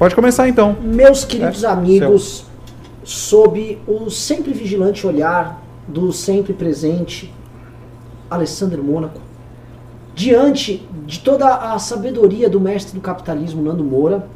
Pode começar então. Meus queridos É, amigos, sob o sempre vigilante olhar do sempre presente Alessandro Mônaco, diante de toda a sabedoria do mestre do capitalismo Nando Moura,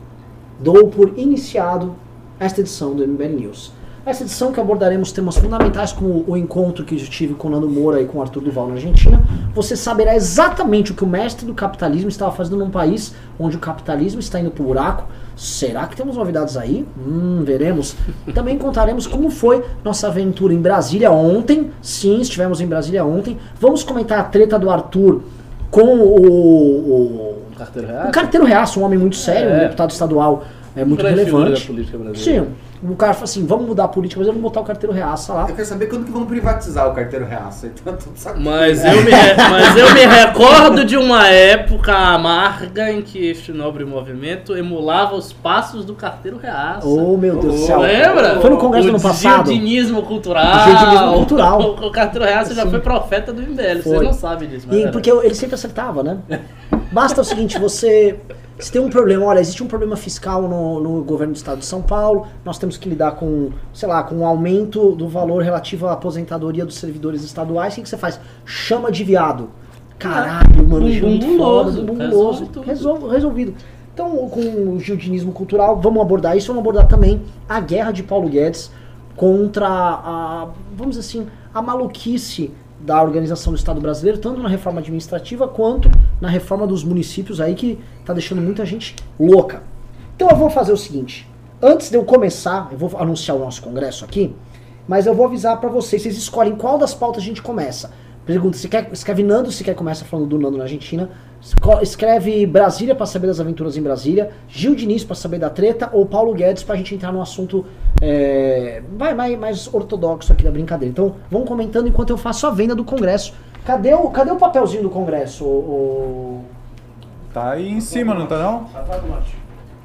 dou por iniciado esta edição do MBL News. Essa edição que abordaremos temas fundamentais como o encontro que eu tive com o Nando Moura e com o Arthur Duval na Argentina, você saberá exatamente o que o mestre do capitalismo estava fazendo num país onde o capitalismo está indo pro buraco. Será que temos novidades aí? Hum, veremos. Também contaremos como foi nossa aventura em Brasília ontem. Sim, estivemos em Brasília ontem. Vamos comentar a treta do Arthur com o, o, Carteiro o real? Carteiro Reaço, um homem muito sério, um É. deputado estadual é, muito relevante. da política brasileira. Sim, o cara falou assim, vamos mudar a política, mas eu vou botar o carteiro reaça lá. Eu quero saber quando que vão privatizar o carteiro reaça. Então, Mas eu, me, mas eu me recordo de uma época amarga em que este nobre movimento emulava os passos do carteiro reaça. Oh, meu Deus do Ô, céu. Lembra? Foi no congresso o do ano passado. Gildinismo cultural. O gildinismo cultural. O, o carteiro reaça já foi profeta do MBL. Foi. Vocês não sabem disso, mas E porque eu- ele sempre acertava, né? Basta o seguinte, você. Se tem um problema, olha, existe um problema fiscal no, no governo do estado de São Paulo, nós temos que lidar com, sei lá, com o aumento do valor relativo à aposentadoria dos servidores estaduais, o que, que você faz? Chama de viado. Caralho, mano, Bumbum junto foda, bumbum resolve guloso. tudo. Resol- resolvido. Então, com o gildinismo cultural, vamos abordar isso, vamos abordar também a guerra de Paulo Guedes contra a, vamos dizer assim, a maluquice da organização do Estado brasileiro, tanto na reforma administrativa quanto na reforma dos municípios aí que tá deixando muita gente louca. Então eu vou fazer o seguinte, antes de eu começar, eu vou anunciar o nosso congresso aqui, mas eu vou avisar pra vocês, vocês escolhem qual das pautas a gente começa. Pergunta, se quer, escreve Nando, se quer começa falando do Nando na Argentina. Escreve Brasília pra saber das aventuras em Brasília. Gil Diniz pra saber da treta. Ou Paulo Guedes pra gente entrar no assunto é, vai, mais, mais ortodoxo aqui da brincadeira. Então vão comentando enquanto eu faço a venda do Congresso. Cadê o, cadê o papelzinho do Congresso? O, Tá aí em cima, não tá não?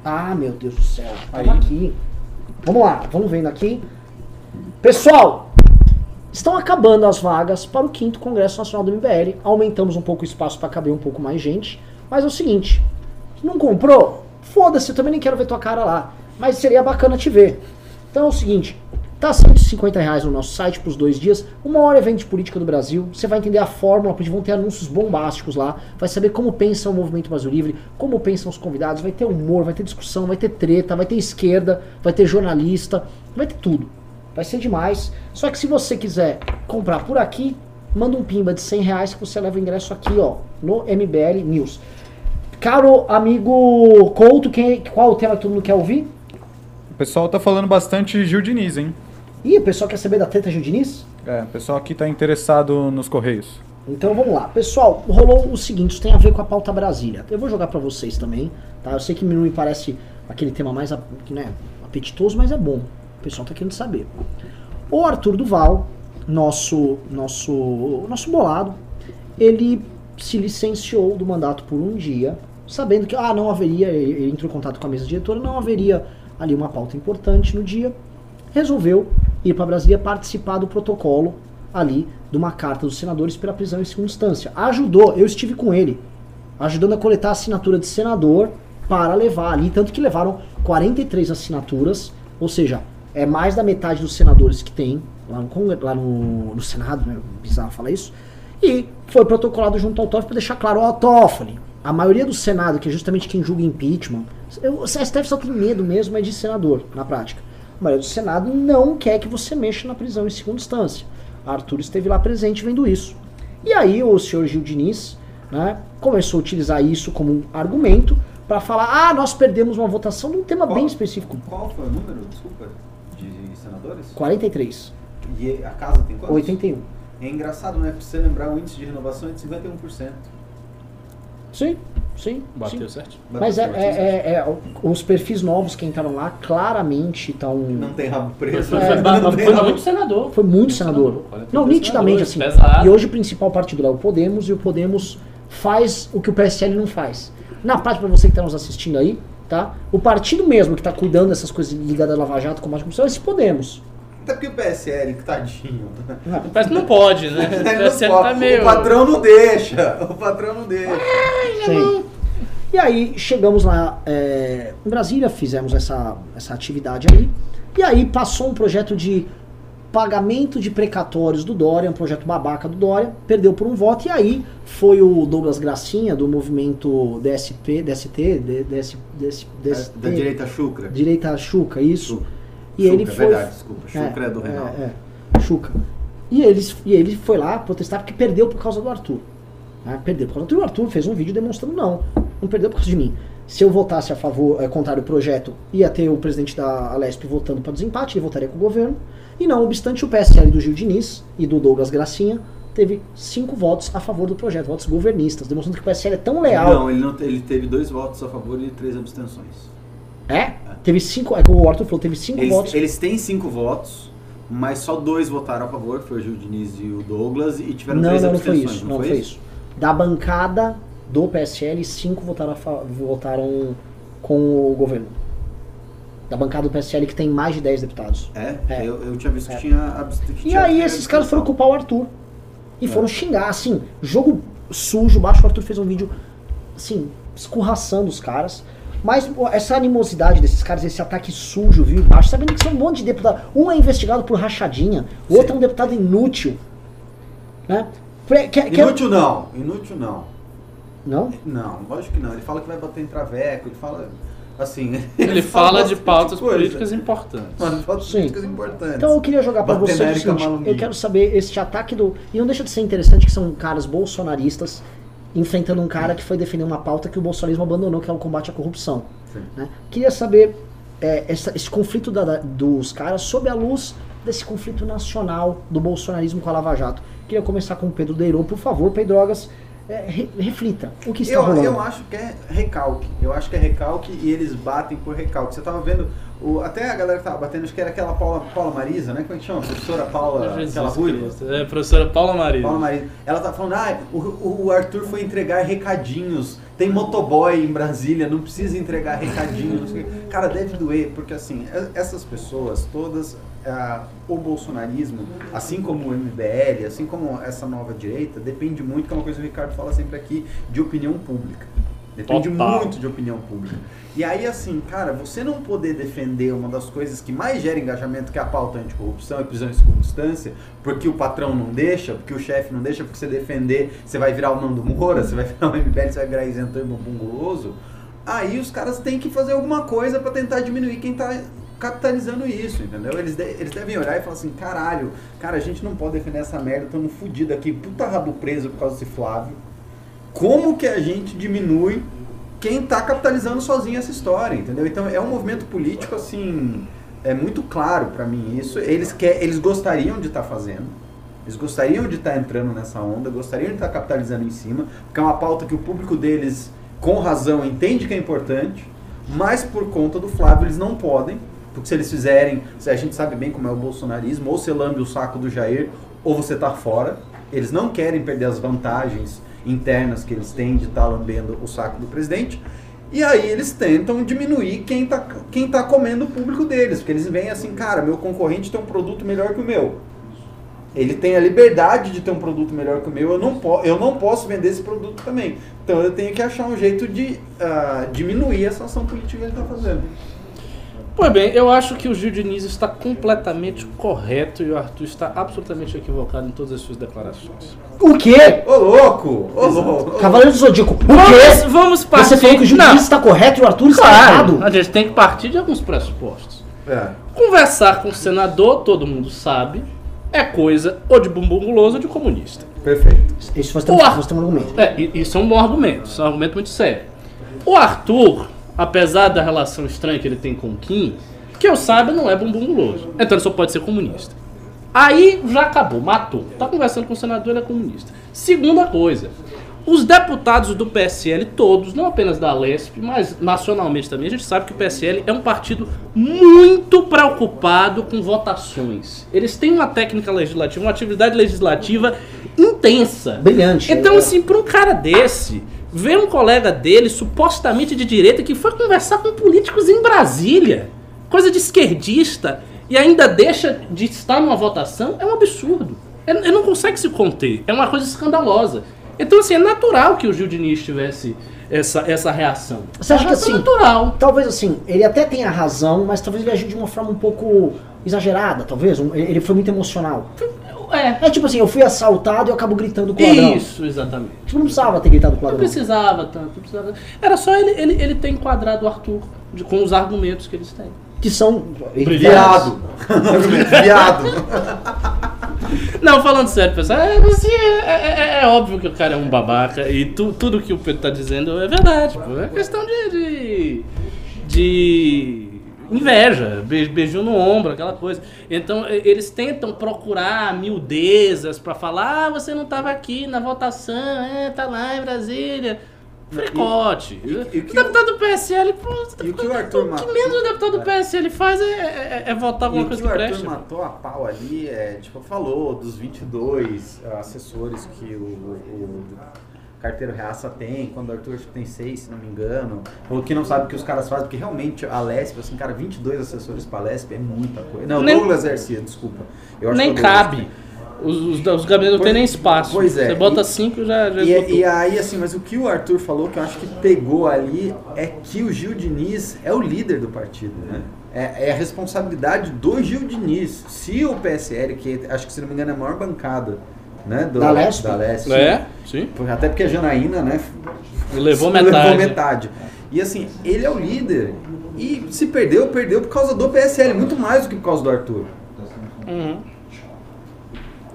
Ah, meu Deus do céu. Tava Aí. aqui. Vamos lá, vamos vendo aqui. Pessoal, estão acabando as vagas para o quinto Congresso Nacional do MBL. Aumentamos um pouco o espaço para caber um pouco mais gente. Mas é o seguinte, não comprou? Foda-se, eu também nem quero ver tua cara lá. Mas seria bacana te ver. Então é o seguinte, tá 150 reais no nosso site pros dois dias. Uma hora evento de política do Brasil. Você vai entender a fórmula, porque vão ter anúncios bombásticos lá. Vai saber como pensa o Movimento Brasil Livre, como pensam os convidados. Vai ter humor, vai ter discussão, vai ter treta, vai ter esquerda, vai ter jornalista, vai ter tudo. Vai ser demais. Só que se você quiser comprar por aqui, manda um pimba de 100 reais que você leva o ingresso aqui, ó, no MBL News. Caro amigo Couto, quem, qual o tema que todo mundo quer ouvir? O pessoal tá falando bastante Gil Diniz, hein? Ih, o pessoal quer saber da treta Gil Diniz? É, o pessoal aqui tá interessado nos Correios. Então vamos lá. Pessoal, rolou o seguinte, isso tem a ver com a pauta Brasília. Eu vou jogar pra vocês também, tá? Eu sei que não me parece aquele tema mais né, apetitoso, mas é bom. O pessoal tá querendo saber. O Arthur Duval, nosso, nosso, nosso bolado, ele se licenciou do mandato por um dia, sabendo que ah, não haveria, ele entrou em contato com a mesa diretora, não haveria ali uma pauta importante no dia, resolveu ir para Brasília participar do protocolo ali de uma carta dos senadores pela prisão em segunda instância. Ajudou, eu estive com ele, ajudando a coletar a assinatura de senador para levar ali, tanto que levaram 43 assinaturas, ou seja, é mais da metade dos senadores que tem lá no, lá no, no Senado, né? Bizarro falar isso. E foi protocolado junto ao Toffoli para deixar claro, ó, Toffoli, a maioria do Senado, que é justamente quem julga impeachment, eu- o STF só tem medo mesmo é de senador, na prática. A maioria do Senado não quer que você mexa na prisão em segunda instância. Arthur esteve lá presente vendo isso. E aí o senhor Gil Diniz né, começou a utilizar isso como um argumento para falar, ah, nós perdemos uma votação de um tema bem Qual? específico. Qual foi o número, desculpa, de senadores? 43, E a casa tem quantos? 81. É engraçado, né? Você lembrar, o índice de renovação é de 51%. Sim, sim. Bateu sim. certo. Mas é, Bateu é- é- é- os perfis novos que entraram lá claramente estão. Não tem rabo preso. foi, É, foi, Não tem foi rabo- muito senador. Foi muito senador. Olha, Não, nitidamente assim. senador, pesado. E hoje o principal partido lá é o Podemos e o Podemos faz o que o PSL não faz. Na prática, pra você que está nos assistindo aí, tá? O partido mesmo que está cuidando dessas coisas ligadas à Lava Jato, com mais corrupção, é esse Podemos. Até porque o PSL, que tadinho. Parece que não pode, né? O não PSL pode. tá meio... O patrão não deixa. O patrão não deixa. Sim. E aí chegamos lá é, em Brasília, fizemos essa, essa atividade aí. E aí passou um projeto de pagamento de precatórios do Dória, um projeto babaca do Dória, perdeu por um voto. E aí foi o Douglas Gracinha, do movimento DSP, DST, D- DS, DS, DST, Da direita chucra. direita Chuca, isso. E ele Chucra, foi. verdade, desculpa. Chucra é do Reinaldo. É, é, Chuca. E, eles, e ele foi lá protestar porque perdeu por causa do Arthur. né? Perdeu por causa do Arthur. O Arthur fez um vídeo demonstrando não. Não perdeu por causa de mim. Se eu votasse a favor, é, contrário ao projeto, ia ter o presidente da Alesp votando para desempate, ele votaria com o governo. E não obstante, o PSL do Gil Diniz e do Douglas Gracinha teve cinco votos a favor do projeto, votos governistas, demonstrando que o PSL é tão leal. Não, ele, não, ele teve dois votos a favor e três abstenções. É? Teve cinco, é como o Arthur falou, teve cinco Eles, votos. eles têm cinco votos, mas só dois votaram a favor, que foi o Gil Diniz e o Douglas, e tiveram Não, três não, não foi isso. Não, foi isso. Da bancada do PSL, cinco votaram, votaram com o governo. Da bancada do PSL, que tem mais de 10 deputados. É? É. Eu, eu tinha visto É. que tinha abstenção. E aí esses caras foram culpar o Arthur. E foram xingar, assim, jogo sujo, baixo, o Arthur fez um vídeo, assim, escorraçando os caras. Mas pô, essa animosidade desses caras, esse ataque sujo, viu, baixo, sabendo que são um monte de deputados. Um é investigado por rachadinha, o outro é um deputado inútil. Né? Pre- quer- quer- Inútil não, inútil não. Não? Não, lógico que não. Ele fala que vai bater em traveco, ele fala assim. Ele fala de bastante pautas coisa. políticas importantes. Mano, pautas Sim. políticas importantes. Então eu queria jogar pra Bater você o seguinte, eu quero saber este ataque do... E não deixa de ser interessante que são caras bolsonaristas enfrentando um cara que foi defender uma pauta que o bolsonarismo abandonou, que é o combate à corrupção. Né? Queria saber é, essa- esse conflito da- da- dos caras sob a luz desse conflito nacional do bolsonarismo com a Lava Jato. Queria começar com o Pedro Deirou, por favor, Pedrogas, é, re- reflita o que está Eu, rolando. eu acho que é recalque. Eu acho que é recalque e eles batem por recalque. Você tava vendo, o, até a galera que tava batendo, acho que era aquela Paula, Paula Marisa, né? Como é que chama? Professora Paula, Jesus aquela ruiva. É, professora Paula Maria. Paula Marisa. Ela tá falando, ah, o, o- Arthur foi entregar recadinhos. Tem motoboy em Brasília, não precisa entregar recadinhos. Cara, deve doer, porque assim, essas pessoas todas, ah, o bolsonarismo, assim como o MBL, assim como essa nova direita, depende muito, que é uma coisa que o Ricardo fala sempre aqui, de opinião pública. Depende Total. muito de opinião pública. E aí, assim, cara, você não poder defender uma das coisas que mais gera engajamento, que é a pauta anticorrupção e prisão em segunda instância, porque o patrão não deixa, porque o chefe não deixa, porque você defender, você vai virar o Nando Moura, você vai virar o MBL, você vai virar isentão e bunguloso. Aí os caras têm que fazer alguma coisa pra tentar diminuir quem tá capitalizando isso, entendeu? Eles, de- eles devem olhar e falar assim, caralho, cara, a gente não pode defender essa merda, estamos fodidos aqui, puta rabo preso por causa desse Flávio. Como que a gente diminui quem tá capitalizando sozinho essa história, entendeu? Então é um movimento político assim, é muito claro pra mim isso. Eles quer, eles gostariam de estar fazendo. Eles gostariam de estar entrando nessa onda, gostariam de estar capitalizando em cima, porque é uma pauta que o público deles, com razão, entende que é importante, mas por conta do Flávio eles não podem, porque se eles fizerem, se a gente sabe bem como é o bolsonarismo, ou você lambe o saco do Jair, ou você tá fora. Eles não querem perder as vantagens internas que eles têm de estar lambendo o saco do presidente. E aí eles tentam diminuir quem tá, quem tá comendo o público deles, porque eles veem assim, cara, meu concorrente tem um produto melhor que o meu. Ele tem a liberdade de ter um produto melhor que o meu, eu não, po eu não posso vender esse produto também. Então eu tenho que achar um jeito de ah, diminuir essa ação política que ele está fazendo. Pois bem, eu acho que o Gil Diniz está completamente correto e o Arthur está absolutamente equivocado em todas as suas declarações. O quê? Ô louco! Ô louco! Cavaleiro do Zodíaco, o Vamos, quê? vamos partir... Você falou que o Não, juiz está correto e o Arthur está Claro, errado? a gente tem que partir de alguns pressupostos. É. Conversar com o senador, todo mundo sabe, é coisa ou de bumbum guloso ou de comunista. Perfeito. Isso nós temos, Ar- nós temos um argumento. É, isso é um bom argumento, isso é um argumento muito sério. O Arthur, apesar da relação estranha que ele tem com o Kim, que eu saiba não é bumbum guloso. Então ele só pode ser comunista. Aí já acabou, matou. Tá conversando com o senador, ele é comunista. Segunda coisa, os deputados do PSL todos, não apenas da Lesp, mas nacionalmente também, a gente sabe que o PSL é um partido muito preocupado com votações. Eles têm uma técnica legislativa, uma atividade legislativa intensa. Brilhante. Então, assim, pra um cara desse, ver um colega dele, supostamente de direita, que foi conversar com políticos em Brasília, coisa de esquerdista, e ainda deixa de estar numa votação, é um absurdo. Ele, ele não consegue se conter. É uma coisa escandalosa. Então, assim, é natural que o Gil Diniz estivesse essa, essa reação. Você acha que assim- natural. Talvez assim, ele até tenha razão, mas talvez ele agiu de uma forma um pouco exagerada, talvez. Ele foi muito emocional. É. É tipo assim, eu fui assaltado e eu acabo gritando com o ladrão. Isso, exatamente. Tipo, não precisava ter gritado com o Não ladrão. precisava tanto. não precisava. Era só ele, ele, ele ter enquadrado o Arthur de- com os argumentos que eles têm. Que são. Viado. Viado. Não, falando sério, pessoal, é, assim, é, é- é óbvio que o cara é um babaca e tu- tudo que o Pedro tá dizendo é verdade. Pô. É questão de, de, de inveja, be- beijinho no ombro, aquela coisa. Então e- eles tentam procurar miudezas pra falar: ah, você não tava aqui na votação, é, tá lá em Brasília. Fricote. e- e o o deputado do PSL, pô, E o que o Arthur o que menos o deputado do PSL faz é, é- é votar E alguma o coisa que o Arthur matou a pau ali é, tipo, falou dos 22 assessores que o, o carteiro reaça tem, quando o Arthur acho que tem 6, se não me engano. Falou que não sabe o que os caras fazem, porque realmente a Lesp, assim, cara, 22 assessores pra Lesp é muita coisa. Não, Nem- Douglas Garcia, desculpa. Nem é cabe. Os, os, os gabinetes não tem nem espaço. pois é. Você bota E- cinco já, já E, esgotou. e aí, assim, mas o que o Arthur falou que eu acho que pegou ali é que o Gil Diniz é o líder do partido, né? É, é a responsabilidade do Gil Diniz. Se o PSL, que acho que se não me engano é a maior bancada, né? Do, Da Lesp? Da Lesp. É, sim. Até porque a Janaína, né? Levou se- metade. Levou metade. E assim, ele é o líder. E se perdeu, perdeu por causa do PSL, muito mais do que por causa do Arthur. Uhum.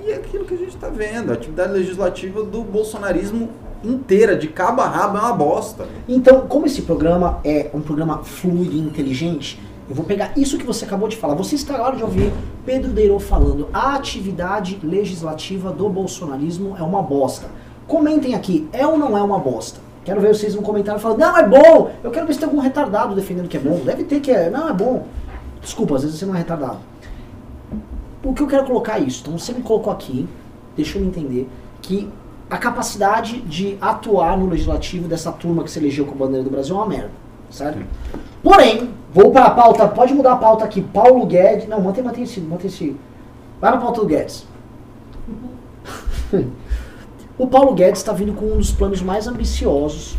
E é aquilo que a gente está vendo, a atividade legislativa do bolsonarismo inteira, de cabo a rabo, é uma bosta. Então, como esse programa é um programa fluido e inteligente, eu vou pegar isso que você acabou de falar. Você está agora de ouvir Pedro Deirô falando a atividade legislativa do bolsonarismo é uma bosta. Comentem aqui, é ou não é uma bosta? Quero ver vocês no comentário falando, não, é bom. Eu quero ver se tem algum retardado defendendo que é bom. Deve ter que é, não, é bom. Desculpa, às vezes você não é retardado. O que eu quero colocar é isso. Então você me colocou aqui, deixa eu entender, que a capacidade de atuar no legislativo dessa turma que se elegeu com a bandeira do Brasil é uma merda, certo? Porém, vou para a pauta, pode mudar a pauta aqui. Paulo Guedes. Não, mantém, mantém esse. Mantém esse. Vai na pauta do Guedes. o Paulo Guedes está vindo com um dos planos mais ambiciosos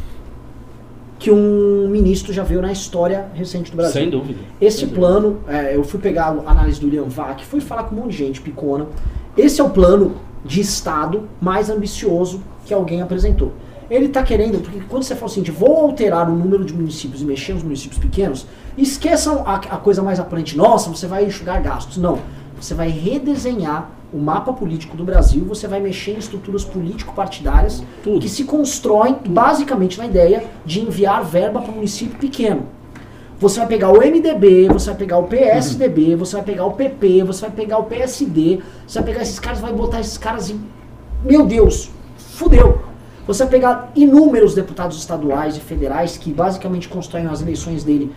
que um ministro já viu na história recente do Brasil. Sem dúvida. Esse Sem plano, é, eu fui pegar a análise do Liam Vac, fui falar com um monte de gente picona. Esse é o plano de Estado mais ambicioso que alguém apresentou. Ele está querendo, porque quando você fala assim, de vou alterar o número de municípios e mexer nos municípios pequenos, esqueçam a, a coisa mais aparente, nossa, você vai enxugar gastos. Não. Você vai redesenhar o mapa político do Brasil, você vai mexer em estruturas político-partidárias Tudo. que se constroem basicamente na ideia de enviar verba para um município pequeno. Você vai pegar o MDB, você vai pegar o PSDB, você vai pegar o PP, você vai pegar o PSD, você vai pegar esses caras, vai botar esses caras em. Meu Deus, fudeu. Você vai pegar inúmeros deputados estaduais e federais que basicamente constroem as eleições dele,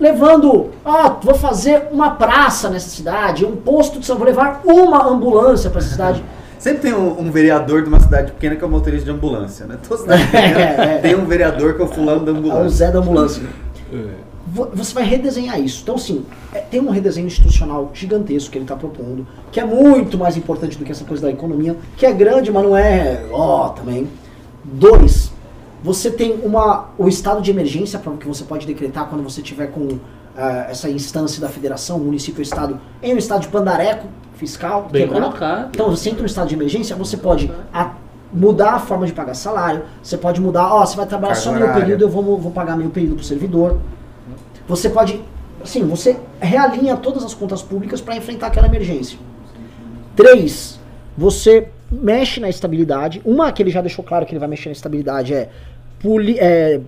levando, ó, vou fazer uma praça nessa cidade, um posto de saúde, vou levar uma ambulância para essa cidade. Sempre tem um, um vereador de uma cidade pequena que é o motorista de ambulância, né? Toda cidade pequena É, é. tem um vereador que é o fulano da É o ambulância. Zé da ambulância. Vo- Você vai redesenhar isso. Então, assim, é- tem um redesenho institucional gigantesco que ele está propondo, que é muito mais importante do que essa coisa da economia, que é grande, mas não é ó também. Dois, você tem uma, o estado de emergência para que você pode decretar quando você tiver com ah, essa instância da federação, município ou estado, em um estado de pandareco fiscal. Bem colocado. Então, você entra no estado de emergência, você pode a- mudar a forma de pagar salário, você pode mudar, ó, você vai trabalhar Carga só meio horária. período, eu vou, vou pagar meio período pro servidor. Você pode, assim, você realinha todas as contas públicas para enfrentar aquela emergência. Três, você mexe na estabilidade. Uma que ele já deixou claro que ele vai mexer na estabilidade é, poli, é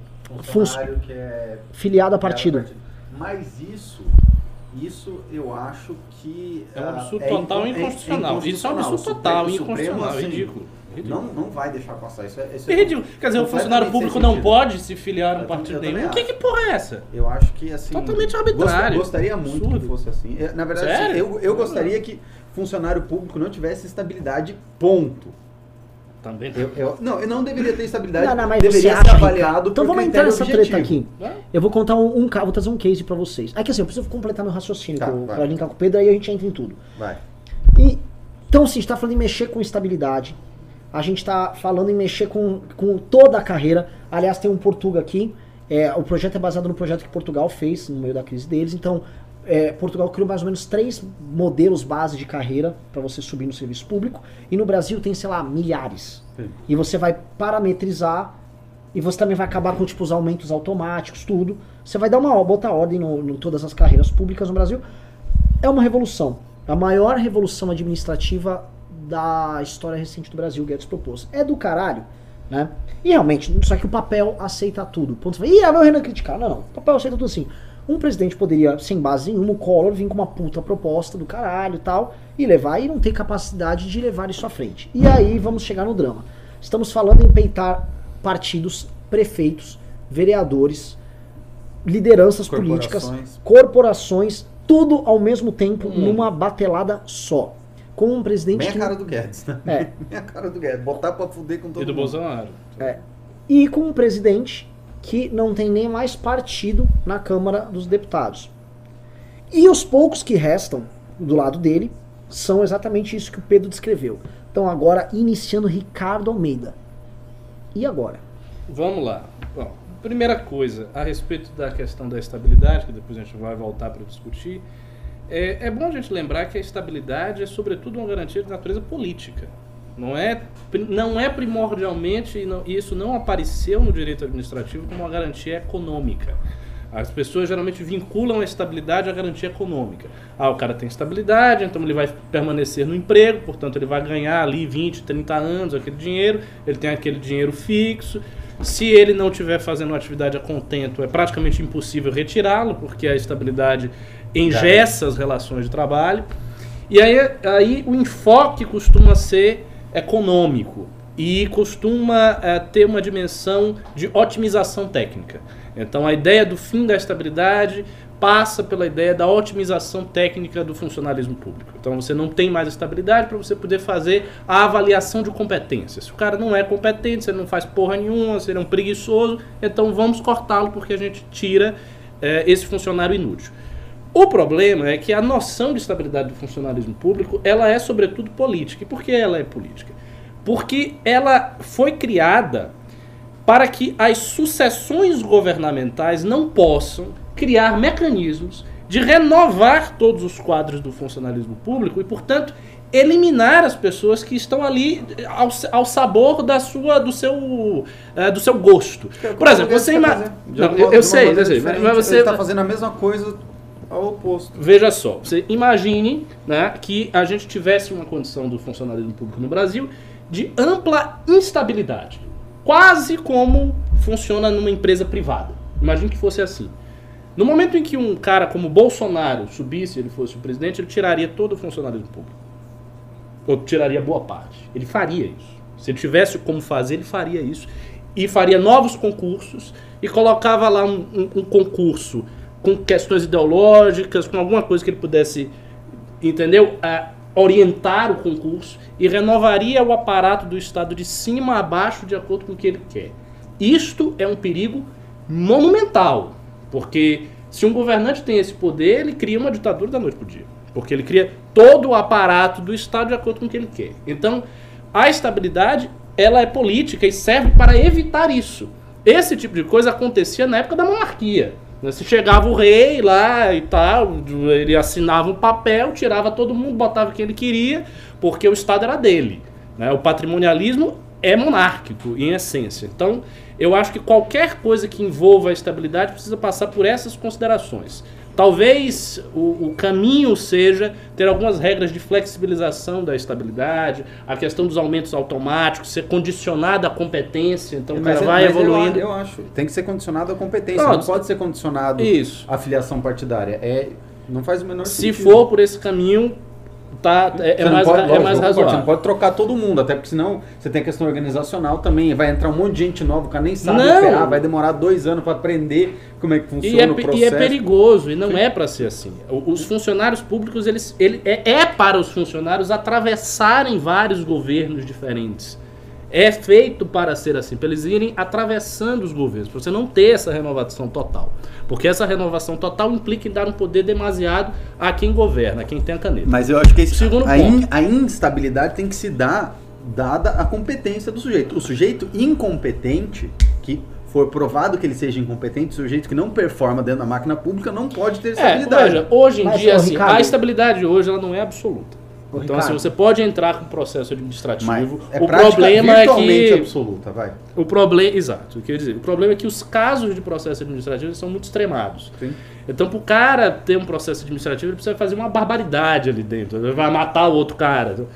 que é filiado a partido. Mas isso, isso eu acho que É um ah, absurdo é total e incon- é- é inconstitucional. Isso é um inconstitucional. absurdo total, Supremo, inconstitucional, assim, ridículo. Não, não vai deixar passar isso. É, isso É ridículo. Quer dizer, o funcionário público não pode se filiar a um partido nenhum. Que, que porra é essa? Eu acho que assim. Totalmente arbitrário. gost- Gostaria muito Absurdo. que fosse assim. É, Na verdade, assim, eu, eu gostaria que funcionário público não tivesse estabilidade, ponto. Também. Eu, eu- não, eu não deveria ter estabilidade. Não, não, mas deveria você ser avaliado? Então vamos entrar nessa treta aqui. Eu vou contar um, um vou trazer um case pra vocês. É que assim, eu preciso completar meu raciocínio Tá, com- pra linkar com o Pedro, aí a gente entra em tudo. Vai. E, então, assim, a gente tá falando em mexer com estabilidade. A gente tá falando em mexer com, com toda a carreira. Aliás, tem um Portuga aqui. é, o projeto é baseado no projeto que Portugal fez no meio da crise deles. Então, é, Portugal criou mais ou menos três modelos base de carreira para você subir no serviço público. E no Brasil tem, sei lá, milhares. Sim. E você vai parametrizar e você também vai acabar com tipo, os aumentos automáticos, tudo. Você vai dar uma botar ordem no todas as carreiras públicas no Brasil. É uma revolução. A maior revolução administrativa da história recente do Brasil, Guedes propôs. É do caralho, né? E realmente, só que o papel aceita tudo. Ponto. Você fala, Ih, é o Renan criticar. Não, não. O papel aceita tudo assim. Um presidente poderia, sem base nenhuma, o Collor, vir com uma puta proposta do caralho e tal, e levar e não ter capacidade de levar isso à frente. E aí vamos chegar no drama. Estamos falando em peitar partidos, prefeitos, vereadores, lideranças políticas, Corporações. corporações, tudo ao mesmo tempo, Hum. numa batelada só. Com um presidente Bem a cara do Guedes, né? É. Bem a cara do Guedes. Botar pra fuder com todo E do mundo. Bolsonaro. É. E com um presidente que não tem nem mais partido na Câmara dos Deputados. E os poucos que restam do lado dele são exatamente isso que o Pedro descreveu. Então agora iniciando Ricardo Almeida. E agora? Vamos lá. Bom, primeira coisa, a respeito da questão da estabilidade, que depois a gente vai voltar para discutir, é, é bom a gente lembrar que a estabilidade é, sobretudo, uma garantia de natureza política. Não é, não é primordialmente, e e isso não apareceu no direito administrativo como uma garantia econômica. As pessoas geralmente vinculam a estabilidade à garantia econômica. Ah, o cara tem estabilidade, então ele vai permanecer no emprego, portanto ele vai ganhar ali 20, 30 anos aquele dinheiro, ele tem aquele dinheiro fixo. Se ele não estiver fazendo uma atividade a contento, é praticamente impossível retirá-lo, porque a estabilidade engessa as relações de trabalho. E aí, aí o enfoque costuma ser econômico e costuma eh, ter uma dimensão de otimização técnica. Então a ideia do fim da estabilidade passa pela ideia da otimização técnica do funcionalismo público. Então você não tem mais estabilidade para você poder fazer a avaliação de competência. Se o cara não é competente, se ele não faz porra nenhuma, se ele é um preguiçoso, então vamos cortá-lo porque a gente tira eh, esse funcionário inútil. O problema é que a noção de estabilidade do funcionalismo público, ela é sobretudo política. E por que ela é política? Porque ela foi criada para que as sucessões governamentais não possam criar mecanismos de renovar todos os quadros do funcionalismo público e, portanto, eliminar as pessoas que estão ali ao, ao sabor da sua, do seu, eh, do seu gosto. Por exemplo, você imagina. Eu, eu sei, eu sei, mas você Ele tá fazendo a mesma coisa ao oposto. Veja só, você imagine né, que a gente tivesse uma condição do funcionalismo público no Brasil de ampla instabilidade. Quase como funciona numa empresa privada. Imagine que fosse assim. No momento em que um cara como Bolsonaro subisse, ele fosse o presidente, ele tiraria todo o funcionalismo público. Ou tiraria boa parte. Ele faria isso. Se ele tivesse como fazer, ele faria isso. E faria novos concursos e colocava lá um, um- um concurso com questões ideológicas, com alguma coisa que ele pudesse, entendeu? Ah, orientar o concurso e renovaria o aparato do Estado de cima a baixo de acordo com o que ele quer. Isto é um perigo monumental, porque se um governante tem esse poder, ele cria uma ditadura da noite para dia. Porque ele cria todo o aparato do Estado de acordo com o que ele quer. Então, a estabilidade, ela é política e serve para evitar isso. Esse tipo de coisa acontecia na época da monarquia. Né? Se chegava o rei lá e tal, ele assinava um papel, tirava todo mundo, botava quem ele queria, porque o Estado era dele. né? O patrimonialismo é monárquico, em essência. Então, eu acho que qualquer coisa que envolva a estabilidade precisa passar por essas considerações. Talvez o, o caminho seja ter algumas regras de flexibilização da estabilidade, a questão dos aumentos automáticos, ser condicionada à competência, então o cara Mas- vai mas eu- evoluindo. Eu, acho. Tem que ser condicionado à competência. Não, não pode ser condicionado Isso. à filiação partidária. É, não faz o menor Se sentido. for por esse caminho, tá, é, é mais, pode- é lógico, mais eu concordo, Você não razoável. pode trocar todo mundo, até porque senão você tem a questão organizacional também. Vai entrar um monte de gente nova, o cara nem sabe Não. operar, vai demorar dois anos para aprender como é que funciona E é, o processo. e é perigoso, e não é para ser assim. Os funcionários públicos, eles, ele, é, é para os funcionários atravessarem vários governos diferentes. É feito para ser assim, para eles irem atravessando os governos, para você não ter essa renovação total. Porque essa renovação total implica em dar um poder demasiado a quem governa, a quem tem a caneta. Mas eu acho que esse- Segundo a, ponto. in- a instabilidade tem que se dar dada a competência do sujeito. O sujeito incompetente, que for provado que ele seja incompetente, o sujeito que não performa dentro da máquina pública não pode ter É, estabilidade. veja, hoje em Mas, dia, assim, Ricardo- a estabilidade hoje ela não é absoluta. Ô, então, assim, você pode entrar com processo administrativo. É o problema é que. absoluta, vai. O problema. Exato, eu queria dizer. O problema é que os casos de processo administrativo são muito extremados. Sim. Então, pro cara ter um processo administrativo, ele precisa fazer uma barbaridade ali dentro. Ele vai matar o outro cara.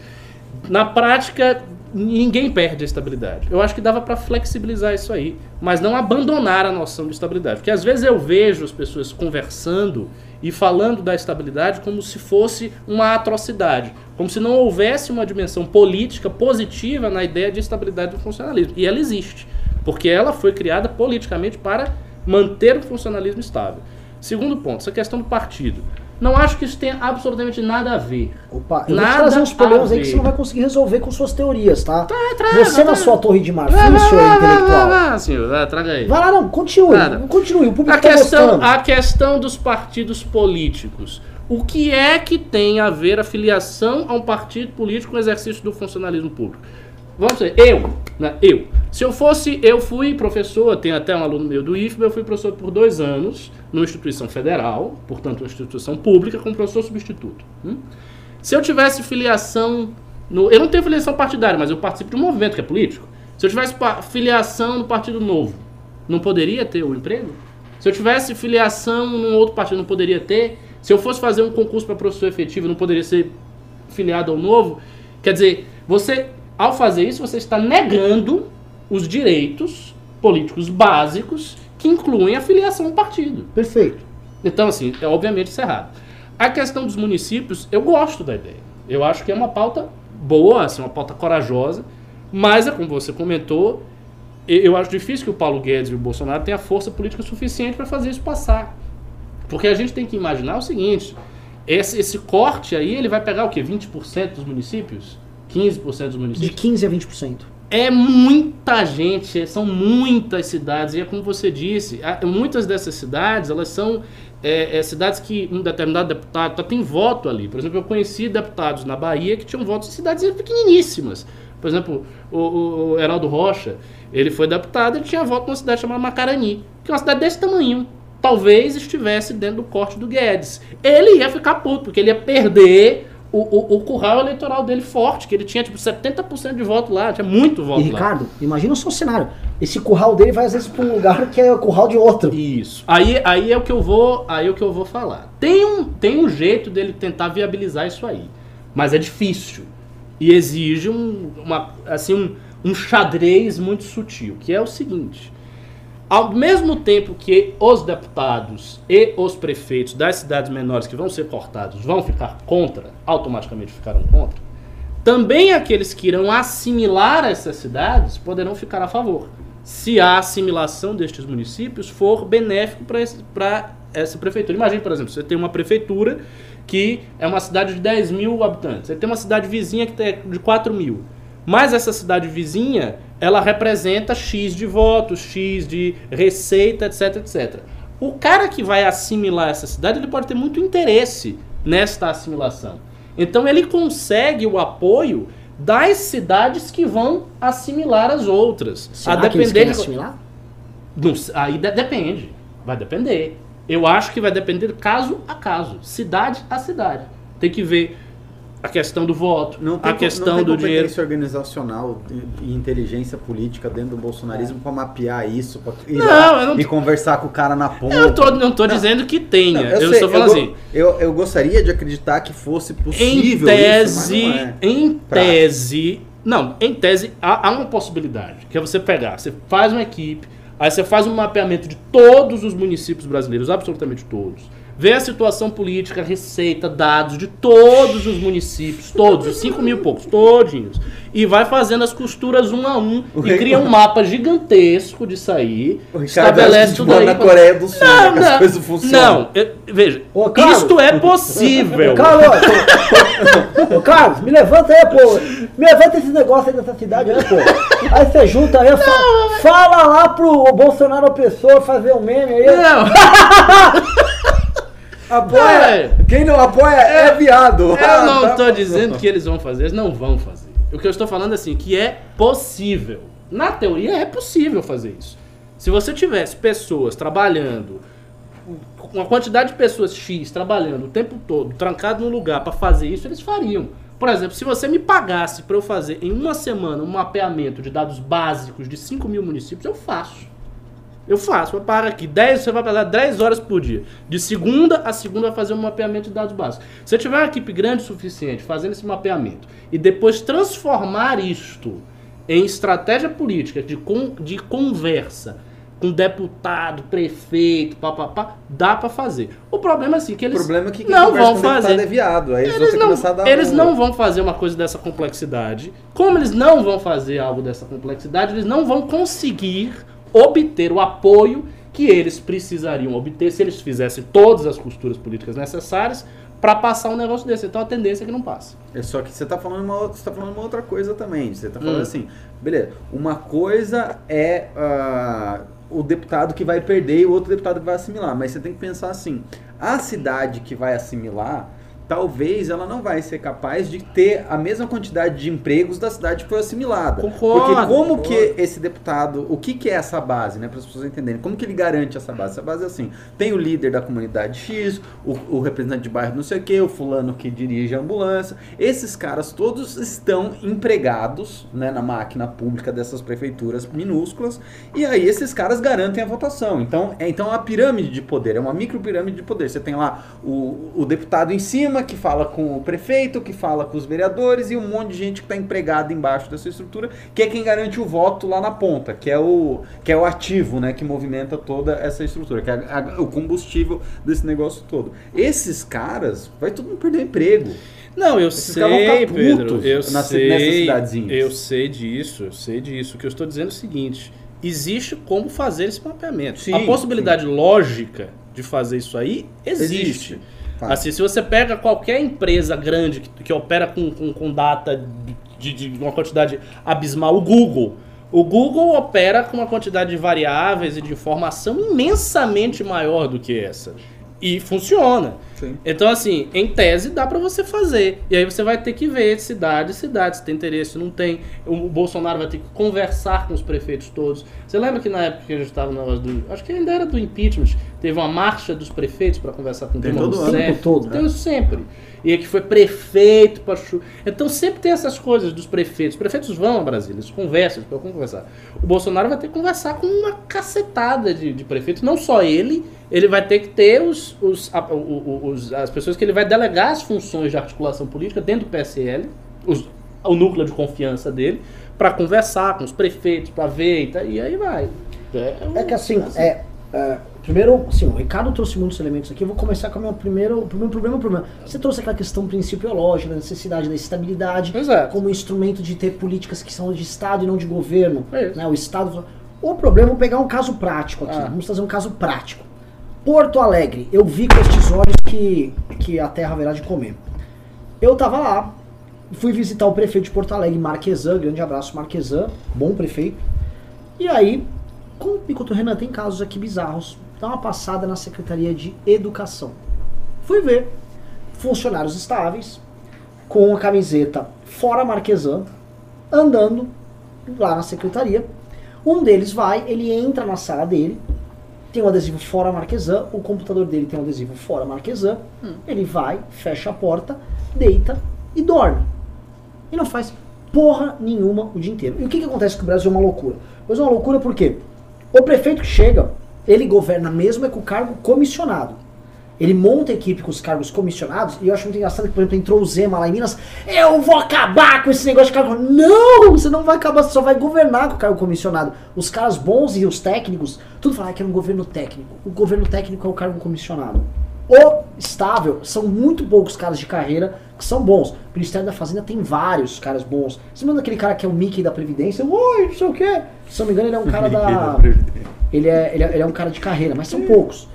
Na prática, ninguém perde a estabilidade. Eu acho que dava para flexibilizar isso aí, mas não abandonar a noção de estabilidade. Porque às vezes eu vejo as pessoas conversando e falando da estabilidade como se fosse uma atrocidade, como se não houvesse uma dimensão política positiva na ideia de estabilidade do funcionalismo. E ela existe, porque ela foi criada politicamente para manter o funcionalismo estável. Segundo ponto, essa questão do partido. Não acho que isso tenha absolutamente nada a ver. Opa, eu vou Nada trazer uns problemas aí que você não vai conseguir resolver com suas teorias, tá? traga, você na sua torre de marfim, senhor vai, intelectual. vai, vai, senhor, traga aí. Vai lá, não, continue. Nada. Continue, o público A tá questão, gostando. a questão dos partidos políticos. O que é que tem a ver a filiação a um partido político com o exercício do funcionalismo público? Vamos dizer, eu, né, eu. Se eu fosse, eu fui professor, tem até um aluno meu do IFBA, eu fui professor por dois anos numa instituição federal, portanto uma instituição pública, como professor substituto. hum? Se eu tivesse filiação no, eu não tenho filiação partidária, mas eu participo de um movimento que é político. Se eu tivesse filiação no Partido Novo, não poderia ter o emprego? Se eu tivesse filiação num outro partido, não poderia ter? Se eu fosse fazer um concurso para professor efetivo, não poderia ser filiado ao novo? Quer dizer, você, ao fazer isso, você está negando os direitos políticos básicos que incluem a filiação ao partido. Perfeito. Então, assim, é obviamente isso é errado. A questão dos municípios, eu gosto da ideia. Eu acho que é uma pauta boa, assim, uma pauta corajosa, mas é como você comentou, eu acho difícil que o Paulo Guedes e o Bolsonaro tenham força política suficiente para fazer isso passar. Porque a gente tem que imaginar o seguinte, esse, esse corte aí, ele vai pegar o quê? 20% dos municípios? 15% dos De municípios? 15 a 20%. É muita gente, são muitas cidades, e é como você disse, muitas dessas cidades, elas são é, é, cidades que um determinado deputado tá, tem voto ali. Por exemplo, eu conheci deputados na Bahia que tinham votos em cidades pequeniníssimas. Por exemplo, o, o- o Heraldo Rocha, ele foi deputado, ele tinha voto numa cidade chamada Macarani, que é uma cidade desse tamanho. Talvez estivesse dentro do corte do Guedes. Ele ia ficar puto, porque ele ia perder o, o, o curral eleitoral dele forte, que ele tinha tipo 70% de voto lá, tinha muito voto E lá. Ricardo, imagina o seu cenário. Esse curral dele vai às vezes pra um lugar que é o curral de outro. Isso. Aí, aí é o que eu vou, aí é o que eu vou falar. Tem um, tem um jeito dele tentar viabilizar isso aí, mas é difícil e exige um, uma, assim, um, um xadrez muito sutil, que é o seguinte: ao mesmo tempo que os deputados e os prefeitos das cidades menores que vão ser cortados vão ficar contra, automaticamente ficarão contra, também aqueles que irão assimilar essas cidades poderão ficar a favor, se a assimilação destes municípios for benéfico para essa prefeitura. Imagine, por exemplo, você tem uma prefeitura que é uma cidade de 10 mil habitantes, você tem uma cidade vizinha que tem de 4 mil. Mas essa cidade vizinha, ela representa X de votos, X de receita, etc, etc. O cara que vai assimilar essa cidade, ele pode ter muito interesse nesta assimilação. Então ele consegue o apoio das cidades que vão assimilar as outras. Será que eles querem de- assimilar? não aí de- depende. Vai depender. Eu acho que vai depender caso a caso, cidade a cidade. Tem que ver a questão do voto, Não tem, a questão não tem do dinheiro. organizacional e inteligência política dentro do bolsonarismo pra mapear isso, ir Não, lá eu não e conversar com o cara na ponta. Eu tô, não tô dizendo que tenha. Não, eu sei, estou falando go- assim. Eu, eu gostaria de acreditar que fosse Em possível tese, isso, é. em Prático. tese, não, em tese há, há uma possibilidade, que é você pegar, você faz uma equipe, aí você faz um mapeamento de todos os municípios brasileiros, absolutamente todos, vê a situação política, receita, dados de todos os municípios, todos, os 5 mil e poucos, todinhos, e vai fazendo as costuras um a um O e Ricardo- cria um mapa gigantesco disso aí, O Ricardo estabelece tudo aí. na Coreia do Sul, né, que as coisas funcionam. Não, eu- veja, Ô, Carlos. isto é possível. Ô, Carlos, ô, Carlos, me levanta aí, pô. Me levanta esse negócio aí dessa cidade aí, pô. Aí você junta aí, fala, fala lá pro Bolsonaro opressor fazer um meme aí. Não. Apoia. É. Quem não apoia é, viado. Eu Ah, não tá. estou dizendo que eles vão fazer, eles não vão fazer. O que eu estou falando é assim, que é possível. Na teoria é possível fazer isso. Se você tivesse pessoas trabalhando, uma quantidade de pessoas X trabalhando o tempo todo, trancado no lugar para fazer isso, eles fariam. Por exemplo, se você me pagasse para eu fazer em uma semana um mapeamento de dados básicos de 5 mil municípios, eu faço. Eu faço, eu paro aqui. 10, você vai passar 10 horas por dia. De segunda a segunda vai fazer um mapeamento de dados básicos. Se você tiver uma equipe grande o suficiente fazendo esse mapeamento e depois transformar isto em estratégia política de, con, de conversa com deputado, prefeito, papapá, dá pra fazer. O problema é assim, que O eles problema é que não vão o fazer. é viado. Aí eles, Eles não, começar a dar eles não vão fazer uma coisa dessa complexidade. Como eles não vão fazer algo dessa complexidade, eles não vão conseguir obter o apoio que eles precisariam obter se eles fizessem todas as costuras políticas necessárias para passar um negócio desse. Então a tendência é que não passe. É só que você tá falando uma outra, você tá falando uma outra coisa também. Você tá falando Hum. assim, beleza, uma coisa é ah, o deputado que vai perder e o outro deputado que vai assimilar. Mas você tem que pensar assim, a cidade que vai assimilar, talvez ela não vai ser capaz de ter a mesma quantidade de empregos da cidade que foi assimilada. Concordo, Porque como concordo. que esse deputado, o que que é essa base, né, para as pessoas entenderem? Como que ele garante essa base? Essa base é assim, tem o líder da comunidade X, o, o representante de bairro não sei o que, o fulano que dirige a ambulância. Esses caras todos estão empregados, né, na máquina pública dessas prefeituras minúsculas, e aí esses caras garantem a votação. Então, é então é uma pirâmide de poder, é uma micro pirâmide de poder. Você tem lá o, o deputado em cima que fala com o prefeito, que fala com os vereadores e um monte de gente que está empregada embaixo dessa estrutura, que é quem garante o voto lá na ponta, que é o que é o ativo, né, que movimenta toda essa estrutura, que é a- a- o combustível desse negócio todo. Esses caras vai todo mundo perder emprego. Não, eu Esses sei, Pedro. Eu nas- sei. Eu sei disso, eu sei disso. O que eu estou dizendo é o seguinte: existe como fazer esse mapeamento. Sim, a possibilidade lógica de fazer isso aí existe. Existe. Assim, se você pega qualquer empresa grande que, que opera com, com, com data de, de uma quantidade abismal, o Google. O Google opera com uma quantidade de variáveis e de informação imensamente maior do que essa. E funciona. Sim. Então, assim, em tese dá pra você fazer. E aí você vai ter que ver cidade, cidade, se tem interesse, se não tem. O Bolsonaro vai ter que conversar com os prefeitos todos. Você lembra que na época que a gente estava no negócio do. Acho que ainda era do impeachment, teve uma marcha dos prefeitos pra conversar com Tem Dilma todo ano. Rousseff. Tempo todo, Tem isso sempre. E que foi prefeito para chu... Então sempre tem essas coisas dos prefeitos. Os prefeitos vão a Brasília, eles conversam, eles vão conversar. O Bolsonaro vai ter que conversar com uma cacetada de, de prefeitos, não só ele, ele vai ter que ter os, os, a- o- o- os- as pessoas que ele vai delegar as funções de articulação política dentro do PSL, os- o núcleo de confiança dele, para conversar com os prefeitos, para ver, e, tá- e aí vai. um- É que assim, é, é, primeiro, assim, o Ricardo trouxe muitos elementos aqui. Eu vou começar com o meu primeiro, o primeiro problema. Você trouxe aquela questão principiológica, da necessidade da estabilidade, como instrumento de ter políticas que são de Estado e não de governo. É né? O Estado. O problema, vou pegar um caso prático aqui. Ah. Vamos fazer um caso prático. Porto Alegre, eu vi com estes olhos que, que a terra haverá de comer. Eu tava lá, fui visitar o prefeito de Porto Alegre, Marquesan, grande abraço, Marquesan, bom prefeito. E aí, enquanto o Renan tem casos aqui bizarros, dá uma passada na Secretaria de Educação. Fui ver funcionários estáveis, com a camiseta fora Marquesan, andando lá na secretaria. Um deles vai, ele entra na sala dele, tem um adesivo fora Marquesan, o computador dele tem um adesivo fora Marquesan, ele vai, fecha a porta, deita e dorme. E não faz porra nenhuma o dia inteiro. E o que, que acontece com o Brasil é uma loucura? Mas é uma loucura porque o prefeito que chega, ele governa mesmo é com o cargo comissionado. Ele monta a equipe com os cargos comissionados, e eu acho muito engraçado que, por exemplo, entrou o Zema lá em Minas, eu vou acabar com esse negócio de cargo. Não, você não vai acabar, você só vai governar com o cargo comissionado. Os caras bons e os técnicos, tudo fala que é um governo técnico. O governo técnico é o cargo comissionado. O estável são muito poucos caras de carreira que são bons. O Ministério da Fazenda tem vários caras bons. Você manda aquele cara que é o Mickey da Previdência, oi, não sei o quê. Se não me engano, ele é um cara da. Ele é, ele, é, ele é um cara de carreira, mas são poucos.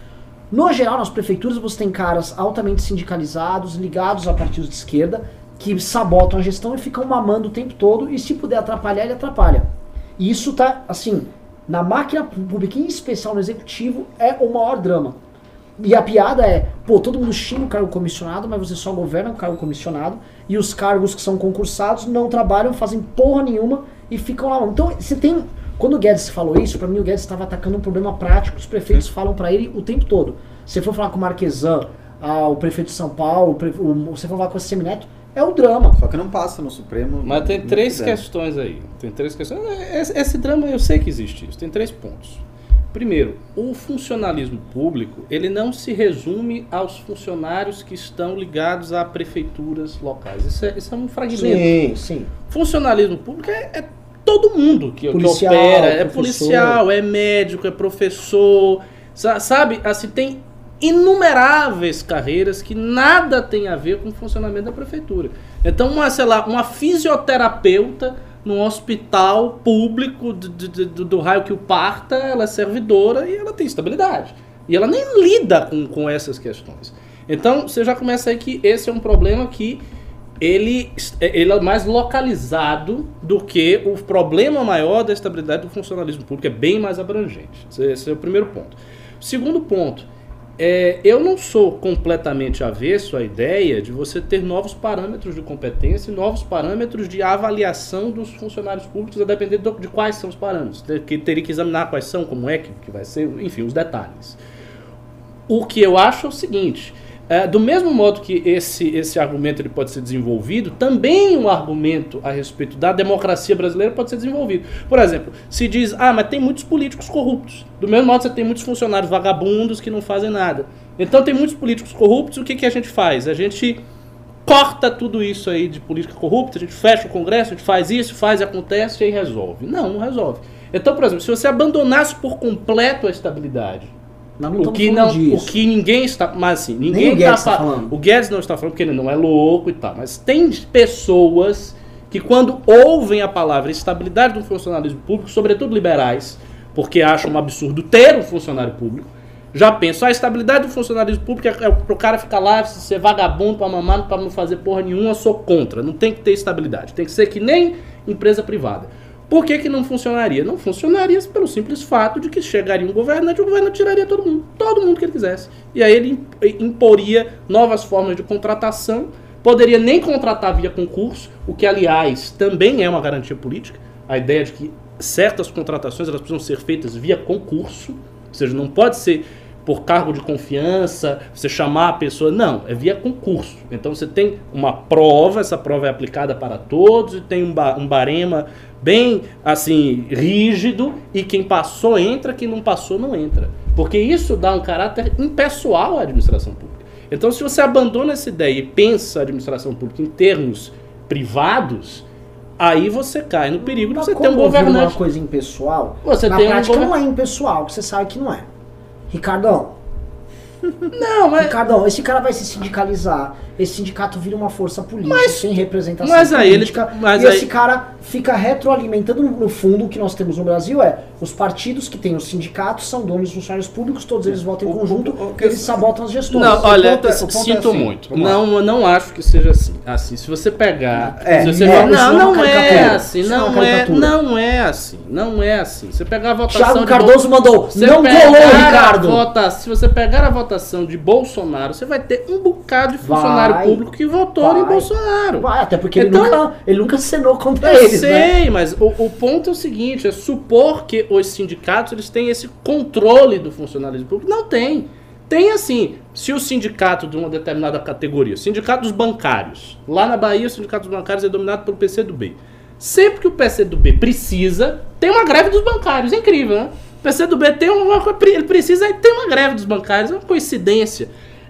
No geral, nas prefeituras você tem caras altamente sindicalizados, ligados a partidos de esquerda, que sabotam a gestão e ficam mamando o tempo todo, e se puder atrapalhar, ele atrapalha. E isso tá, assim, na máquina pública, em especial no executivo, é o maior drama. E a piada é, pô, todo mundo xinga o cargo comissionado, mas você só governa o cargo comissionado, e os cargos que são concursados não trabalham, fazem porra nenhuma e ficam lá. Então você tem Quando o Guedes falou isso, pra mim o Guedes estava atacando um problema prático que os prefeitos falam pra ele o tempo todo. Se for falar com o Marquesan, ah, o prefeito de São Paulo, o pre- o- você for falar com o Semineto, é o drama. Só que não passa no Supremo. Mas tem três quiser. questões aí. Tem três questões. Esse, esse drama eu sei que existe isso. Tem três pontos. Primeiro, o funcionalismo público ele não se resume aos funcionários que estão ligados a prefeituras locais. Isso é, isso é um fragmento. Sim, sim. Funcionalismo público é, é todo mundo que, que Policial, opera. É professor. policial, é médico, é professor. sa- Sabe? Assim, tem inumeráveis carreiras que nada tem a ver com o funcionamento da prefeitura. Então, uma, sei lá, uma fisioterapeuta num hospital público do, do- do- do raio que o parta, ela é servidora e ela tem estabilidade. E ela nem lida com, com essas questões. Então, você já começa aí que esse é um problema que ele, ele é mais localizado do que o problema maior da estabilidade do funcionalismo público, é bem mais abrangente. Esse é o primeiro ponto. Segundo ponto, é, eu não sou completamente avesso à ideia de você ter novos parâmetros de competência e novos parâmetros de avaliação dos funcionários públicos, a depender do- de quais são os parâmetros. Que teria que examinar quais são, como é que, que vai ser, enfim, os detalhes. O que eu acho é o seguinte: é, do mesmo modo que esse, esse argumento ele pode ser desenvolvido, também um argumento a respeito da democracia brasileira pode ser desenvolvido. Por exemplo, se diz, ah, mas tem muitos políticos corruptos. Do mesmo modo, você tem muitos funcionários vagabundos que não fazem nada. Então, tem muitos políticos corruptos, o que, que a gente faz? A gente corta tudo isso aí de política corrupta, a gente fecha o Congresso, a gente faz isso, faz, acontece e aí resolve. Não, não resolve. Então, por exemplo, se você abandonasse por completo a estabilidade, o que não, disso. o que ninguém está, mas assim, ninguém Guedes tá fa- falando. O Guedes não está falando porque ele não é louco e tal, mas tem pessoas que quando ouvem a palavra estabilidade do funcionalismo público, sobretudo liberais, porque acham um absurdo ter um funcionário público, já pensam, a estabilidade do funcionalismo público é, é pro cara ficar lá, ser vagabundo pra mamar, pra não fazer porra nenhuma, eu sou contra. Não tem que ter estabilidade. Tem que ser que nem empresa privada. Por que, que não funcionaria? Não funcionaria pelo simples fato de que chegaria um governante e o governante tiraria todo mundo, todo mundo que ele quisesse. E aí ele imp- imporia novas formas de contratação, poderia nem contratar via concurso, o que, aliás, também é uma garantia política. A ideia de que certas contratações elas precisam ser feitas via concurso, ou seja, não pode ser por cargo de confiança, você chamar a pessoa. Não, é via concurso. Então você tem uma prova, essa prova é aplicada para todos e tem um, ba um barema bem assim rígido e quem passou entra, quem não passou não entra. Porque isso dá um caráter impessoal à administração pública. Então se você abandona essa ideia e pensa a administração pública em termos privados, aí você cai no perigo de você ter um governante. uma coisa impessoal, Você na tem um prática gover- não é impessoal, que você sabe que não é. Ricardão, Não, mas Ricardão, esse cara vai se sindicalizar, esse sindicato vira uma força política sem representação mas aí ele- política, mas e aí- esse cara fica retroalimentando, no fundo, o que nós temos no Brasil é, os partidos que têm os sindicatos são donos dos funcionários públicos, todos eles votam em O- o- conjunto, o- o- eles sabotam as gestões. Não, olha, ponto é- é sinto assim, muito. vamos. Não, não acho que seja assim. Assim, se você pegar, É, se você é, não, é uma não é assim, é não é, não é assim, não é assim. Você pegar a votação Thiago de Cardoso mandou, Você não colou, Ricardo! vota- se você pegar a votação de Bolsonaro, você vai ter um bocado de funcionário Vai. público que votou em Vai. Bolsonaro. Vai, até porque Então- ele, nunca, ele nunca acenou contra Eu eles, né? sei, mas o, o ponto é o seguinte: é supor que os sindicatos eles têm esse controle do funcionalismo público. Não tem. Tem assim, se o sindicato de uma determinada categoria, sindicato dos bancários, lá na Bahia o sindicato dos bancários é dominado pelo PCdoB. Sempre que o PCdoB precisa, tem uma greve dos bancários. É incrível, né? O PCdoB tem uma ele precisa e tem uma greve dos bancários, é uma coincidência.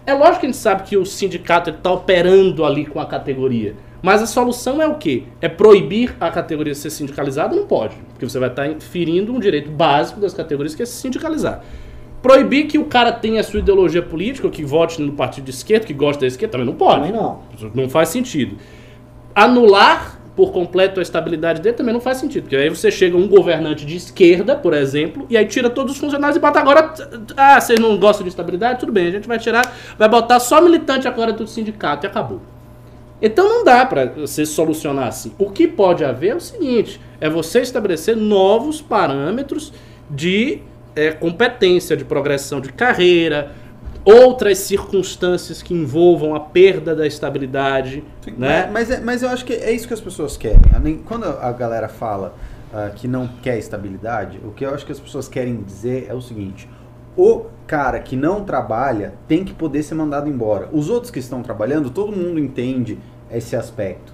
É lógico que a gente sabe que o sindicato está operando ali com a categoria. Mas a solução é o quê? É proibir a categoria de ser sindicalizada? Não pode. Porque você vai estar inferindo um direito básico das categorias que é se sindicalizar. Proibir que o cara tenha a sua ideologia política, que vote no partido de esquerda, que gosta da esquerda, também não pode. Também não. Não faz sentido. Anular por completo a estabilidade dele também não faz sentido. Porque aí você chega um governante de esquerda, por exemplo, e aí tira todos os funcionários e bota agora. Ah, vocês não gostam de estabilidade? Tudo bem, a gente vai tirar, vai botar só militante agora do sindicato e acabou. Então não dá para você solucionar assim. O que pode haver é o seguinte: é você estabelecer novos parâmetros de é, competência, de progressão de carreira, outras circunstâncias que envolvam a perda da estabilidade, né? Mas, é- mas eu acho que é isso que as pessoas querem. A Quando a galera fala, ah, que não quer estabilidade, o que eu acho que as pessoas querem dizer é o seguinte: o cara que não trabalha tem que poder ser mandado embora. Os outros que estão trabalhando, todo mundo entende esse aspecto.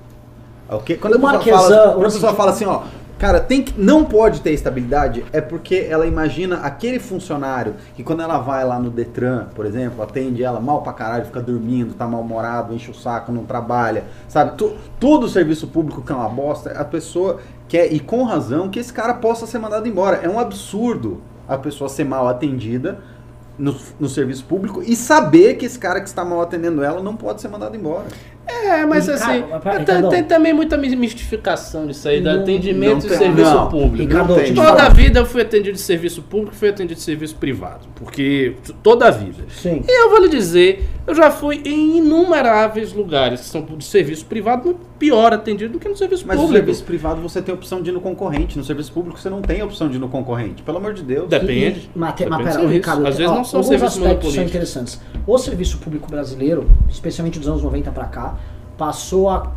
Ok? Quando a O pessoa, Marquesan, fala, quando a pessoa fala assim, ó, cara, tem que, não pode ter estabilidade, é porque ela imagina aquele funcionário que quando ela vai lá no Detran, por exemplo, atende ela mal pra caralho, fica dormindo, tá mal-humorado, enche o saco, não trabalha, sabe? Todo o serviço público que é uma bosta, a pessoa quer, e com razão, que esse cara possa ser mandado embora. É um absurdo a pessoa ser mal atendida no, no serviço público e saber que esse cara que está mal atendendo ela não pode ser mandado embora. É, mas assim, mas pera, tem, tem também muita mistificação disso aí, do Não- atendimento não tem- serviço não. público. Ricardo, Não te Toda a vida eu fui atendido de serviço público, fui atendido de serviço privado. Porque toda a vida. Sim. E eu vou lhe dizer, eu já fui em inumeráveis lugares que são de serviço privado muito pior atendido do que no serviço Mas no público. serviço privado você tem a opção de ir no concorrente, no serviço público você não tem a opção de ir no concorrente. Pelo amor de Deus. Depende. E- Mas, mas pera. Ricardo, Às vezes ó, não são alguns serviços aspectos são interessantes. O serviço público brasileiro, especialmente dos anos 90 para cá, passou a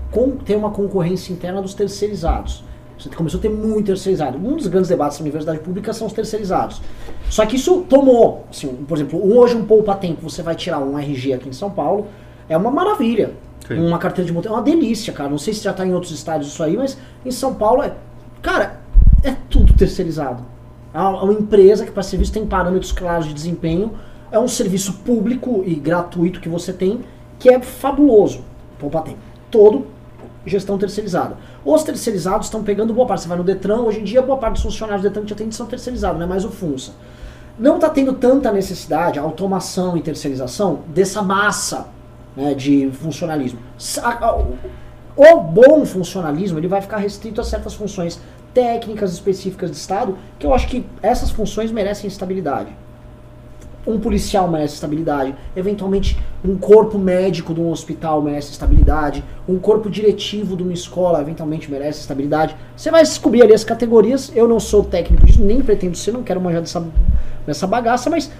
ter uma concorrência interna dos terceirizados. Você começou a ter muito terceirizado. Um dos grandes debates da universidade pública são os terceirizados. Só que isso tomou, assim, por exemplo, hoje um poupa-tempo, você vai tirar um RG aqui em São Paulo, é uma maravilha. Sim. Uma carteira de motorista, é uma delícia, cara. Não sei se já tá em outros estados isso aí, mas em São Paulo é. Cara, é tudo terceirizado. É uma, é uma empresa que para serviço tem parâmetros claros de desempenho. É um serviço público e gratuito que você tem, que é fabuloso. Poupa tempo. Todo gestão terceirizada. Os terceirizados estão pegando boa parte. Você vai no Detran, hoje em dia boa parte dos funcionários do Detran que te atende são terceirizados, não é mais o FUNSA. Não está tendo tanta necessidade, automação e terceirização, dessa massa né, de funcionalismo. O bom funcionalismo ele vai ficar restrito a certas funções técnicas específicas de Estado, que eu acho que essas funções merecem estabilidade. Um policial merece estabilidade, eventualmente um corpo médico de um hospital merece estabilidade, um corpo diretivo de uma escola eventualmente merece estabilidade. Você vai descobrir ali as categorias. Eu não sou técnico disso, nem pretendo ser, não quero manjar dessa, dessa bagaça, mas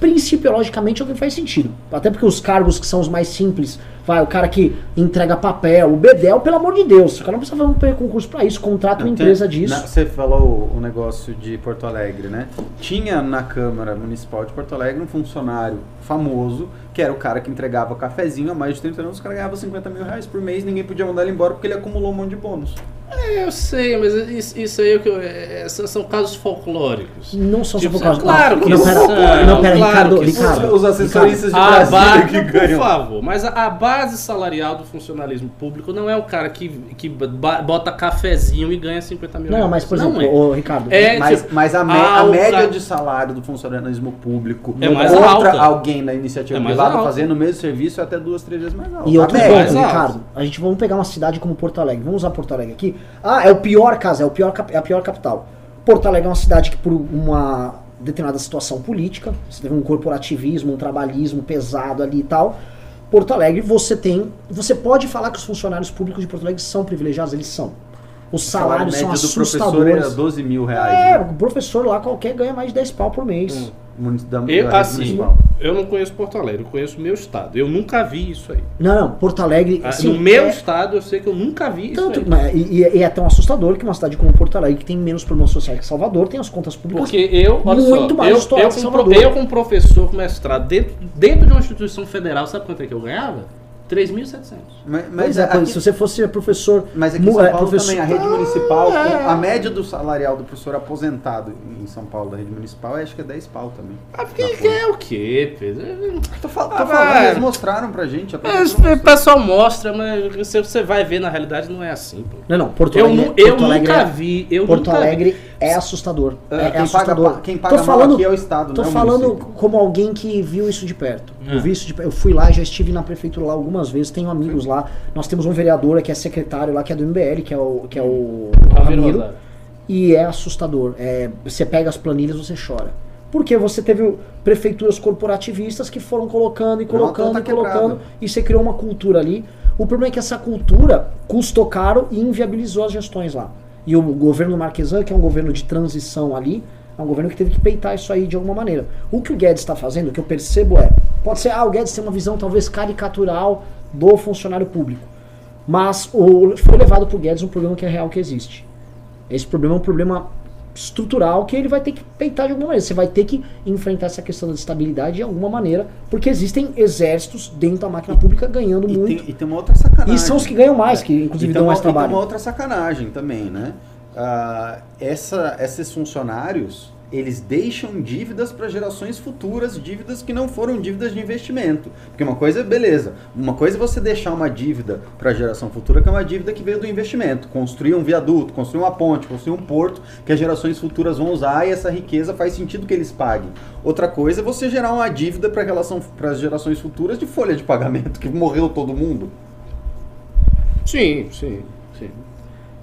principiologicamente é o que faz sentido. Até porque os cargos que são os mais simples, vai, o cara que entrega papel, o Bedel, pelo amor de Deus, o cara não precisa fazer um concurso pra isso, contrata uma empresa disso. na- você falou o negócio de Porto Alegre, né? Tinha na Câmara Municipal de Porto Alegre um funcionário famoso, que era o cara que entregava cafezinho há mais de 30 anos, o cara ganhava 50 mil reais por mês, ninguém podia mandar ele embora porque ele acumulou um monte de bônus. É, eu sei, mas isso, isso aí é o que eu- é, são, são casos folclóricos. Não são Tipo, só por causa claro que não, pera, são, não, pera, claro Ricardo, que Ricardo. Os assessoristas de Brasília base, que por ganham. favor, mas a, a base salarial do funcionalismo público não é o cara que, que bota cafezinho e ganha 50 mil Não, reais. mas por Não exemplo, é. ô, Ricardo, É, mas, tipo, mas a, me- a média de salário do funcionalismo público É mais contra alta. alguém da iniciativa É privada fazendo o mesmo serviço é até duas, três vezes mais alto. E A outro média. ponto, Exato. Ricardo, a gente vamos pegar uma cidade como Porto Alegre. Vamos usar Porto Alegre aqui. Ah, é o pior caso, é, o pior, é a pior capital. Porto Alegre é uma cidade que, por uma determinada situação política, você teve um corporativismo, um trabalhismo pesado ali e tal. Porto Alegre, você tem. Você pode falar que os funcionários públicos de Porto Alegre são privilegiados? Eles são. Os O salário salários são médio do professor era assustadores. 12 mil reais. É, né? o professor lá qualquer ganha mais de 10 pau por mês. Hum. Da- da Eu, rede assim, municipal. eu não conheço Porto Alegre, eu conheço o meu estado. Eu nunca vi isso aí. Não, não, Porto Alegre. Ah, assim, no meu é- estado, eu sei que eu nunca vi isso Tanto, aí. mas- e, e- e é tão assustador que uma cidade como Porto Alegre, que tem menos problemas sociais que Salvador, tem as contas públicas. Porque eu, olha muito só, mais eu, eu, que como Salvador. pro- eu como professor com mestrado dentro, dentro de uma instituição federal, sabe quanto é que eu ganhava? 3.700. Mas, Mas mas, é, aqui, se você fosse professor. mas aqui em São é, Paulo professor- também, a rede municipal, Ah, é. a média do salarial do professor aposentado em São Paulo da rede municipal, acho que é 10 pau também. Ah, porque é o quê, Pedro? Tô, fal- tô Ah, falando, vai. eles mostraram pra gente. a Mas o pessoal mostra, mas você, você vai ver na realidade não é assim, pô. Não, não, Porto Eu, Alegre. nu- eu Porto Alegre nunca é- vi, eu Porto nunca Alegre é assustador. É, É, é quem, assustador. paga, quem paga tô mal falando, aqui é o Estado, tô não é o falando município. como alguém que viu isso de perto. Eu Ah. vi isso de perto. Eu fui lá, já estive na prefeitura lá algumas vezes, tenho amigos lá. Nós temos um vereador que é secretário lá, que é do MBL, que é o, que é o Ramiro. E é assustador. É, você pega as planilhas, você chora. Porque você teve prefeituras corporativistas que foram colocando e colocando tá e colocando, quebrado. e você criou uma cultura ali. O problema é que essa cultura custou caro e inviabilizou as gestões lá. E o governo Marquesan, que é um governo de transição ali, é um governo que teve que peitar isso aí de alguma maneira. O que o Guedes está fazendo, o que eu percebo é, pode ser, ah, o Guedes tem uma visão talvez caricatural do funcionário público. Mas o, foi levado pro Guedes um problema que é real que existe. Esse problema é um problema estrutural que ele vai ter que peitar de alguma maneira. Você vai ter que enfrentar essa questão da estabilidade de alguma maneira, porque existem exércitos dentro da máquina pública ganhando E muito. tem, e tem uma outra sacanagem. E são os que ganham mais, que inclusive E tem dão uma- mais e tem trabalho. uma outra sacanagem também, né? Ah, essa, esses funcionários, eles deixam dívidas para gerações futuras, dívidas que não foram dívidas de investimento. Porque uma coisa é beleza, uma coisa é você deixar uma dívida para a geração futura, que é uma dívida que veio do investimento. Construir um viaduto, construir uma ponte, construir um porto que as gerações futuras vão usar e essa riqueza faz sentido que eles paguem. Outra coisa é você gerar uma dívida para relação para as gerações futuras de folha de pagamento, que morreu todo mundo. Sim, sim, sim.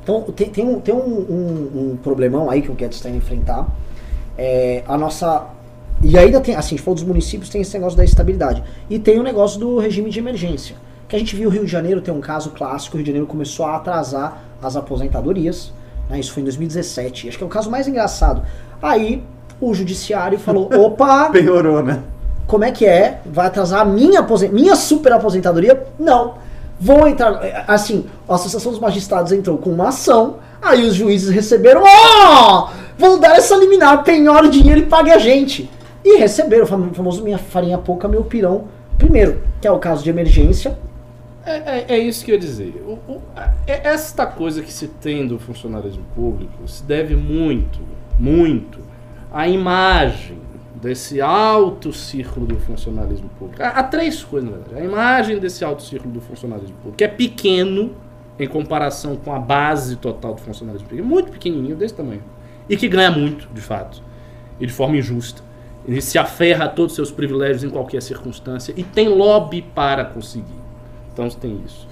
Então tem, tem, um, tem um, um- um problemão aí que o Guedes está indo enfrentar. É, a nossa. E ainda tem, assim, gente falou dos municípios, tem esse negócio da estabilidade. E tem o negócio do regime de emergência. Que a gente viu o Rio de Janeiro tem um caso clássico, o Rio de Janeiro começou a atrasar as aposentadorias. né, isso foi em 2017. Acho que é o caso mais engraçado. Aí o judiciário falou: opa! Piorou, né? Como é que é? Vai atrasar a minha, minha super aposentadoria? Não. Vou entrar. Assim, a Associação dos Magistrados entrou com uma ação, aí os juízes receberam. Ó! Vão dar essa liminar, penhora o dinheiro e pague a gente. E receberam o fam- famoso minha farinha pouca, meu pirão. Primeiro, que é o caso de emergência. É, é- é isso que eu ia dizer. O- o- é- esta coisa que se tem do funcionalismo público se deve muito, muito à imagem desse alto círculo do funcionalismo público. Há, há três coisas, na verdade. A imagem desse alto círculo do funcionalismo público, que é pequeno em comparação com a base total do funcionalismo público. É muito pequenininho, desse tamanho. E que ganha muito, de fato. E de forma injusta. Ele se aferra a todos os seus privilégios em qualquer circunstância e tem lobby para conseguir. Então tem isso.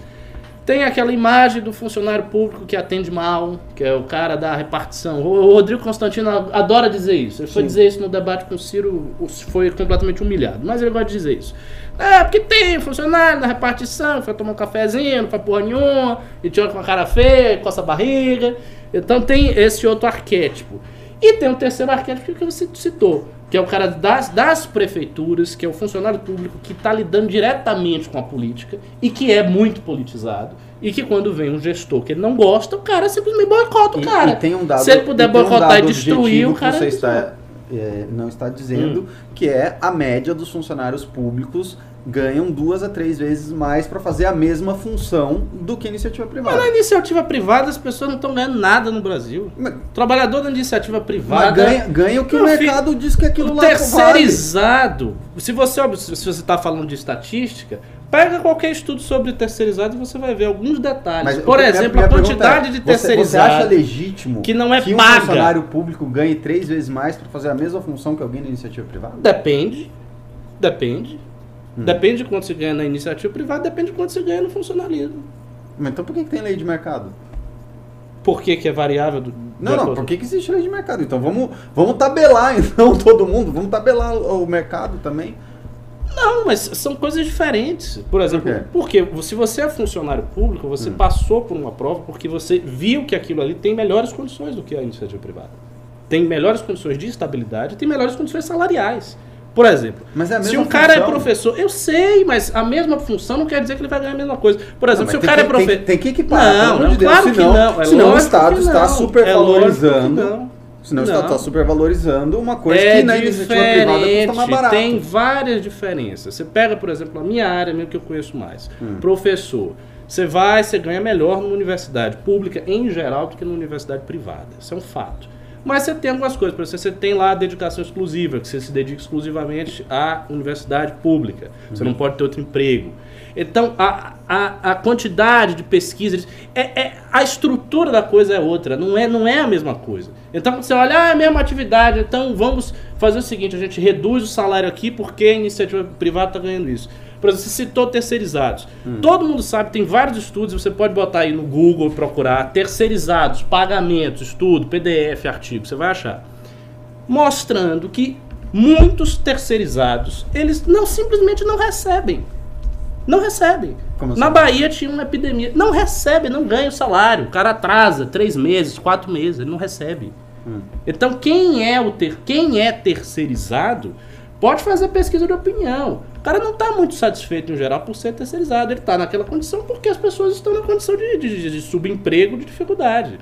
Tem aquela imagem do funcionário público que atende mal, que é o cara da repartição. O Rodrigo Constantino adora dizer isso. Ele foi Sim. dizer isso no debate com o Ciro, foi completamente humilhado. Mas ele gosta de dizer isso. É, porque tem funcionário da repartição que vai tomar um cafezinho, não faz porra nenhuma, e te olha com a cara feia, coça a barriga. Então tem esse outro arquétipo. E tem o terceiro arquétipo que você citou, que é o cara das, das prefeituras, que é o funcionário público que está lidando diretamente com a política e que é muito politizado. E que quando vem um gestor que ele não gosta, o cara simplesmente boicota o cara. e tem um dado, Se ele puder e um boicotar dado e destruir, o cara. que você é está, é, não está dizendo, que é a média dos funcionários públicos ganham duas a três vezes mais para fazer a mesma função do que a iniciativa privada. Mas na iniciativa privada as pessoas não estão ganhando nada no Brasil. Mas- Trabalhador da iniciativa privada. ganha, ganha o que o mercado diz que aquilo O lá vale. terceirizado. Se você se você está falando de estatística, pega qualquer estudo sobre terceirizado e você vai ver alguns detalhes. Mas Por exemplo, a pergunta quantidade é, de você- Você acha terceirizado. legítimo que não é que um paga. funcionário público ganhe três vezes mais para fazer a mesma função que alguém da iniciativa privada? Depende. Depende. Hum. Depende de quanto se ganha na iniciativa privada, depende de quanto se ganha no funcionalismo. Mas então por que, que tem lei de mercado? Por que, que é variável? Do, Não, não, por que, que existe lei de mercado? Então vamos, vamos tabelar, então, todo mundo, vamos tabelar o, o mercado também. Não, mas são coisas diferentes. Por exemplo, quê? porque se você é funcionário público, você Hum. passou por uma prova porque você viu que aquilo ali tem melhores condições do que a iniciativa privada. Tem melhores condições de estabilidade, tem melhores condições salariais. Por exemplo, Mas é se um cara é professor, eu sei, mas a mesma função não quer dizer que ele vai ganhar a mesma coisa. Por Não, exemplo, mas se o cara que- é professor. Tem, tem que equiparar, Não, não, de Deus, claro que senão, não. É senão o Estado que está não. É que supervalorizando. não. senão o Estado Não. está supervalorizando uma coisa é que na iniciativa privada custa mais barato. tem várias diferenças. Você pega, por exemplo, a minha área, mesmo que eu conheço mais, Hum. professor. Você vai, você ganha melhor numa universidade pública em geral do que numa universidade privada. Isso é um fato. Mas você tem algumas coisas, por exemplo, você tem lá a dedicação exclusiva, que você se dedica exclusivamente à universidade pública. Você não pode ter outro emprego. Então, a, a, a quantidade de pesquisas. É, é- a estrutura da coisa é outra, não é, não é a mesma coisa. Então, quando você olha, ah, é a mesma atividade, então vamos fazer o seguinte: a gente reduz o salário aqui porque a iniciativa privada está ganhando isso. Por exemplo, você citou terceirizados. Todo mundo sabe, tem vários estudos, você pode botar aí no Google e procurar terceirizados, pagamentos, estudo, PDF, artigo, você vai achar mostrando que muitos terceirizados, eles não simplesmente não recebem. Não recebem. Como Na assim? Bahia tinha uma epidemia. Não recebe, não ganha o salário. O cara atrasa três meses, quatro meses, ele não recebe. Hum. Então quem é o ter, quem é terceirizado pode fazer pesquisa de opinião. O cara não está muito satisfeito em geral por ser terceirizado. Ele está naquela condição porque as pessoas estão na condição de, de, de subemprego, de dificuldade.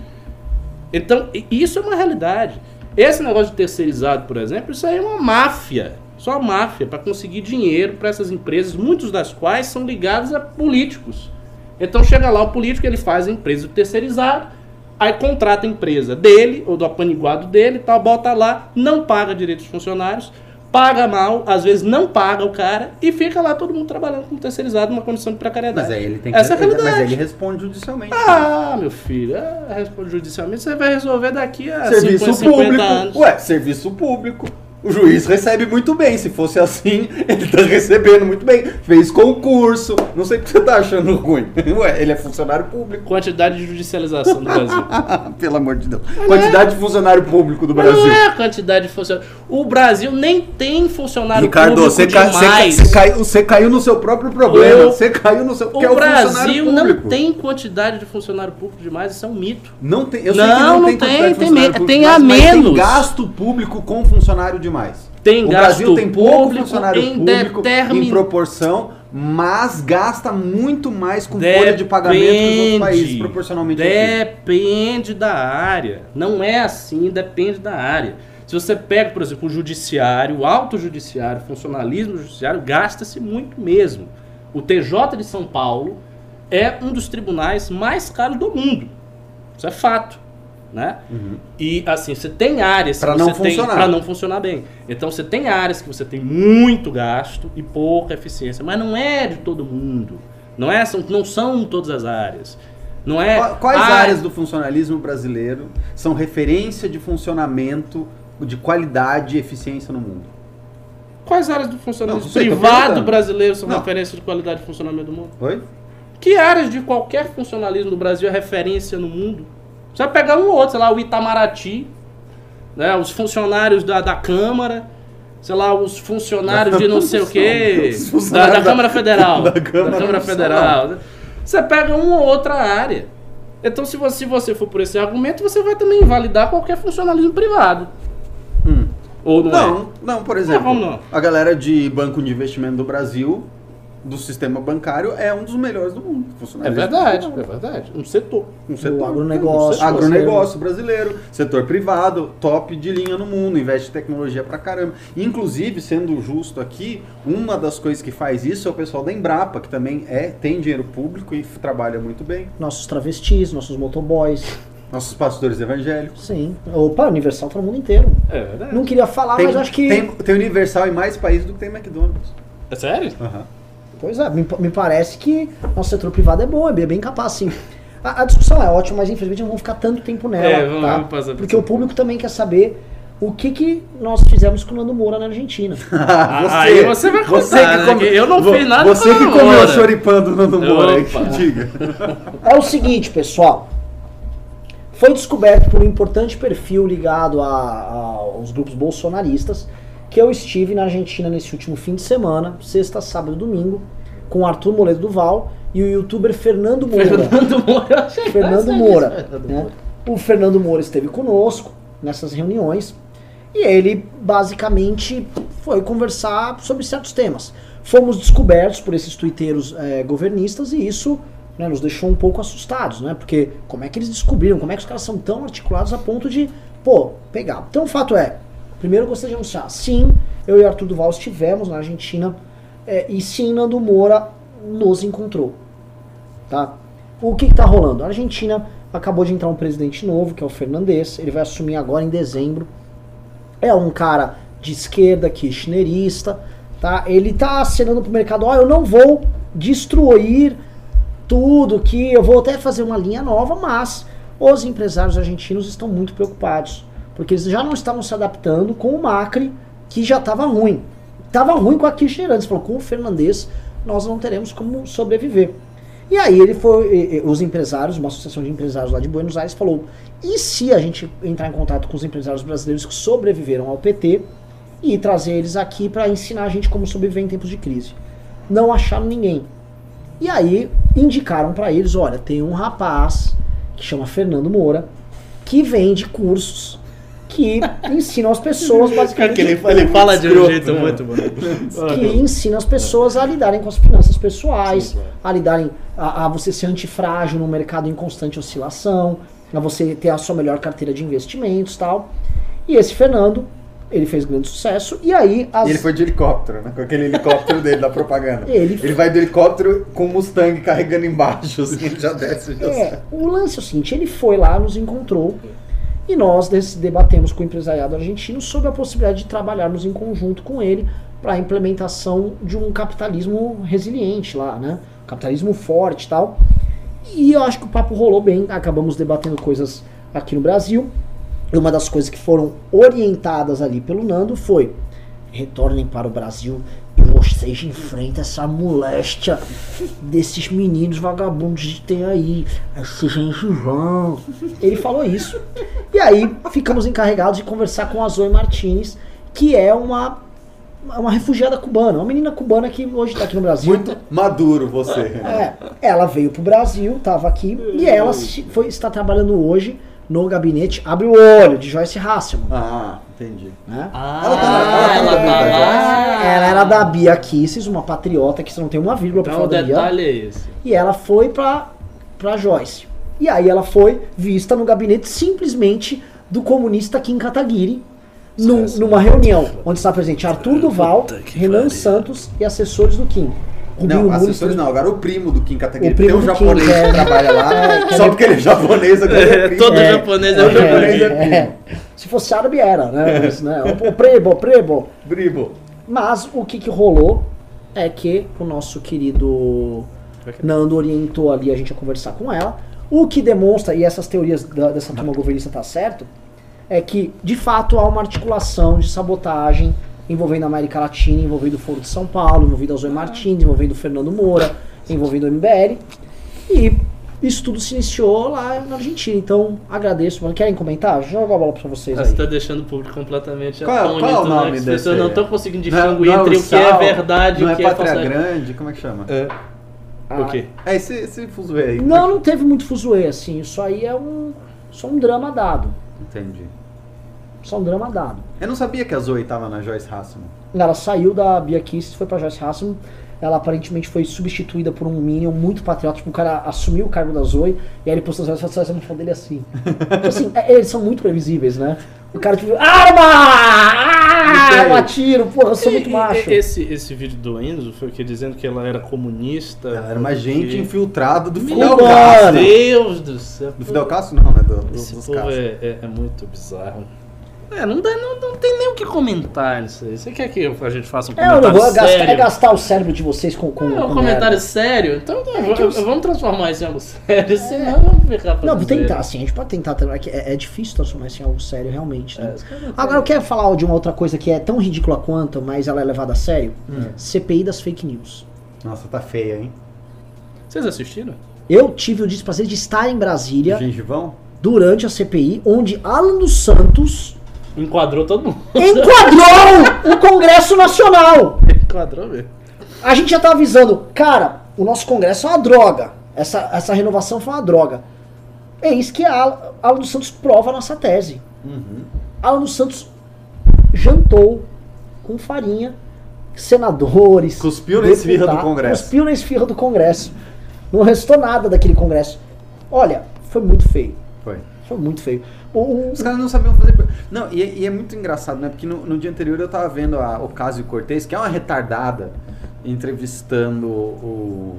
Então, isso é uma realidade. Esse negócio de terceirizado, por exemplo, isso aí é uma máfia. Só máfia para conseguir dinheiro para essas empresas, muitos das quais são ligados a políticos. Então chega lá o político, ele faz a empresa terceirizada, aí contrata a empresa dele, ou do apaniguado dele, tal, bota lá, não paga direitos funcionários, paga mal, às vezes não paga o cara, e fica lá todo mundo trabalhando como terceirizado numa condição de precariedade. Mas aí ele tem que. Essa é a realidade. mas ele responde judicialmente. Ah, meu filho, é, responde judicialmente, você vai resolver daqui a serviço 50, 50 público. anos. Ué, serviço público. O juiz recebe muito bem. Se fosse assim, ele tá recebendo muito bem. Fez concurso. Não sei o que você tá achando ruim. Ué, ele é funcionário público. Quantidade de judicialização do Brasil. Pelo amor de Deus. Quantidade de funcionário público do Mas Brasil. não é a quantidade de funcionários. O Brasil nem tem funcionário Ricardo, público ca- você, ca- demais. você caiu, você caiu no seu próprio problema. O- você caiu no seu. O é o Brasil funcionário não tem quantidade de funcionário público demais, isso é um mito. Não tem. Eu Não, sei que não, não tem, tem, de tem funcionário público tem demais, a mas menos. Tem gasto público com funcionário demais. Tem o gasto Brasil tem pouco público funcionário em público determin- em proporção, mas gasta muito mais com folha de pagamento que os outros Depende. países, proporcionalmente. Depende da área. Não é assim, depende da área. Se você pega, por exemplo, o judiciário, o alto judiciário, o funcionalismo judiciário, gasta-se muito mesmo. O TJ de São Paulo é um dos tribunais mais caros do mundo. Isso é fato. Né? E assim, você tem áreas você não tem funcionar. para não funcionar bem. Então você tem áreas que você tem muito gasto e pouca eficiência, mas não é de todo mundo. Não é, são, não são todas as áreas. Não é Qua- Quais ah, áreas do funcionalismo brasileiro são referência de funcionamento, de qualidade e eficiência no mundo? Quais áreas do funcionamento Não, sei, tô privado brasileiro são Não. referência de qualidade de funcionamento do mundo? Oi? Que áreas de qualquer funcionalismo do Brasil é referência no mundo? Você vai pegar um ou outro, sei lá, o Itamaraty, né, os funcionários da, da Câmara, sei lá, os funcionários de não sei o quê, Os da, da Câmara Federal. da Câmara da Câmara não são, Federal. Você pega uma ou outra área. Então, se você, se você for por esse argumento, você vai também invalidar qualquer funcionalismo privado. Hum. Ou não, é? Não, não, por exemplo, vamos não. a galera de banco de investimento do Brasil, do sistema bancário, é um dos melhores do mundo. É verdade, é verdade. Um setor. Um setor, agronegócio agronegócio brasileiro, setor privado, top de linha no mundo, investe em tecnologia pra caramba. Inclusive, sendo justo aqui, uma das coisas que faz isso é o pessoal da Embrapa, que também é tem dinheiro público e trabalha muito bem. Nossos travestis, nossos motoboys. Nossos pastores evangélicos. Sim. Opa, Universal tá no mundo inteiro. É verdade. Não queria falar, tem, mas acho que. tem, tem Universal em mais países do que tem McDonald's. É sério? Aham. Pois é, me, me parece que nosso setor privado é bom, é bem, é bem capaz, sim. A, a discussão é ótima, mas infelizmente não vamos ficar tanto tempo nela, É, vamos- tá? vamos passar por Porque o público também quer saber o que, que nós fizemos com o Nando Moura na Argentina. Ah, aí você vai contar, né, que eu não fiz nada Você com que a comeu Moura. choripando no Nando Moura, Opa. que diga. É o seguinte, pessoal. Foi descoberto por um importante perfil ligado a- a- aos grupos bolsonaristas que eu estive na Argentina nesse último fim de semana, sexta, sábado e domingo, com o Arthur Moledo Duval e o youtuber Fernando Moura. Fernando Moura. eu achei Fernando Moura. Fernando né? Moura. O Fernando Moura esteve conosco nessas reuniões e ele basicamente foi conversar sobre certos temas. Fomos descobertos por esses tuiteiros eh, governistas e isso né, nos deixou um pouco assustados, né? Porque como é que eles descobriram? Como é que os caras são tão articulados a ponto de, pô, pegar? Então o fato é, primeiro eu gostaria de anunciar, sim, eu e Arthur Duval estivemos na Argentina eh, e sim, Nando Moura nos encontrou tá? O que está rolando? A Argentina acabou de entrar um presidente novo, que é o Fernandes, ele vai assumir agora em dezembro. É um cara de esquerda, kirchnerista, tá? Ele tá acenando pro mercado, ó, eu não vou destruir tudo que eu vou até fazer uma linha nova, mas os empresários argentinos estão muito preocupados, porque eles já não estavam se adaptando com o Macri, que já estava ruim. Tava ruim com a Kirchner antes, falou, com o Fernandes nós não teremos como sobreviver. E aí ele foi, os empresários, uma associação de empresários lá de Buenos Aires falou: e se a gente entrar em contato com os empresários brasileiros que sobreviveram ao PT e trazer eles aqui para ensinar a gente como sobreviver em tempos de crise? Não acharam ninguém. E aí indicaram para eles: olha, tem um rapaz que chama Fernando Moura que vende cursos que ensinam as pessoas basicamente Ele, ele fala de um jeito né? muito bom. que ensina as pessoas a lidarem com as finanças pessoais, a lidarem a, a você ser antifrágil num mercado em constante oscilação. a você ter a sua melhor carteira de investimentos tal. E esse Fernando, ele fez grande sucesso. E aí as... E ele foi de helicóptero, né? Com aquele helicóptero dele da propaganda. Ele- Ele vai do helicóptero com o Mustang carregando embaixo, assim, ele já desce. Já É, o lance é o seguinte, ele foi lá, nos encontrou e nós debatemos com o empresariado argentino sobre a possibilidade de trabalharmos em conjunto com ele para a implementação de um capitalismo resiliente lá, né? Capitalismo forte e tal. E eu acho que o papo rolou bem, acabamos debatendo coisas aqui no Brasil. E uma das coisas que foram orientadas ali pelo Nando foi: retornem para o Brasil vocês enfrentem essa moléstia desses meninos vagabundos que tem aí, esse gengivão. Ele falou isso. E aí ficamos encarregados de conversar com a Zoe Martinez, que é uma, uma refugiada cubana, uma menina cubana que hoje está aqui no Brasil. Muito maduro você. É, ela veio pro Brasil, estava aqui, e ela foi, está trabalhando hoje no gabinete Abre o Olho, de Joyce Hasselman. Ah, entendi. Né? Ah, Ela tá ela tá ela tá. Ela era da Bia Kisses, uma patriota que você não tem uma vírgula pra Então o falar Bia. detalhe é esse. E ela foi pra, pra Joyce. E aí ela foi vista no gabinete simplesmente do comunista Kim Kataguiri, num- numa reunião onde está presente Arthur Duval, Renan Santos e assessores do Kim. Rubinho Não, assessores não, agora o primo do Kim Kataguiri. O primo Tem um do Kim, japonês que é- trabalha lá, É, é só porque ele é japonês, agora é primo. Todo É, japonês é, é, japonês. é, É, se fosse árabe era, né? Mas, né? O prebo, prebo. Bribo. Mas o que, que rolou é que o nosso querido Nando orientou ali a gente a conversar com ela. O que demonstra, e essas teorias da- dessa turma governista tá certo, é que de fato há uma articulação de sabotagem envolvendo a América Latina, envolvendo o Foro de São Paulo, envolvendo a Zoe Martins, envolvendo o Fernando Moura, envolvendo o MBL. E isso tudo se iniciou lá na Argentina. Então agradeço. Mano. Querem comentar? Joga a bola pra vocês Você aí. está deixando o público completamente Qual é- atônito, qual é o né? nome Que As pessoas não estão conseguindo Não é- distinguir não é entre o o que é Sal, verdade e Não o é que é Pátria falsidade. Grande, como é que chama? É, O quê? esse, esse fuzuê aí. Não, não teve muito fuzuê, assim. Isso aí é um. Só um drama dado. Entendi. Só um drama dado. Eu não sabia que a Zoe tava na Joyce Hasselman. Ela saiu da Bia Kiss, foi pra Joyce Hasselman. Ela aparentemente foi substituída por um Minion muito patriota. Tipo, o cara assumiu o cargo da Zoe e aí ele postou as fotos no dele assim. tipo assim, é- eles são muito previsíveis, né? O cara, tipo, arma! Ah, arma, tiro, porra, eu sou muito E- e- macho. Esse, esse vídeo do Enzo foi o que dizendo que ela era comunista. Ela era uma porque- gente infiltrada do Meu Fidel. Castro. Deus do céu. Do Fidel Castro não, né? Do, do, Esse dos povo Castro. é, é- é muito bizarro. É, não, dá, não, não tem nem o que comentar nisso aí. Você quer que a gente faça um É, eu comentário não vou gastar, sério? é gastar o cérebro de vocês com. com, É um com comentário merda. sério? Então É, v- que eu- vamos transformar isso em algo sério, senão vamos ficar Não, vou tentar, assim, a gente pode tentar também. é que É, é difícil transformar isso em algo sério, realmente. Né? É, Agora eu quero falar de uma outra coisa que é tão ridícula quanto, mas ela é levada a sério. CPI das fake news. Nossa, tá feia, hein? Vocês assistiram? Eu tive o desprazer de estar em Brasília Gengivão? durante a CPI, onde Alan dos Santos Enquadrou todo mundo. enquadrou o Congresso Nacional. Enquadrou mesmo. A gente já tá avisando, cara, o nosso Congresso é uma droga. Essa, essa renovação foi uma droga. Eis que a Alan dos Santos prova a nossa tese. Uhum. Alan dos Santos jantou com farinha, senadores. Cuspiu na esfirra do Congresso. Cuspiu na esfirra do Congresso. Não restou nada daquele Congresso. Olha, foi muito feio. Foi. Foi muito feio. Os caras não sabiam fazer. Não, e, é- e é muito engraçado, né? Porque no, no dia anterior eu tava vendo a Ocasio Cortez, que é uma retardada, entrevistando o,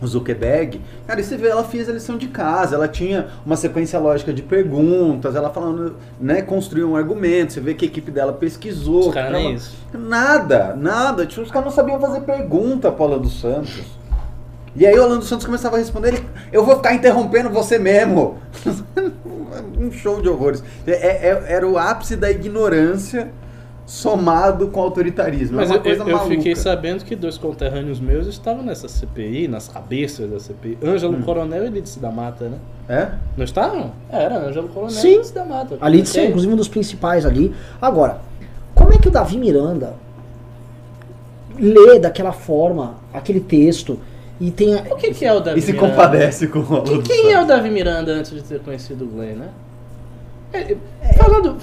o Zuckerberg. Cara, e você vê, ela fez a lição de casa, ela tinha uma sequência lógica de perguntas, ela falando, né? Construiu um argumento, você vê que a equipe dela pesquisou. Os caras nem traba- isso. Nada, nada. Tipo, os caras não sabiam fazer pergunta Alan dos Santos. E aí o Alan dos Santos começava a responder, ele, eu vou ficar interrompendo você mesmo. um show de horrores. É- é- era o ápice da ignorância somado com autoritarismo. Mas é uma eu, coisa eu- fiquei sabendo que dois conterrâneos meus estavam nessa CPI, nas cabeças da CPI. Ângelo Hum. Coronel e Lídice da Mata, né? É? Não estavam? Era, Ângelo Coronel Sim. e Lídice da Mata. ali de ser, inclusive, um dos principais ali. Agora, como é que o Davi Miranda lê daquela forma aquele texto e tem. a- O que, que é o Davi E se Miranda? compadece com o Alan Quem, é o. Davi Miranda antes de ter conhecido o Glenn, né? É, é, falando,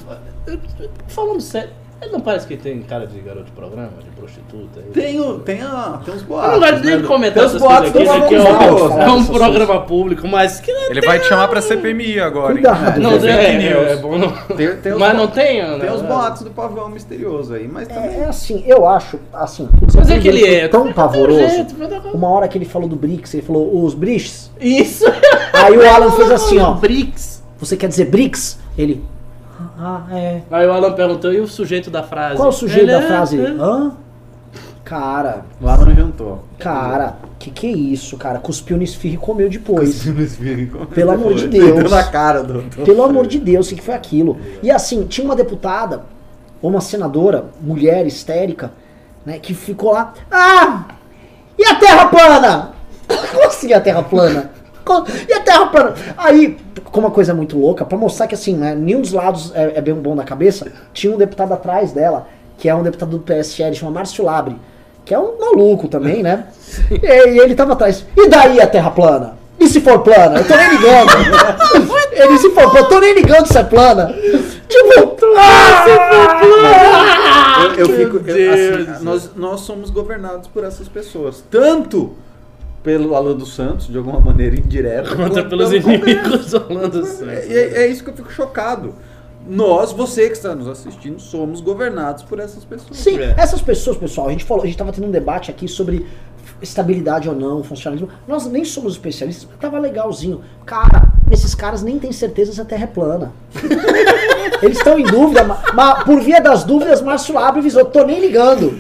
falando sério, Ele não parece que tem cara de garoto de programa, de prostituta? aí? Tem, o- tem, a, tem uns Eu boatos. não gosto nem né? de comentar Tem os essas boatos coisas do aqui, né, que é Pavão um, Misterioso. é um programa público, mas que não Ele vai te chamar pra CPMI agora, hein? Cuidado. Não, Fake é, news. é, é bom não. Tem, tem Mas não tem, né? Tem os boatos do pavão misterioso aí, mas também. É, é assim, eu acho, assim, Mas é que ele é. foi tão pavoroso. Uma hora que ele falou do BRICS, ele falou os BRICS. Isso! Aí o Alan fez assim, ó. Bricks. Você quer dizer BRICS? Ele. Ah, é. Aí o Alan perguntou, e o sujeito da frase? Qual o sujeito Ele da é- frase? é. Hã? Cara, O Alan jantou. cara, que que é isso, cara? Cuspiu no esfirro e comeu depois. Pelo Pelo amor de Deus. Deu na cara do. do- Pelo amor de Deus, o que foi aquilo? E assim, tinha uma deputada, ou uma senadora, mulher histérica, né, que ficou lá. Ah! E a terra plana? Como assim a terra plana? E a terra plana? Aí, como uma coisa muito louca, pra mostrar que assim, né, nenhum dos lados é, é bem bom da cabeça, tinha um deputado atrás dela, que é um deputado do PSL, chama Márcio Labre, que é um maluco também, né? E, e ele tava atrás. E daí a terra plana? E se for plana? Eu tô nem ligando. ele se for plana, eu tô nem ligando se é plana. Tipo, ah, se for plana! Eu, eu fico. eu- assim, nós, nós somos governados por essas pessoas. Tanto pelo Alan dos Santos, de alguma maneira indireta. Contra pelos pelo inimigos do Orlando Congresso. Santos. É, é- é isso que eu fico chocado. Nós, você que está nos assistindo, somos governados por essas pessoas. Sim, É. essas pessoas, pessoal, a gente falou, a gente tava tendo um debate aqui sobre estabilidade ou não, funcionalismo. Nós nem somos especialistas, mas tava legalzinho. Cara, esses caras nem têm certeza se a Terra é plana. Eles estão em dúvida, mas por via das dúvidas, Márcio Abre avisou, tô nem ligando.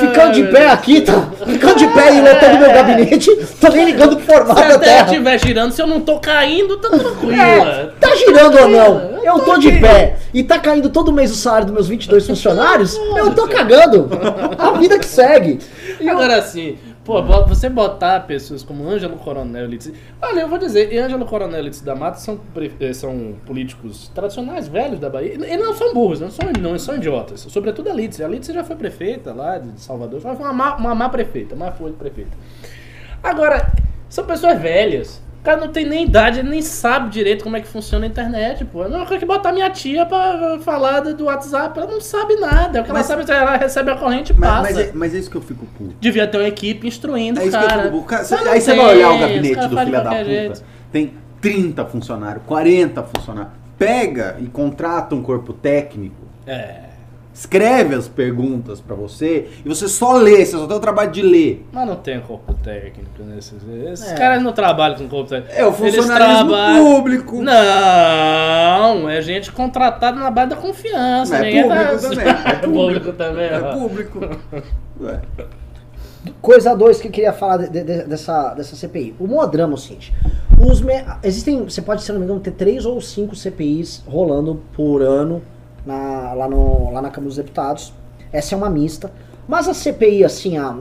Ficando de pé aqui, tá? Ficando de pé e lotando meu gabinete, tô nem ligando pro formato Se da a terra Terra. estiver girando, se eu não tô caindo, tá tranquilo. É, tá girando ou não? Eu tô de pé e tá caindo todo mês o salário dos meus 22 funcionários, eu tô cagando. A vida que segue. E agora assim, pô, você botar pessoas como Ângelo Coronel Litz. Olha, eu vou dizer, e Ângelo Coronel Litz da Mata são, eh, são políticos tradicionais, velhos da Bahia. E não são burros, não são, não são idiotas. Sobretudo a Litz. A Litz já foi prefeita lá de Salvador. Foi uma má, uma má prefeita, má foi prefeita. Agora, são pessoas velhas. O cara não tem nem idade, ele nem sabe direito como é que funciona a internet, pô. A mesma coisa que botar minha tia pra falar do WhatsApp. Ela não sabe nada. O que Mas- ela sabe é ela recebe a corrente e Mas, passa. mas, é, mas é isso que eu fico puto. Devia ter uma equipe instruindo É o isso que eu cara. fico. Cara, Mas não aí você vai olhar o gabinete do filho da puta. jeito. Tem 30 funcionários, 40 funcionários. Pega e contrata um corpo técnico. É. Escreve as perguntas pra você e você só lê, você só tem o trabalho de ler. Mas não tem corpo técnico nesses. Esses É. caras não trabalham com corpo técnico. É o Eles funcionalismo trabalham- público. Não, é gente contratada na base da confiança. É público tá- também. É público também. É público. Coisa 2 que eu queria falar de- de- dessa, dessa CPI. O modrama é o seguinte. Os me- Existem, você pode, se não me engano, ter três ou cinco CPIs rolando por ano na- lá, no, lá na Câmara dos Deputados. Essa é uma mista. Mas a CPI, assim, a,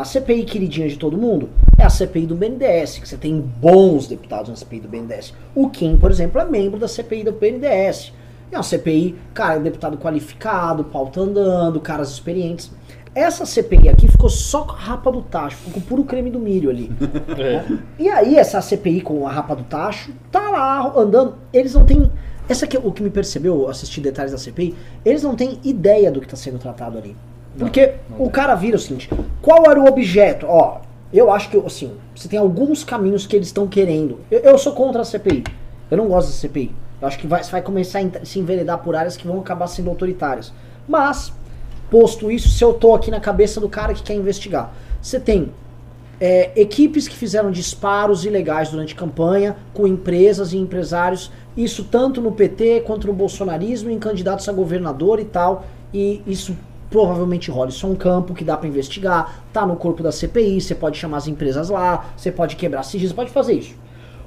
a CPI queridinha de todo mundo, é a CPI do BNDES, que você tem bons deputados na CPI do BNDES. O Kim, por exemplo, é membro da CPI do BNDES. É uma CPI, cara, deputado qualificado, pauta andando, caras experientes. Essa CPI aqui ficou só com a rapa do tacho, ficou com puro creme do milho ali. É. E aí, essa CPI com a rapa do tacho, tá lá andando. Eles não têm. Essa aqui é o que me percebeu, assistir detalhes da CPI, eles não têm ideia do que está sendo tratado ali. Porque o cara vira o seguinte: qual era o objeto? Ó, eu acho que, assim, você tem alguns caminhos que eles estão querendo. Eu, eu sou contra a CPI. Eu não gosto da CPI. Eu acho que vai, você vai começar a se enveredar por áreas que vão acabar sendo autoritárias. Mas, posto isso, se eu tô aqui na cabeça do cara que quer investigar, você tem é, equipes que fizeram disparos ilegais durante campanha com empresas e empresários, isso tanto no PT quanto no bolsonarismo, em candidatos a governador e tal, e isso provavelmente rola. Isso é um campo que dá pra investigar, tá no corpo da CPI, você pode chamar as empresas lá, você pode quebrar sigilo, pode fazer isso.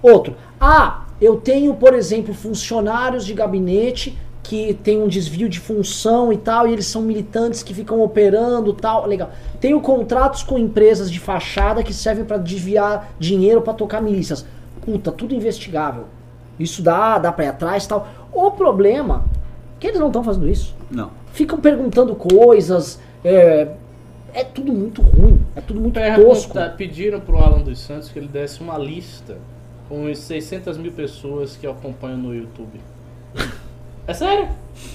Outro, ah, eu tenho, por exemplo, funcionários de gabinete que tem um desvio de função e tal, e eles são militantes que ficam operando tal, legal. Tenho contratos com empresas de fachada que servem para desviar dinheiro para tocar milícias. Puta, tudo investigável. Isso dá, dá pra ir atrás tal. O problema é que eles não estão fazendo isso. Não. Ficam perguntando coisas, é, é tudo muito ruim, é tudo muito tosco. Pergunta, pediram pro Alan dos Santos que ele desse uma lista com as 600 mil pessoas que acompanham no YouTube. É sério.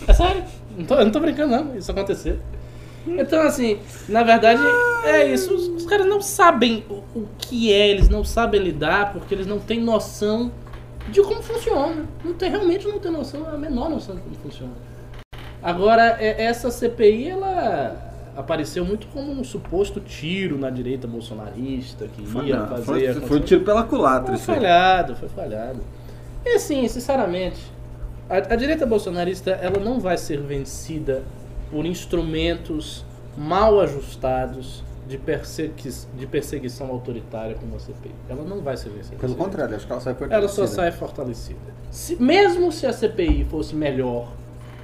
É sério. Não tô, eu não tô brincando, não. Isso aconteceu. Então, assim, na verdade, é isso. Os, os caras não sabem o, o que é, eles não sabem lidar, porque eles não têm noção de como funciona. Não tem, realmente não tem noção, a menor noção de como funciona. Agora, é- essa CPI, ela apareceu muito como um suposto tiro na direita bolsonarista que Foi, ia não, fazer. foi, acontecer. foi um tiro pela culatra Foi isso aí. falhado, foi falhado. E assim, sinceramente, a, a direita bolsonarista ela não vai ser vencida por instrumentos mal ajustados de, persegui de perseguição autoritária como a CPI. Ela não vai ser vencida. Pelo contrário, acho que ela sai Ela só sai fortalecida. Se- mesmo se a CPI fosse melhor,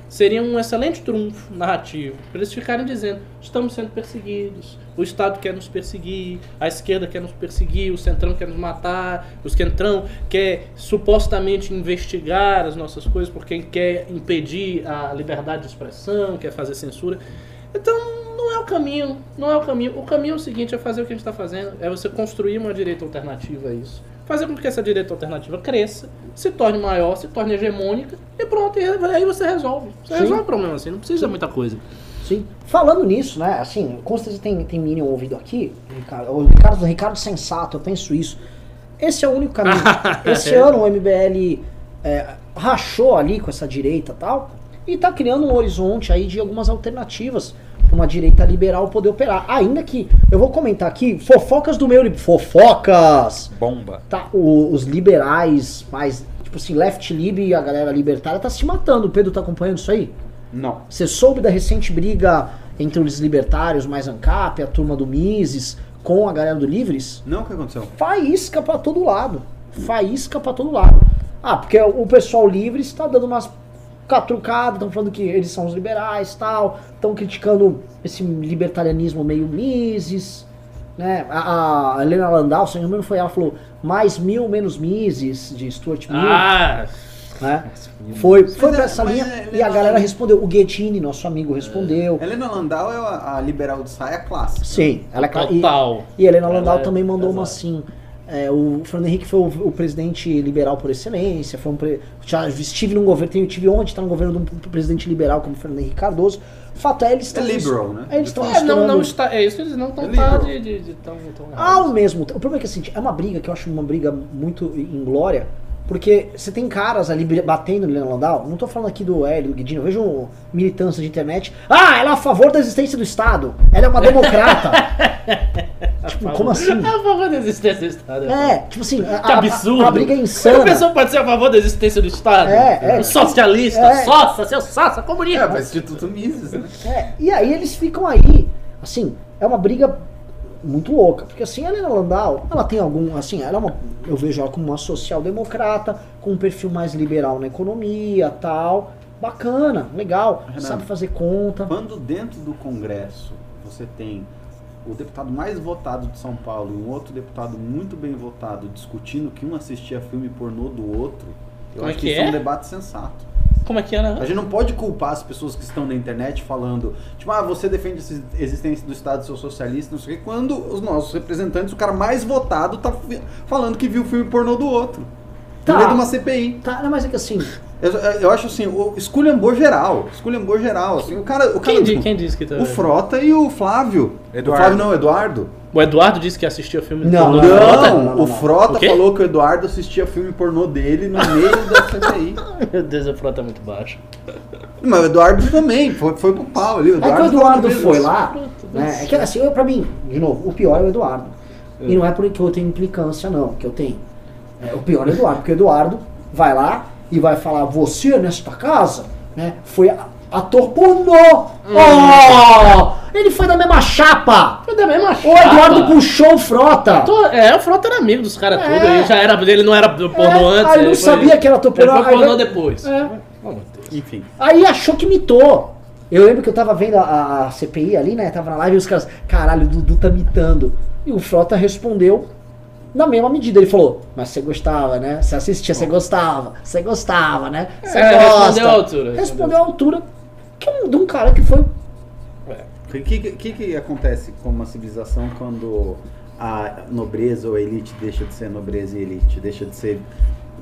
seria um excelente trunfo narrativo para eles ficarem dizendo: estamos sendo perseguidos, o Estado quer nos perseguir, a esquerda quer nos perseguir, o centrão quer nos matar, o centrão quer supostamente investigar as nossas coisas porque quer impedir a liberdade de expressão, quer fazer censura. Então não é o caminho, não é o caminho. O caminho é o seguinte, é fazer o que a gente está fazendo, é você construir uma direita alternativa a isso. Fazer com que essa direita alternativa cresça, se torne maior, se torne hegemônica e pronto, e aí você resolve. Você Sim. resolve o problema assim, não precisa de muita coisa. Sim. Falando nisso, né, assim, com certeza tem, tem Minion ouvido aqui, Ricardo, o Ricardo, Ricardo Sensato, eu penso isso. Esse é o único caminho. Esse ano o MBL é, rachou ali com essa direita e tal, e tá criando um horizonte aí de algumas alternativas para uma direita liberal poder operar. Ainda que, eu vou comentar aqui, fofocas do meu... Fofocas! Bomba. Tá, o- os liberais mais, tipo assim, left lib e a galera libertária tá se matando. O Pedro tá acompanhando isso aí? Não. Você soube da recente briga entre os libertários mais ANCAP, a turma do Mises, com a galera do Livres? Não, o que aconteceu? Faísca pra todo lado. Faísca pra todo lado. Ah, porque o pessoal livre está dando umas catrucadas, estão falando que eles são os liberais tal, estão criticando esse libertarianismo meio Mises, né? A, a Helena Landau, se não me engano, foi ela falou mais mil menos Mises de Stuart Mill, Ah, né? Foi, foi Mas pra é- essa linha é- e a galera respondeu. O Guettini, nosso amigo, respondeu. Helena Landau é a, a liberal de saia clássica. Sim, ela é. E- total. E Helena Ela Landau é também mandou uma pesada. assim. É, o Fernando Henrique foi o, o presidente liberal por excelência. Foi um pre... Já estive num governo, eu tive ontem, está no governo de um presidente liberal como Fernando Henrique Cardoso. O fato é, eles estão. liberal, né? Eles estão É, não, não está. É isso, eles não estão É tá de, de, de tão, tão Ao mesmo tempo. O problema é que assim, é uma briga que eu acho uma briga muito inglória. Porque você tem caras ali batendo no Helena Landau. Não tô falando aqui do Hélio, do Guidinho. Eu vejo militância de internet. Ah, ela é a favor da existência do Estado. Ela é uma democrata. tipo, como assim? É a favor da existência do Estado. É, tipo assim, a, Que a- absurdo. A, a briga é insana. pessoa pode ser a favor da existência do Estado? É, é. Um socialista, É. sossa, seu sossa, comunista. É, mas Instituto Mises, né? É, e aí eles ficam aí. Assim, é uma briga muito louca. Porque assim, a Helena Landau, ela tem algum. Assim, ela é uma. Eu vejo ela como uma social-democrata, com um perfil mais liberal na economia tal. Bacana, legal. Renato. Sabe fazer conta. Quando dentro do Congresso você tem o deputado mais votado de São Paulo e um outro deputado muito bem votado discutindo que um assistia filme pornô do outro, eu Como é acho que, que isso é é? um debate sensato. Como é que é, né? A gente não pode culpar as pessoas que estão na internet falando, tipo, ah, você defende a existência do Estado, seu socialista, não sei o quê, quando os nossos representantes, o cara mais votado, tá falando que viu o filme pornô do outro. Tá. No meio de uma CPI. Tá, não, mas é que assim. Eu, eu acho assim, o esculhambou geral. Esculhambou geral. Assim, o cara. O, cara, Quem, di- quem disse que tá... o Frota e o Flávio. Eduardo. O Flávio não, o Eduardo. O Eduardo disse que assistia filme do Não, pornô. não, Não? Não, o Frota O falou que o Eduardo assistia filme pornô dele no meio da CPI. Meu Deus, o Frota é muito baixo. Mas o Eduardo também, foi, foi pro pau ali. O É que o Eduardo foi lá. Né, é que assim, eu, pra mim, de novo, o pior é o Eduardo. E não é porque eu tenho implicância, não, que eu tenho. É, o pior é o Eduardo, porque o Eduardo vai lá e vai falar, você nesta casa, né, foi ator pornô. Oh! Ele foi da mesma chapa! Foi da mesma O chapa. Eduardo puxou o Frota! Tô- É, o Frota era amigo dos caras É. tudo. Ele já era. Ele não era pornô É, antes. aí não ele sabia que era ator Ele pornô, foi aí pornô vai- depois. É. Oh. Enfim. Aí achou que mitou. Eu lembro que eu tava vendo a, a CPI ali, né? Tava na live e os caras, caralho, o Dudu tá mitando. E o Frota respondeu na mesma medida. Ele falou, mas você gostava, né? Você assistia, você gostava. Você gostava, né? Você É, gosta. respondeu à altura, Respondeu à altura que é um, de um cara que foi. O que, que, que que acontece com uma civilização quando a nobreza ou a elite deixa de ser nobreza e elite? Deixa de ser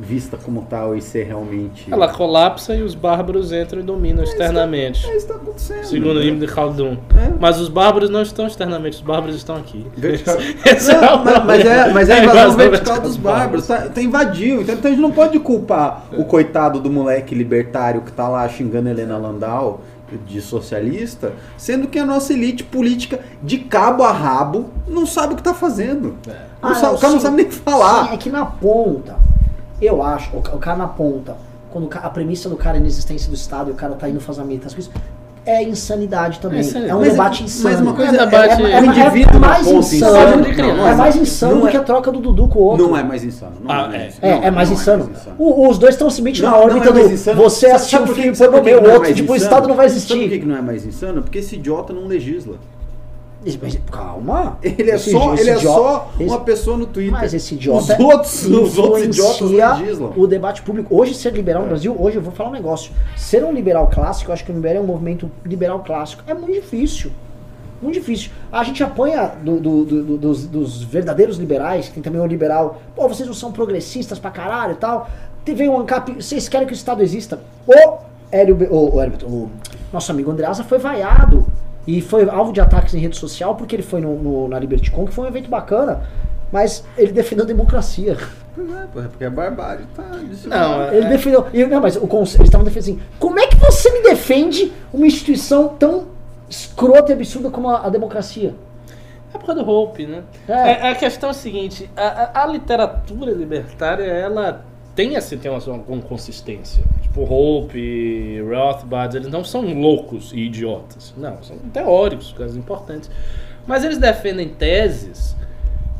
vista como tal e ser realmente. Ela colapsa e os bárbaros entram e dominam externamente. É isso que tá acontecendo. Segundo o livro de Khaldun. É. Mas os bárbaros não estão externamente, os bárbaros estão aqui. Vertical. É Não, o mas, é, mas é a É invasão invasão vertical vertical dos bárbaros. Tá, tá invadiu. Então, então a gente não pode culpar o coitado do moleque libertário que tá lá xingando Helena Landau de socialista, sendo que a nossa elite política de cabo a rabo não sabe o que tá fazendo. Não Ah, sabe- não, o cara não sim. sabe nem falar. Sim, é que na ponta, eu acho, o o cara na ponta, quando o a premissa do cara é a inexistência do Estado e o cara tá indo fazer ambientas com isso, é insanidade também. É É, insanidade. um Mas é- debate mas insano. uma coisa É debate- é, o indivíduo na mais insano. insano. Não, é mais insano não do é- que a troca do Dudu com o outro. Não é mais insano. Não Ah, é, mais é. insano. É, Não, é mais não insano. insano. O- os dois estão simplesmente na órbita é do insano. você sabe um filme não é outro, tipo, o? Estado não vai Sabe por que existir. que não é mais insano? Porque esse idiota não legisla. Mas, calma. Ele é Esse só, idi- ele é esse só esse- uma pessoa no Twitter. Mas esse idiota Os outros, os outros idiotas legislam. o debate público. Hoje, ser liberal no Brasil, hoje eu vou falar um negócio. Ser um liberal clássico, eu acho que o MBL é um movimento liberal clássico. É muito difícil. Muito difícil. A gente apanha do- do- do- do- dos, dos verdadeiros liberais, que tem também o liberal. Pô, vocês não são progressistas pra caralho e tal. Teve um ANCAP. Vocês querem que o Estado exista? O Hélio, o, o, Beto- o nosso amigo Andreasa foi vaiado. E foi alvo de ataques em rede social porque ele foi no, no- na LibertyCon, que foi um evento bacana. Mas ele defendeu a democracia. Pois é, é porque a barbárie tá Não, é- Ele defendeu. e- não, mas o conselho, eles estavam defendendo assim: como é que você me defende uma instituição tão escrota e absurda como a, a democracia? É por causa do Hope, né? É. É, a questão é a seguinte, a, a- a literatura libertária, ela tem assim, tem uma, uma consistência. Tipo, Hope, Rothbard, eles não são loucos e idiotas. Não, são teóricos, coisas importantes. Mas eles defendem teses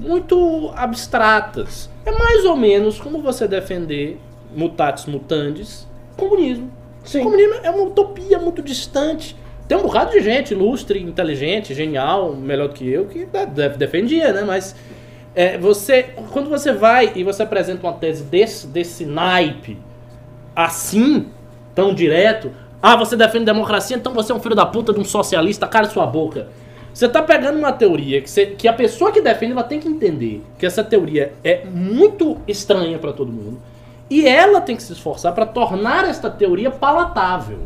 muito abstratas. É mais ou menos como você defender mutatis mutandis, comunismo. Sim. O comunismo é uma utopia muito distante. Tem um bocado de gente ilustre, inteligente, genial, melhor do que eu, que de- de- defendia, né? Mas é, você, quando você vai e você apresenta uma tese desse, desse naipe, assim, tão direto, ah, você defende democracia, então você é um filho da puta de um socialista, cala sua boca. Você tá pegando uma teoria que, você- que a pessoa que defende ela tem que entender que essa teoria é muito estranha pra todo mundo e ela tem que se esforçar pra tornar esta teoria palatável.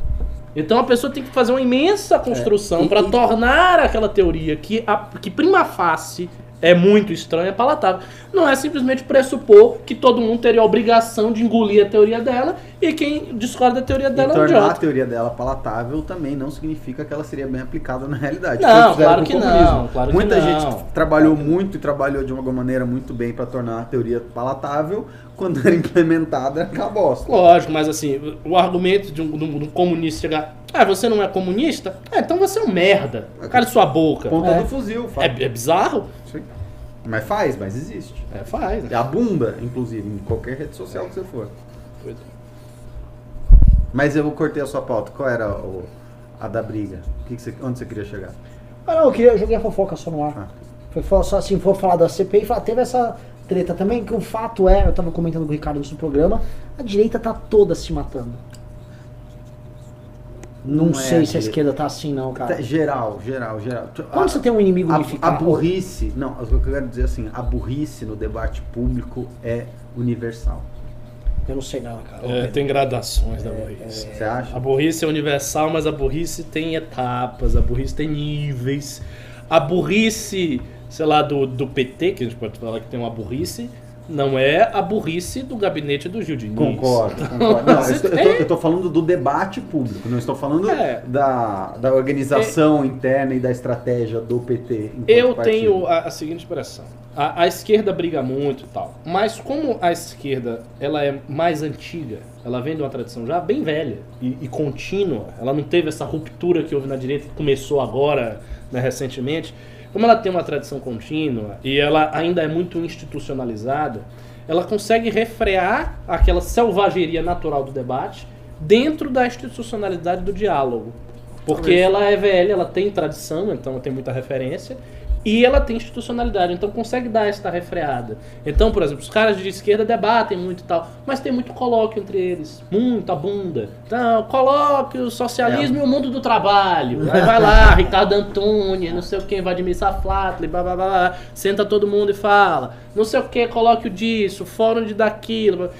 Então a pessoa tem que fazer uma imensa construção pra e- tornar aquela teoria que, a, que prima facie é muito estranha palatável. Não é simplesmente pressupor que todo mundo teria a obrigação de engolir a teoria dela e quem discorda da teoria E dela é um tornar a teoria dela palatável também não significa que ela seria bem aplicada na realidade. Não, que claro que comunismo. não, claro que Muita não. gente trabalhou muito e trabalhou de uma maneira muito bem para tornar a teoria palatável. Quando era implementada, era aquela bosta. Lógico, mas assim, o argumento de um, de um- comunista chegar, ah, você não é comunista? É, então você é um merda. Cala sua boca. Ponta É. do fuzil. É, é bizarro? Mas faz, mas existe. É, faz. É abunda, inclusive, em qualquer rede social que você for. Pois é. Mas eu cortei a sua pauta. Qual era o- a da briga? O que que você- onde você queria chegar? Ah, não, eu, queria, eu joguei a fofoca só no ar. Ah. Foi só assim, for falar da CPI, falar, teve essa treta também, que o fato é, eu tava comentando com o Ricardo no programa, a direita tá toda se matando. Não, Não é sei a se a esquerda tá assim, não, cara. Tá, Geral, geral, geral. Quando você tem um inimigo a, unificado. a burrice, não, o que eu quero dizer assim, a burrice no debate público é universal. Eu não sei não, cara. É, tem gradações da burrice. Você acha? A burrice é universal, mas a burrice tem etapas, a burrice tem níveis. A burrice, sei lá, do, do PT, que a gente pode falar que tem uma burrice, não é a burrice do gabinete do Gil Diniz. Concordo, concordo. Não, eu, estou, eu, tem- tô, eu tô falando do debate público, não estou falando É. da, da organização interna e da estratégia do PT. Eu partido. tenho a, a seguinte expressão. A, a esquerda briga muito e tal. Mas como a esquerda ela é mais antiga, ela vem de uma tradição já bem velha e, e contínua, ela não teve essa ruptura que houve na direita que começou agora, né, recentemente. Como ela tem uma tradição contínua e ela ainda é muito institucionalizada, ela consegue refrear aquela selvageria natural do debate dentro da institucionalidade do diálogo. Porque ela é velha, ela tem tradição, então tem muita referência, e ela tem institucionalidade, então consegue dar esta refreada. Então, por exemplo, os caras de esquerda debatem muito e tal, mas tem muito colóquio entre eles, muita bunda. Então, colóquio, socialismo É. e o mundo do trabalho. Aí vai lá, Ricardo Antônio, não sei o que, Vladimir Saflatli, blá blá blá, blá, senta todo mundo e fala. Não sei o que, colóquio disso, fórum de daquilo.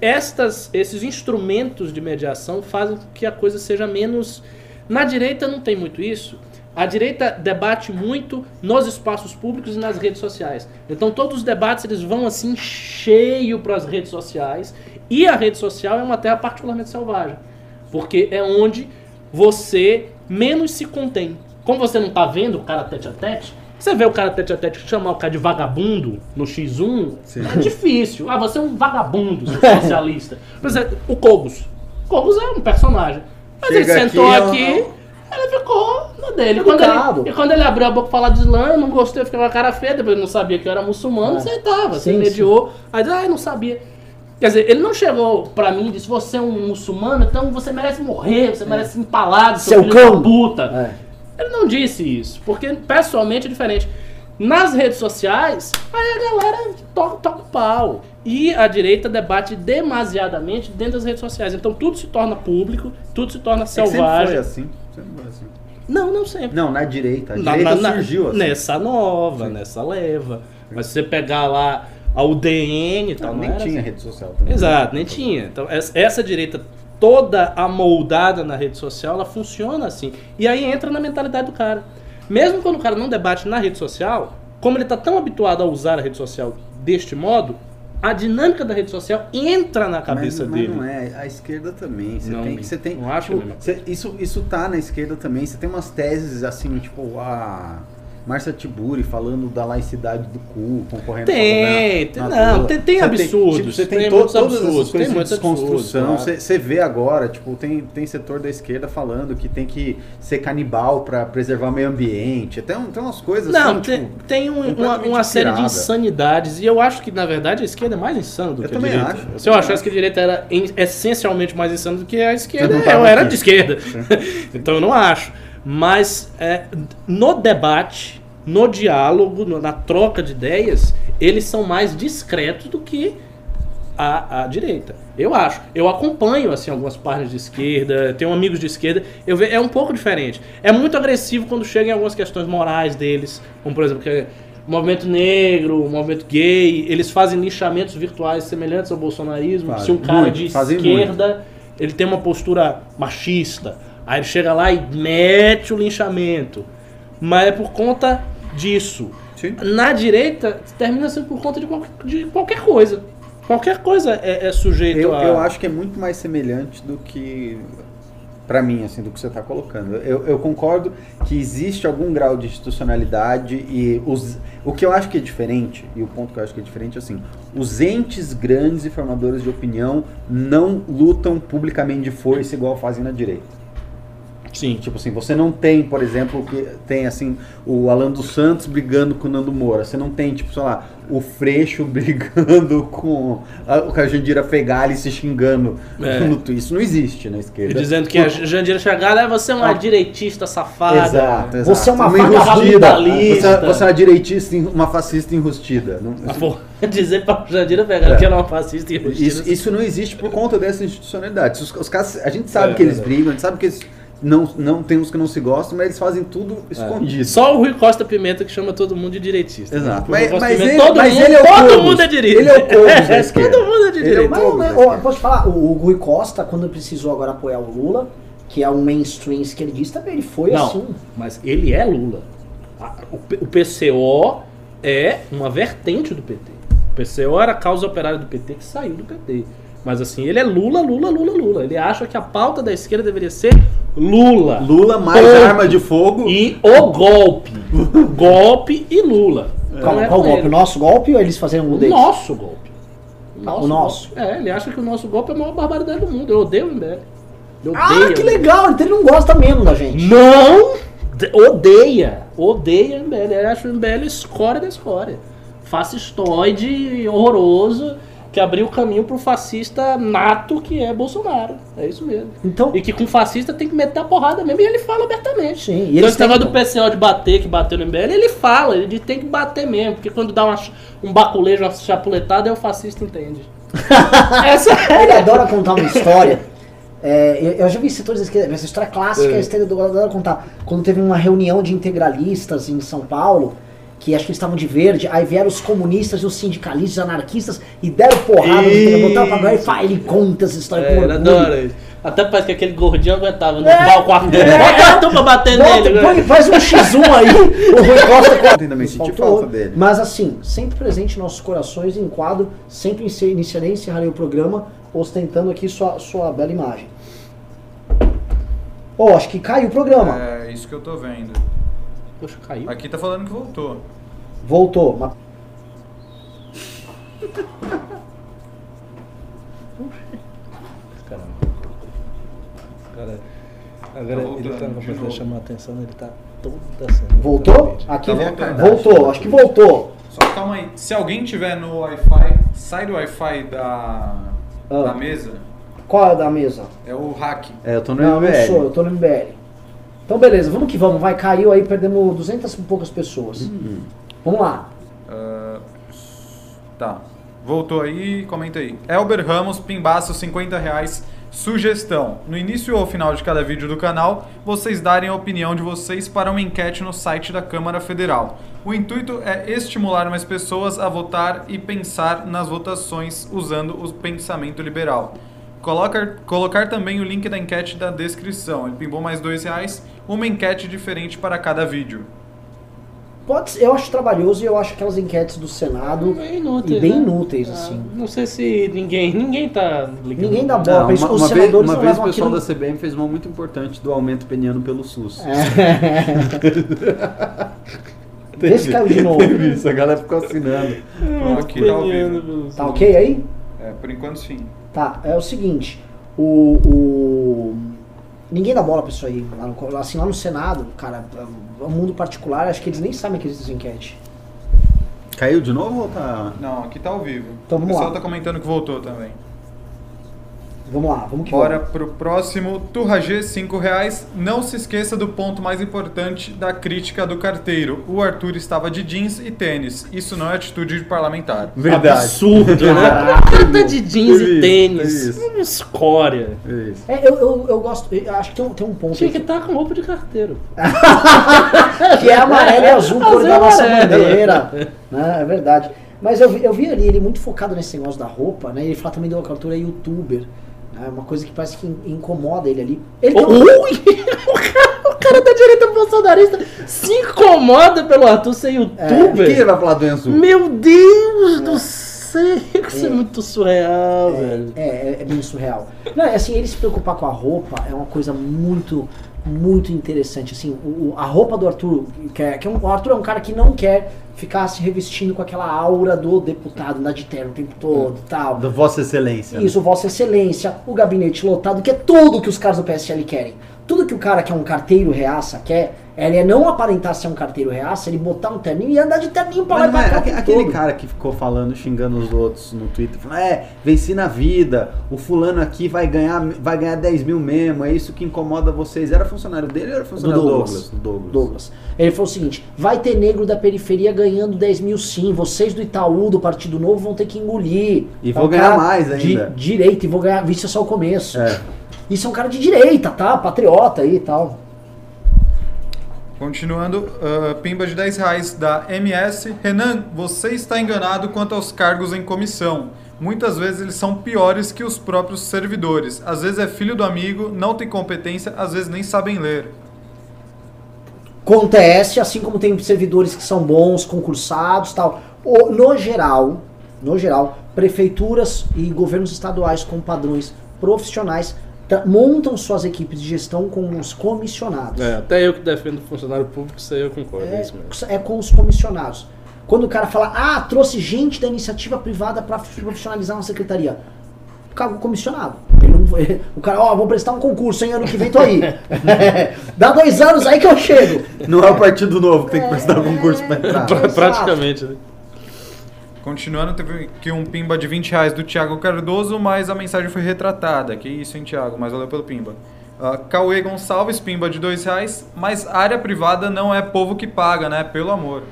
estas, esses instrumentos de mediação fazem com que a coisa seja menos. Na direita não tem muito isso. A direita debate muito nos espaços públicos e nas redes sociais. Então todos os debates eles vão assim cheio para as redes sociais e a rede social é uma terra particularmente selvagem, porque é onde você menos se contém. Como você não está vendo o cara tete a tete, você vê o cara tete a tete chamar o cara de vagabundo no X1, Sim. é difícil. Ah, você é um vagabundo, seu socialista. Por exemplo, o Cobos. Cobos é um personagem. Mas Chega ele sentou aqui, aqui, ó, ele ficou na dele. Quando ele, e quando ele abriu a boca pra falar de Islã, eu não gostei, eu fiquei com a cara feia, depois eu não sabia que eu era muçulmano, É. você Sim, mediou. Aí ah, eu não sabia. Quer dizer, ele não chegou pra mim e disse, você é um muçulmano, então você merece morrer, você merece ser empalado, Seu filho cão. da puta. É. Ele não disse isso, porque pessoalmente é diferente. Nas redes sociais, aí a galera toca, toca o pau. E a direita debate demasiadamente dentro das redes sociais. Então tudo se torna público, tudo se torna É que sempre selvagem. foi assim. Sempre foi assim. Não, não sempre. Não, na direita. A Na- direita na- surgiu assim. Nessa nova, nessa leva. Mas se você pegar lá a UDN e tal, Não, não nem era tinha assim. rede social também. Exato, nem tinha. Então, essa, essa direita toda amoldada na rede social, ela funciona assim. E aí entra na mentalidade do cara. Mesmo quando o cara não debate na rede social, como ele está tão habituado a usar a rede social deste modo, a dinâmica da rede social entra na cabeça mas, mas dele. não é, a esquerda também. Você Não, tem, você tem, não acho tipo, a mesma você- isso, isso tá na esquerda também. Você tem umas teses assim, tipo, a Márcia Tiburi falando da laicidade do cu, concorrendo Tem, com tem- a não, tem- tem Você absurdos, tipo, você tem, tem to- muitos todas absurdos, essas coisas tem de absurdos, desconstrução. claro. Você, você vê agora, tipo, tem, tem setor da esquerda falando que tem que ser canibal pra preservar o meio ambiente. Tem, tem umas coisas Não, assim, tem, tipo, tem um- uma, uma série de insanidades. E eu acho que, na verdade, a esquerda é mais insana do Eu que a também direita. acho, eu Se eu também achasse acho. que a direita era essencialmente mais insana do que a esquerda, eu era de esquerda. então eu não acho. Mas é, no debate, no diálogo, na troca de ideias, eles são mais discretos do que a, a direita. Eu acho. Eu acompanho assim algumas páginas de esquerda, tenho amigos de esquerda. Eu é um pouco diferente. É muito agressivo quando chega em algumas questões morais deles, como por exemplo que é o movimento negro, o movimento gay, eles fazem linchamentos virtuais semelhantes ao bolsonarismo. Fazem Se um cara muito, de esquerda, ele tem uma postura machista, aí ele chega lá e mete o linchamento. Mas é por conta disso. Sim. Na direita, termina sendo por conta de, qual- de qualquer coisa. Qualquer coisa é, é sujeito Eu, a. eu acho que é muito mais semelhante do que. Pra mim, assim, do que você está colocando. Eu, eu concordo que existe algum grau de institucionalidade e os, o que eu acho que é diferente, e o ponto que eu acho que é diferente é assim, os entes grandes e formadores de opinião não lutam publicamente de força igual fazem na direita. Sim. Tipo assim, você não tem, por exemplo, que tem assim, o Alan dos Santos brigando com o Nando Moura. Você não tem, tipo, sei lá, o Freixo brigando com a, com a Jandira Fegali se xingando É. Isso não existe na E esquerda. dizendo que a Jandira Chagala, é você é uma Ah. direitista safada. Exato, exato. Você é uma enrustida. vagabundalista. Você, você é uma direitista, uma fascista enrustida. Não- Ah, pô, dizer pra Jandira Chagala É. que ela é uma fascista e Isso, isso não existe por conta dessa institucionalidade. Os, os caras, a gente sabe É, que eles brigam, a gente sabe que eles não, não tem uns que não se gostam, mas eles fazem tudo escondido. Só o Rui Costa Pimenta que chama todo mundo de direitista. Exato. O Rui Mas, mas Pimenta, ele, todo mas mundo, ele é o todo Cobos. mundo é direita. Ele é o Cobos da esquerda. todo mundo é de é direita. Mas, né, esquerda. posso te falar, o, o Rui Costa, quando precisou agora apoiar o Lula, que é um mainstream esquerdista, ele foi Não, assim. mas ele é Lula. O PCO é uma vertente do PT. O PCO era a causa operária do PT que saiu do PT. Mas assim, ele é Lula, Lula, Lula, Lula. Ele acha que a pauta da esquerda deveria ser Lula. Lula mais Ponto. arma de fogo. E o golpe. golpe e Lula. Qual, é qual com golpe? ele. O nosso golpe ou eles fazendo um O deles? nosso golpe. O nosso. golpe. É, ele acha que o nosso golpe é a maior barbaridade do mundo. Eu odeio o MBL. Eu Ah, odeio que o MBL. legal, então ele não gosta mesmo da gente. Não! de- Odeia! Odeia o MBL. Ele acha o MBL escória da escória. Fascistoide horroroso que abriu o caminho pro fascista nato que é Bolsonaro. É isso mesmo. Então, E que com fascista tem que meter a porrada mesmo. E ele fala abertamente. Sim, e então, eles esse negócio do. PCO de bater, que bateu no MBL, ele fala, ele tem que bater mesmo. Porque quando dá uma, um baculejo, uma chapuletada, aí o fascista entende. Essa ele é. adora contar uma história. É, eu, eu já vi setores da esquerda, essa história clássica, É. a esquerda adora contar. Quando teve uma reunião de integralistas em São Paulo, que acho que eles estavam de verde, aí vieram os comunistas e os sindicalistas, os anarquistas e deram porrada, no telefone, botaram pra e fala, ele conta essa história É, com. Até parece que aquele gordinho aguentava no É. palco Arthur. Bota o Arthur pra bater nele. põe- né? faz um X1 aí, o Rui Costa falta outro. dele. Mas assim, sempre presente em nossos corações, em quadro, sempre iniciarei e encerrarei o programa ostentando aqui sua, sua bela imagem. Oh, acho que caiu o programa. É isso que eu tô vendo. Poxa, caiu. Aqui tá falando que voltou. Voltou. Mas... Caramba. Cara, agora Tá ele tá começando a chamar a atenção, ele tá todo assim. Voltou? totalmente. Aqui Tá voltando. voltou, acho que voltou. Só calma aí. Se alguém tiver no Wi-Fi, sai do Wi-Fi da, Ah. da mesa. Qual é da mesa? É o hack. É, eu tô no Não, não MBL. sou, eu tô no MBL. Então beleza, vamos que vamos. Vai, caiu aí, perdemos 200 e poucas pessoas. Hum. Vamos lá. Ah, tá. Voltou aí, comenta aí. Elber Ramos, Pimbaço, 50 reais. Sugestão: no início ou final de cada vídeo do canal, vocês darem a opinião de vocês para uma enquete no site da Câmara Federal. O intuito é estimular mais pessoas a votar e pensar nas votações usando o pensamento liberal. Colocar, colocar também o link da enquete da descrição. Ele pimbou mais dois reais. Uma enquete diferente para cada vídeo. Pode ser, eu acho trabalhoso e eu acho aquelas enquetes do Senado Bem inúteis, bem né? inúteis, Ah, assim. Não sei se ninguém, ninguém tá ligando. Ninguém dá bola Não, uma, Os uma vez, senadores uma vez o pessoal aquilo... da CBM fez uma muito importante do aumento peniano pelo SUS. Vê se caiu de novo. Teve isso, a galera ficou assinando. Ó, aqui tá ao vivo. Tá ok aí? É, por enquanto sim. Tá, é o seguinte, o, o- ninguém dá bola pra isso aí. Lá no, assim, lá no Senado, cara, é um mundo particular, acho que eles nem sabem que existe essa enquete. Caiu de novo ou tá. Não, aqui tá ao vivo. Então o pessoal lá. tá comentando que voltou também. Vamos lá, vamos que Bora vamos. pro próximo. Turra G, 5 reais. Não se esqueça do ponto mais importante da crítica do carteiro. O Arthur estava de jeans e tênis. Isso não é atitude de parlamentar. Verdade. Absurdo, né? Cara tá de jeans e tênis. isso. Uma escória. Isso. É, eu, eu, eu gosto, eu acho que tem um, tem um ponto Tinha que estar com roupa de carteiro. que é amarelo e azul, cor Azul da e nossa amarelo. bandeira. Né? É verdade. Mas eu vi, eu vi ali ele muito focado nesse negócio da roupa, né? Ele fala também do Arthur é youtuber. É uma coisa que parece que in- incomoda ele ali. Ele um- Ui! O cara, o cara da direita bolsonarista se incomoda pelo Arthur ser Por que youtuber. ele vai falar do Enzo? Meu Deus do céu! Isso é muito surreal, velho. É, é, é bem surreal. Não, é assim, ele se preocupar com a roupa é uma coisa muito, muito interessante. Assim, o, a roupa do Arthur, que é, que é um, o Arthur é um cara que não quer ficar se revestindo com aquela aura do deputado, andar de terno o tempo todo e tal. Da Vossa Excelência. né? Isso, Vossa Excelência, o gabinete lotado, que é tudo que os caras do PSL querem. Tudo que o cara que é um carteiro reaça quer, ele é não aparentar ser um carteiro reaça, ele botar um terninho e andar de terninho pra lá Mas e não pra é cá. aquele todo. cara que ficou falando, xingando os outros no Twitter, falando, é, venci na vida, o fulano aqui vai ganhar, vai ganhar 10 mil mesmo, é isso que incomoda vocês. Era funcionário dele ou era funcionário do Douglas? Do Douglas. Douglas. Ele falou o seguinte: vai ter negro da periferia ganhando 10 mil sim. Vocês do Itaú, do Partido Novo, vão ter que engolir. E É vou ganhar mais de ainda. direita, e vou ganhar. Isso é só o começo. É. Isso é um cara de direita, tá? Patriota aí e tal. Continuando, ah, pimba de 10 reais da MS. Renan, você está enganado quanto aos cargos em comissão. Muitas vezes eles são piores que os próprios servidores. Às vezes é filho do amigo, não tem competência, às vezes nem sabem ler. Acontece, assim como tem servidores que são bons, concursados tal. O- No geral, no geral, prefeituras e governos estaduais com padrões profissionais montam suas equipes de gestão com os comissionados. É, até eu que defendo funcionário público, isso aí eu concordo. É, É, isso mesmo. é com os comissionados. Quando o cara fala, ah, trouxe gente da iniciativa privada para profissionalizar uma secretaria. Cargo comissionado. Ele não- o cara, ó, vou prestar um concurso, hein, ano que vem tô aí. Dá dois anos aí que eu chego. Não é o Partido Novo que tem que prestar concurso pra entrar. Pra- Pra- Praticamente, né? Continuando, teve aqui um pimba de 20 reais do Thiago Cardoso, mas a mensagem foi retratada. Que isso, hein, Thiago? Mas valeu pelo pimba. Ah, Cauê Gonçalves, pimba de 2 reais. Mas área privada não é povo que paga, né? Pelo amor.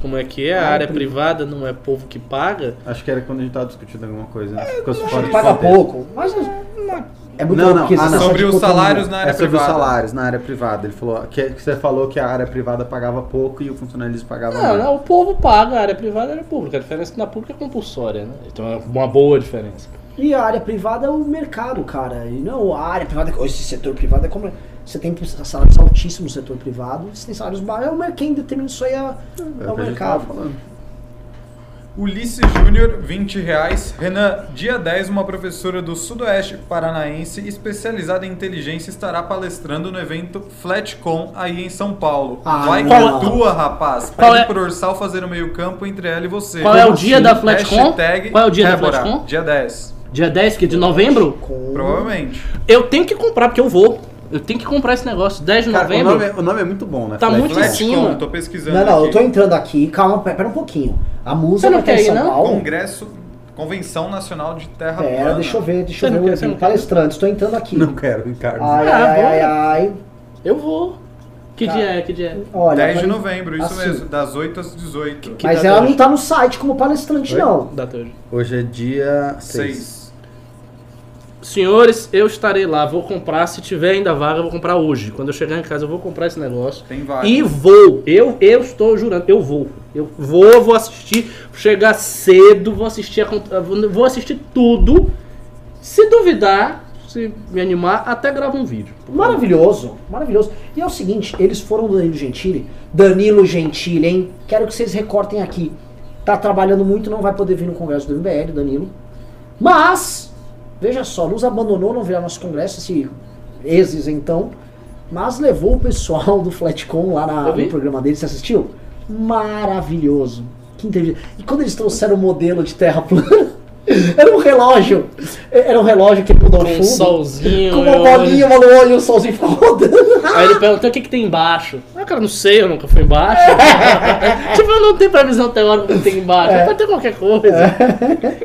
Como é que é? A área pri- privada não é povo que paga? Acho que era quando a gente tava discutindo alguma coisa, né? Ficou fora de Paga contexto. pouco. Mas Na, É muito Não, louco, não, ah, não. Sobre os salários na área É sobre os privada. salários na área privada. Ele falou que, que você falou que a área privada pagava pouco e o funcionalismo pagava Não, mais. não, o povo paga, a área privada e a área pública. A diferença é que na pública é compulsória, né? Então é uma boa diferença. E a área privada é o mercado, cara. E não a área privada, esse setor privado é como. Você tem salários altíssimos no setor privado, você tem salários baixos. É o quem determina isso aí é, é É o mercado. Ulisses Júnior, 20 reais. Renan, dia 10, uma professora do Sudoeste Paranaense especializada em inteligência estará palestrando no evento Flatcom aí em São Paulo. Ah, Vai com a tua, rapaz. Qual Pede é- pro Ursal fazer o meio campo entre ela e você. Qual é o dia da Flatcom? Qual é o dia da Débora, Flatcom? Dia 10. Dia 10, que é de novembro? Com- Provavelmente. Eu tenho que comprar, porque eu vou. Eu tenho que comprar esse negócio. 10 de Cara, o novembro. nome, é- o nome é muito bom, né? Tá Flat- muito em Flat- cima. Tô pesquisando Não, não, eu aqui. tô entrando aqui. Calma, pera um pouquinho. A Você não em quer ir, não? Paulo. Congresso, Convenção Nacional de Terra Pera, Plana. deixa eu ver, deixa eu ver quer, o? Palestrantes, tô entrando aqui. Não quero, Ricardo. Ai, Ah, ai, ai, ai. Eu vou. Que Tá. dia é? Que dia é? Olha, 10 de vai- novembro, isso assim, mesmo, das 8 às 18. Que Mas data ela hoje? não tá no site como palestrante, Oi? não. Data hoje. Hoje é dia 6. 6. Senhores, eu estarei lá, vou comprar. Se tiver ainda vaga, eu vou comprar hoje. Quando eu chegar em casa, eu vou comprar esse negócio. Tem vaga. E vou. Eu, eu estou jurando, eu vou. Eu vou, vou assistir. Chegar cedo, vou assistir, a vou assistir tudo. Se duvidar, se me animar, até gravo um vídeo. Maravilhoso, maravilhoso. E é o seguinte, eles foram do Danilo Gentili. Danilo Gentili, hein? Quero que vocês recortem aqui. Tá trabalhando muito, não vai poder vir no congresso do MBL, Danilo. Mas, veja só, nos abandonou, não virá nosso congresso, esse exes então. Mas levou o pessoal do Flatcom lá na- no programa dele. Você assistiu? Maravilhoso. Que entrevista. E quando eles trouxeram o modelo de terra plana, era um relógio. Era um relógio que mudou o Com um fundo. solzinho. Com uma eu- bolinha, uma lua e o solzinho ficou rodando. Aí ele perguntou o que, que tem embaixo. Ah, cara, não sei, eu nunca fui embaixo. tipo, não tem previsão teórica do que tem embaixo. É. Pode ter qualquer coisa.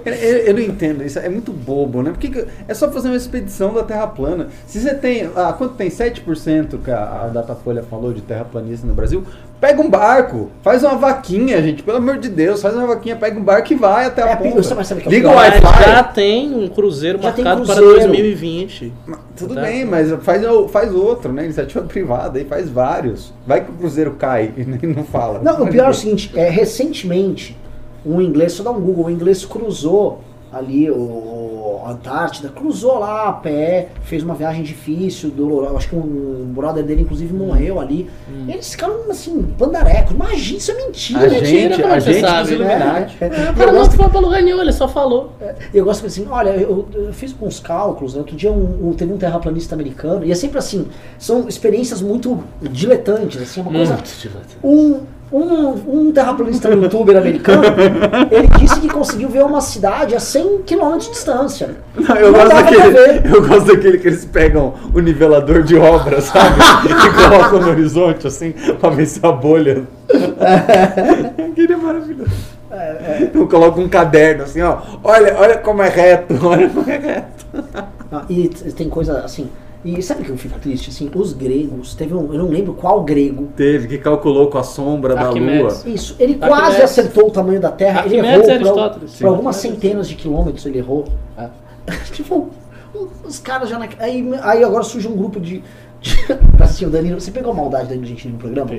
Eu, eu não entendo, isso é muito bobo, né? Porque que- é só fazer uma expedição da Terra plana. Se você tem. Ah, quanto tem 7% que a, a Datafolha falou de terraplanista no Brasil? Pega um barco, faz uma vaquinha, gente, pelo amor de Deus, faz uma vaquinha, pega um barco e vai até a É, ponta. você vai saber que é o Liga Wi-Fi. já tem um cruzeiro Já marcado para cruzeiro. 2020. Mas Tudo Tá. bem, mas faz, o- faz outro, né? Iniciativa privada aí, faz vários. Vai que o Cruzeiro cai e não fala. Não, o pior é o seguinte, é, recentemente, um inglês, só dá um Google, um inglês cruzou ali o, a Antártida, cruzou lá a pé, fez uma viagem difícil, dolorosa, acho que um brother dele inclusive morreu ali. Hum. Eles ficaram assim, pandarecos, imagina, isso é mentira. A Mentira, gente, como a você gente sabe, né? É, é. O cara não gosto- foi pra lugar nenhum, ele só falou. Eu gosto assim, olha, eu, eu fiz uns cálculos, né? outro dia um, um- teve um terraplanista americano, e é sempre assim, são experiências muito diletantes, assim, é uma coisa... Muito direto. Um, um, um terraplanista youtuber americano, ele disse que conseguiu ver uma cidade a 100 km de distância. Não, eu, Não gosto daquele, eu gosto daquele que eles pegam o nivelador de obra, sabe? e colocam no horizonte, assim, pra ver se a bolha. Aquele é maravilhoso. Eu coloco um caderno assim, ó. Olha, olha como é reto, olha como é reto. Ah, e tem coisa assim. E sabe o que eu fico triste? Assim, os gregos, teve um, eu não lembro qual grego. Teve, que calculou com a sombra Arquimedes. da lua. Isso, ele Arquimedes. quase acertou o tamanho da Terra. Ele Arquimedes errou e por, Aristóteles. por algumas centenas de quilômetros ele errou. Ah. tipo, os caras já na, aí, aí agora surge um grupo de. assim, o Danilo, você pegou a maldade do Danilo Gentili no programa?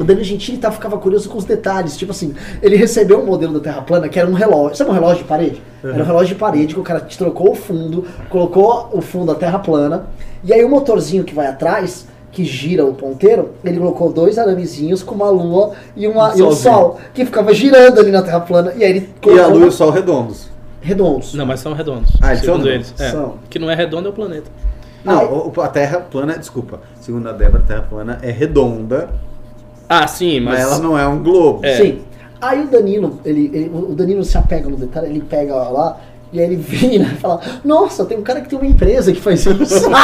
O Danilo Gentili tá, ficava curioso com os detalhes. Tipo assim, ele recebeu um modelo da Terra plana que era um relógio. Sabe um relógio de parede? Era um relógio de parede que o cara te trocou o fundo, colocou o fundo da Terra plana. E aí o motorzinho que vai atrás, que gira o ponteiro, ele colocou dois aramezinhos com uma lua e, uma, Um e um sol, que ficava girando ali na Terra plana. E aí ele E a lua e o sol redondos. redondos. Não, mas são redondos. Ah, eles segundo são eles. É. São. Que não é redondo é o planeta. Não, a Terra plana, desculpa, segundo a Débora, a Terra plana é redonda, Ah, sim, mas, mas. ela não é um globo. É. Sim. Aí o Danilo, ele, ele- o Danilo se apega no detalhe, ele pega lá e aí ele vira e fala, nossa, tem um cara que tem uma empresa que faz isso.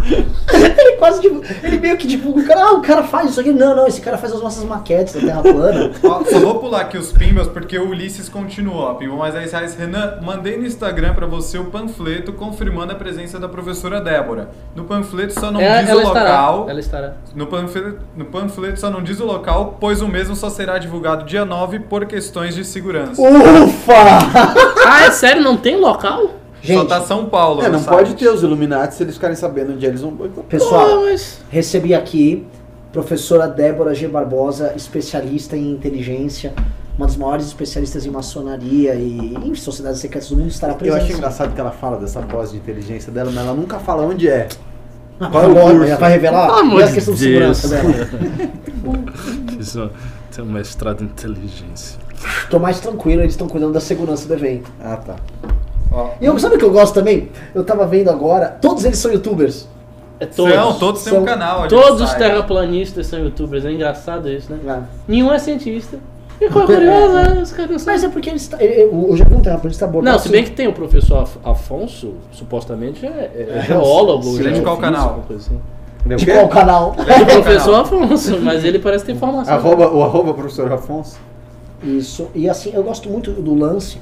ele quase tipo, ele meio que divulga, o cara, ah, o cara faz isso aqui. Não, não, esse cara faz as nossas maquetes da Terra plana. Ó, só vou pular aqui os pimbas porque o Ulisses continuou. ó. Pimbou mais 10 reais. Renan, mandei no Instagram pra você o panfleto confirmando a presença da professora Débora. No panfleto só não É, diz ela o estará. local. Ela estará. No panfleto, no panfleto só não diz o local, pois o mesmo só será divulgado dia 9 por questões de segurança. Ufa! Ah, é sério? Não tem local? Só Gente, tá São Paulo. É, não site. pode ter os Illuminati se eles ficarem sabendo onde eles vão pessoal, Pô, mas- recebi aqui professora Débora G. Barbosa, especialista em inteligência, uma das maiores especialistas em maçonaria e em sociedades secretas do mundo, estará Eu presente. acho engraçado que ela fala dessa pós de inteligência dela, mas ela nunca fala onde é. Ah, Qual é o curso? já vai revelar? Amor E a de questão de segurança dela. Fiz um- Tem um mestrado em inteligência. Tô mais tranquilo, eles estão cuidando da segurança do evento. Ah, tá. Ó, E eu, sabe o que eu gosto também? Eu tava vendo agora, todos eles são youtubers. É todos. São, todos têm um canal. Todos os terraplanistas são youtubers. É engraçado isso, né? né? Nenhum é cientista. E coisa curiosa, né? os caras são. Mas é porque eles. Eu já vi um terraplanista abordar. Não, se bem que tem o professor Af- Afonso, supostamente é, é, é geólogo. Ele é de qual canal? assim. De qual canal? É o professor Afonso, mas ele parece ter informação. Arroba, o arroba professor Afonso. Isso. E assim, eu gosto muito do lance.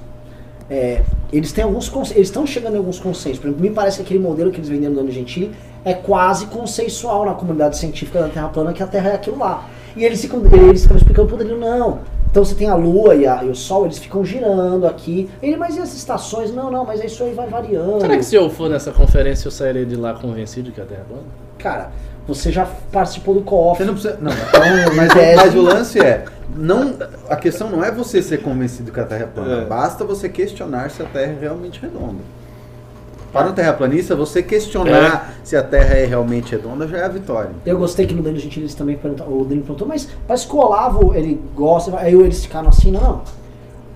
É, eles têm alguns eles estão chegando em alguns consensos. Por exemplo, me parece que aquele modelo que eles venderam no Dano Gentili é quase consensual na comunidade científica da Terra plana que a Terra é aquilo lá. E eles ficam, eles ficam explicando, poderiam não. Então você tem a Lua e, a- e o Sol, eles ficam girando aqui. Ele, mas e as estações? Não, não, mas isso aí vai variando. Será que se eu for nessa conferência eu sairei de lá convencido que a Terra é plana? Cara, você já participou do co-op. Você não precisa. Não, Então, mas, mas o lance é. Não, a questão não é você ser convencido que a Terra é plana. É. Basta você questionar se a Terra é realmente redonda. Para um terraplanista, você questionar se a Terra é realmente redonda já é a vitória. Eu gostei que no Danilo Gentili eles também perguntaram, o Danilo perguntou, mas parece que o Olavo, ele gosta, aí eles ficaram assim, não, não.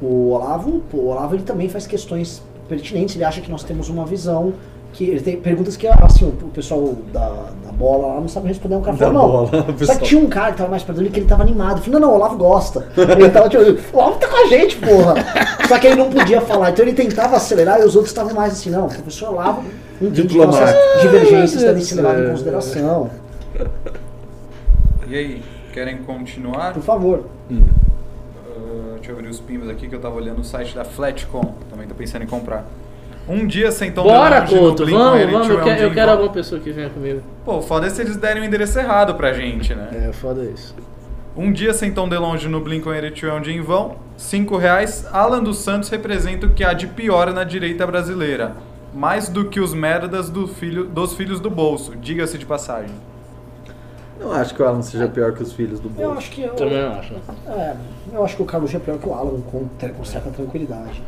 O Olavo, pô, o Olavo ele também faz questões pertinentes, ele acha que nós temos uma visão, que ele tem perguntas que, assim, o pessoal da, da bola lá não sabe responder, um cara falou, bola, o não. Só pessoal. que tinha um cara que tava mais pra dentro que ele tava animado, eu falei, não, não, o Olavo gosta. Ele tava tipo, o Olavo tá com a gente, porra. Só que ele não podia falar, então ele tentava acelerar e os outros estavam mais assim, não, o professor Olavo entende nossas divergências Ah, devem ser levadas em é. consideração. E aí, querem continuar? Por favor. Uh, deixa eu abrir os pimbas aqui que eu tava olhando o site da Flatcom. Também tô pensando em comprar. Um dia sem Tom Bora, DeLonge no Couto, Blink vamos, 182 vamos. Eu quero, eu quero em alguma pessoa que venha comigo. Pô, foda é se eles derem o endereço errado pra gente, né? É, foda isso. Um dia sem Tom DeLonge no Blink-182 é um dia em vão. 5 reais. Alan dos Santos representa o que há de pior na direita brasileira. Mais do que os merdas do filho, dos filhos do bolso, diga-se de passagem. Não acho que o Alan seja pior que os filhos do Eu bolso. acho que eu, Também não acho. né? é, eu acho que o Carlos é pior que o Alan com, com certa tranquilidade.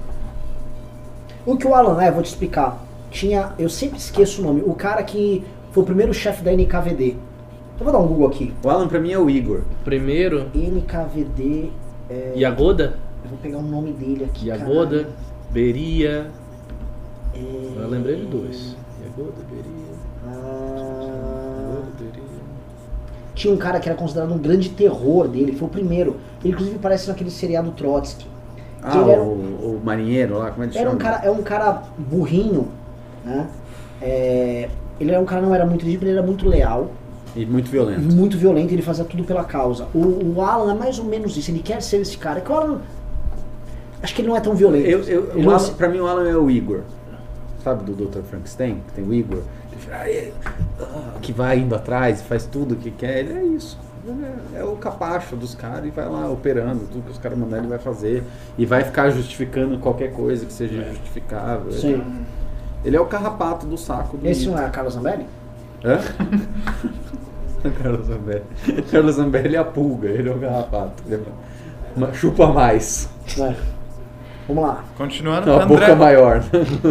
O que o Alan é, vou te explicar. Tinha, eu sempre esqueço o nome. O cara que foi o primeiro chefe da NKVD. Eu vou dar um Google aqui. O Alan pra mim é o Igor. Primeiro, NKVD. É, Yagoda. eu vou pegar o nome dele aqui. Yagoda, caralho. Beria. É, Eu lembrei de dois. Yagoda, Beria. ah, Yagoda, Beria. tinha um cara que era considerado um grande terror dele. Foi o primeiro. Ele inclusive parece naquele seriado Trotsky. Ah, Ele era- o, o marinheiro lá, como é que chama? um cara, é um cara burrinho, né? É, ele era um cara não era muito rígido, ele era muito leal, E muito violento. muito violento, ele fazia tudo pela causa. O, o Alan é mais ou menos isso, ele quer ser esse cara. É que o Alan, acho que ele não é tão violento. Eu, eu, o Alan, pra mim o Alan é o Igor. Sabe do Dr. Frankenstein? Que tem o Igor. "Ah, é, ah", que vai indo atrás, faz tudo o que quer. Ele é isso. É, é o capacho dos caras e vai lá operando tudo que os caras mandarem ele vai fazer. E vai ficar justificando qualquer coisa que seja justificável. Sim. Ele é o carrapato do saco do Esse mito. não é a Carla Zambelli? Hã? Carlos Zambelli. Carlos Zambelli é a pulga, ele é o carrapato. Ele é chupa mais. É. Vamos lá. Continuando, Não, a André, boca maior.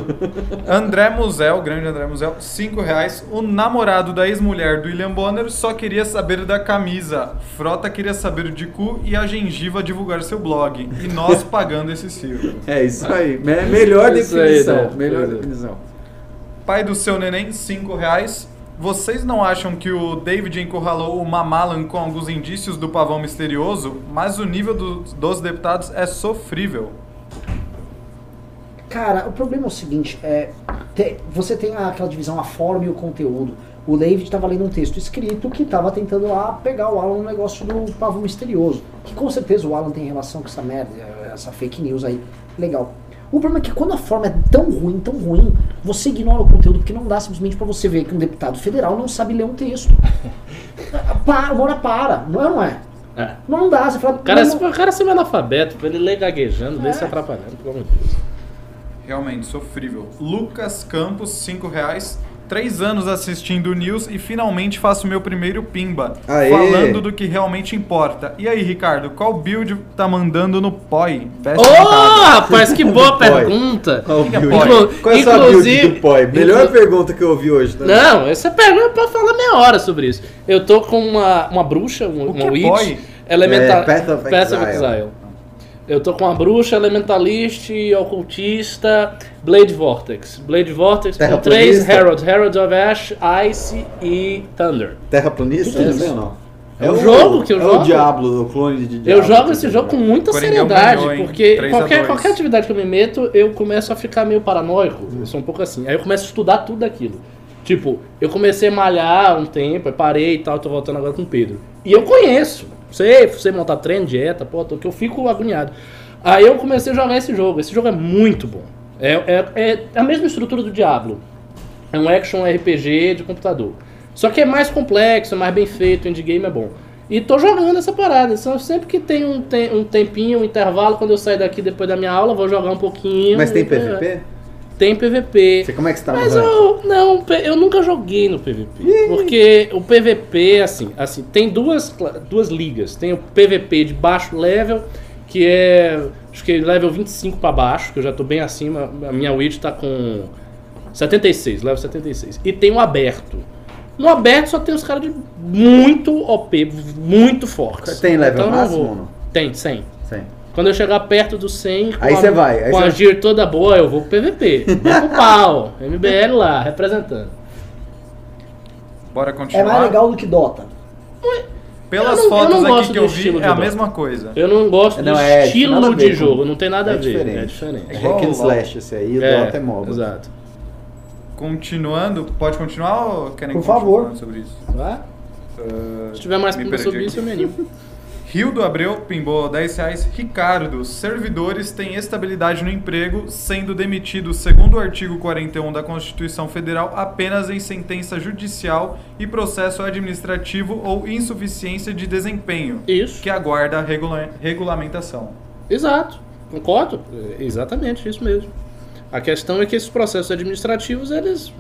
André Musel, grande André Musel, 5 reais. O namorado da ex-mulher do William Bonner só queria saber da camisa. Frota queria saber de cu e a gengiva divulgar seu blog. E nós pagando esse circo. É isso aí. Me- melhor Isso aí, definição. né? Melhor é. definição. Pai do seu neném, 5 reais. Vocês não acham que o David encurralou o Mamalan com alguns indícios do pavão misterioso? Mas o nível do- dos deputados é sofrível. Cara, o problema é o seguinte, é, te- você tem aquela divisão, a forma e o conteúdo. O David estava lendo um texto escrito que estava tentando lá pegar o Alan no negócio do pavão misterioso. Que com certeza o Alan tem relação com essa merda, essa fake news aí. Legal. O problema é que quando a forma é tão ruim, tão ruim, você ignora o conteúdo, porque não dá simplesmente pra você ver que um deputado federal não sabe ler um texto. Para, uma hora para, não é não é? É. Não dá, você fala. O cara, é não, o cara é semi-analfabeto, ele lê gaguejando, lê se atrapalhando, pelo amor de Deus. É. Continuando, André, É, Realmente, sofrível. Lucas Campos, 5 reais. Três anos assistindo o News e finalmente faço meu primeiro pimba. Aê! Falando do que realmente importa. E aí, Ricardo, qual build tá mandando no POI? Ô, bancada. rapaz, que boa pergunta. Qual, é? Qual é a sua build Inclusive- do poi? Melhor inclu- pergunta que eu ouvi hoje. também. Não, essa pergunta é pra falar meia hora sobre isso. Eu tô com uma, uma bruxa, um- O que uma é witch, poi? elemental, É, Path of Exile. Eu tô com uma bruxa, elementalist, ocultista, Blade Vortex. Blade Vortex com três Terraplanista? Herald, Herald of Ash, Ice e Thunder. Terraplanista ou não? É o jogo que eu é jogo. o Diablo, o clone de Diablo. Eu jogo esse jogo com muita Coringão seriedade, ganhou, porque 3 a qualquer, 2. qualquer atividade que eu me meto, eu começo a ficar meio paranoico. Eu sou um pouco assim. Aí eu começo a estudar tudo daquilo. Tipo, eu comecei a malhar um tempo, aí parei e tal, tô voltando agora com o Pedro. E eu conheço. Sei, sei montar treino, dieta, pô, tô- que eu fico agoniado. Aí eu comecei a jogar esse jogo. Esse jogo é muito bom. É, é, é a mesma estrutura do Diablo. É um action RPG de computador. Só que é mais complexo, é mais bem feito, o endgame é bom. E tô jogando essa parada. Então, sempre que tem um, te- um tempinho, um intervalo, quando eu sair daqui depois da minha aula, vou jogar um pouquinho. Mas tem PVP? Tem PVP. Você, como é que você tá Mas eu não, eu nunca joguei no PVP. Porque o PVP, assim, assim, tem duas, duas ligas. Tem o PVP de baixo level, que é acho que level 25 pra baixo, que eu já tô bem acima. A minha Witch tá com 76, level 76. E tem o aberto. No aberto só tem os caras de muito OP, muito fortes. Tem level Então máximo? Tem, 100. Quando eu chegar perto do 100, com Aí a- você vai, aí com a gir toda boa, eu vou pro PVP. Vou pro pau. MBL lá, representando. Bora É continuar. mais legal do que Dota. Pelas não- fotos aqui que eu vi, é a Dota. mesma coisa. Eu não gosto Não, do é, estilo de jogo, não tem nada é a ver. diferente. É diferente. É hack and slash esse aí, o É, Dota é MOBA. Exato. Continuando, pode continuar ou querem Por continuar favor. sobre isso? Vai? Ah, Se tiver mais me perguntas sobre isso, eu me animo. Rio do Abreu pimbou 10 reais. Ricardo, servidores têm estabilidade no emprego, sendo demitidos, segundo o artigo 41 da Constituição Federal, apenas em sentença judicial e processo administrativo ou insuficiência de desempenho, Isso. que aguarda a regula- regulamentação. Exato. Concordo. É exatamente isso mesmo. A questão é que esses processos administrativos, eles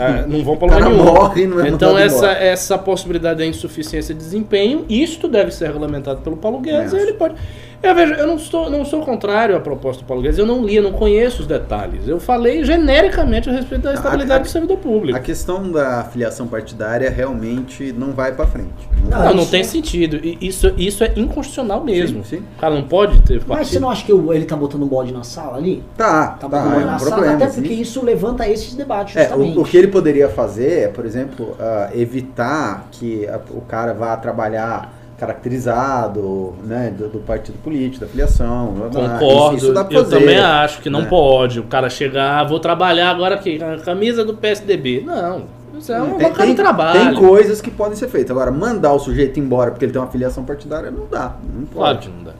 ah, não vão para lugar nenhum. morre não é Então essa, embora. essa possibilidade da insuficiência de desempenho, isto deve ser regulamentado pelo Paulo Guedes, É. e ele pode... Eu vejo, eu não estou, não sou contrário à proposta do Paulo Guedes, eu não li, eu não conheço os detalhes. Eu falei genericamente a respeito da estabilidade a- do servidor público. A questão da filiação partidária realmente não vai pra frente. Não, Não, não tem sentido. E Isso, isso é inconstitucional mesmo. Sim, sim. O cara não pode ter Mas você partido. não acha que ele tá botando um bode na sala ali? Tá, Tá tá, um é na um sala, problema. até porque existe. isso levanta esses debates, É, o, o que ele poderia fazer é, por exemplo, ah, evitar que a- o cara vá trabalhar caracterizado, né, do, do partido político, da filiação. Concordo. Isso, isso dá pra eu fazer, também acho que não né? pode. O cara chegar, "Ah, vou trabalhar agora aqui, camisa do PSDB. Não. Isso é um Tem, local tem- de trabalho. tem coisas que podem ser feitas. Agora, mandar o sujeito embora porque ele tem uma filiação partidária, não dá. Não pode. Claro não dá.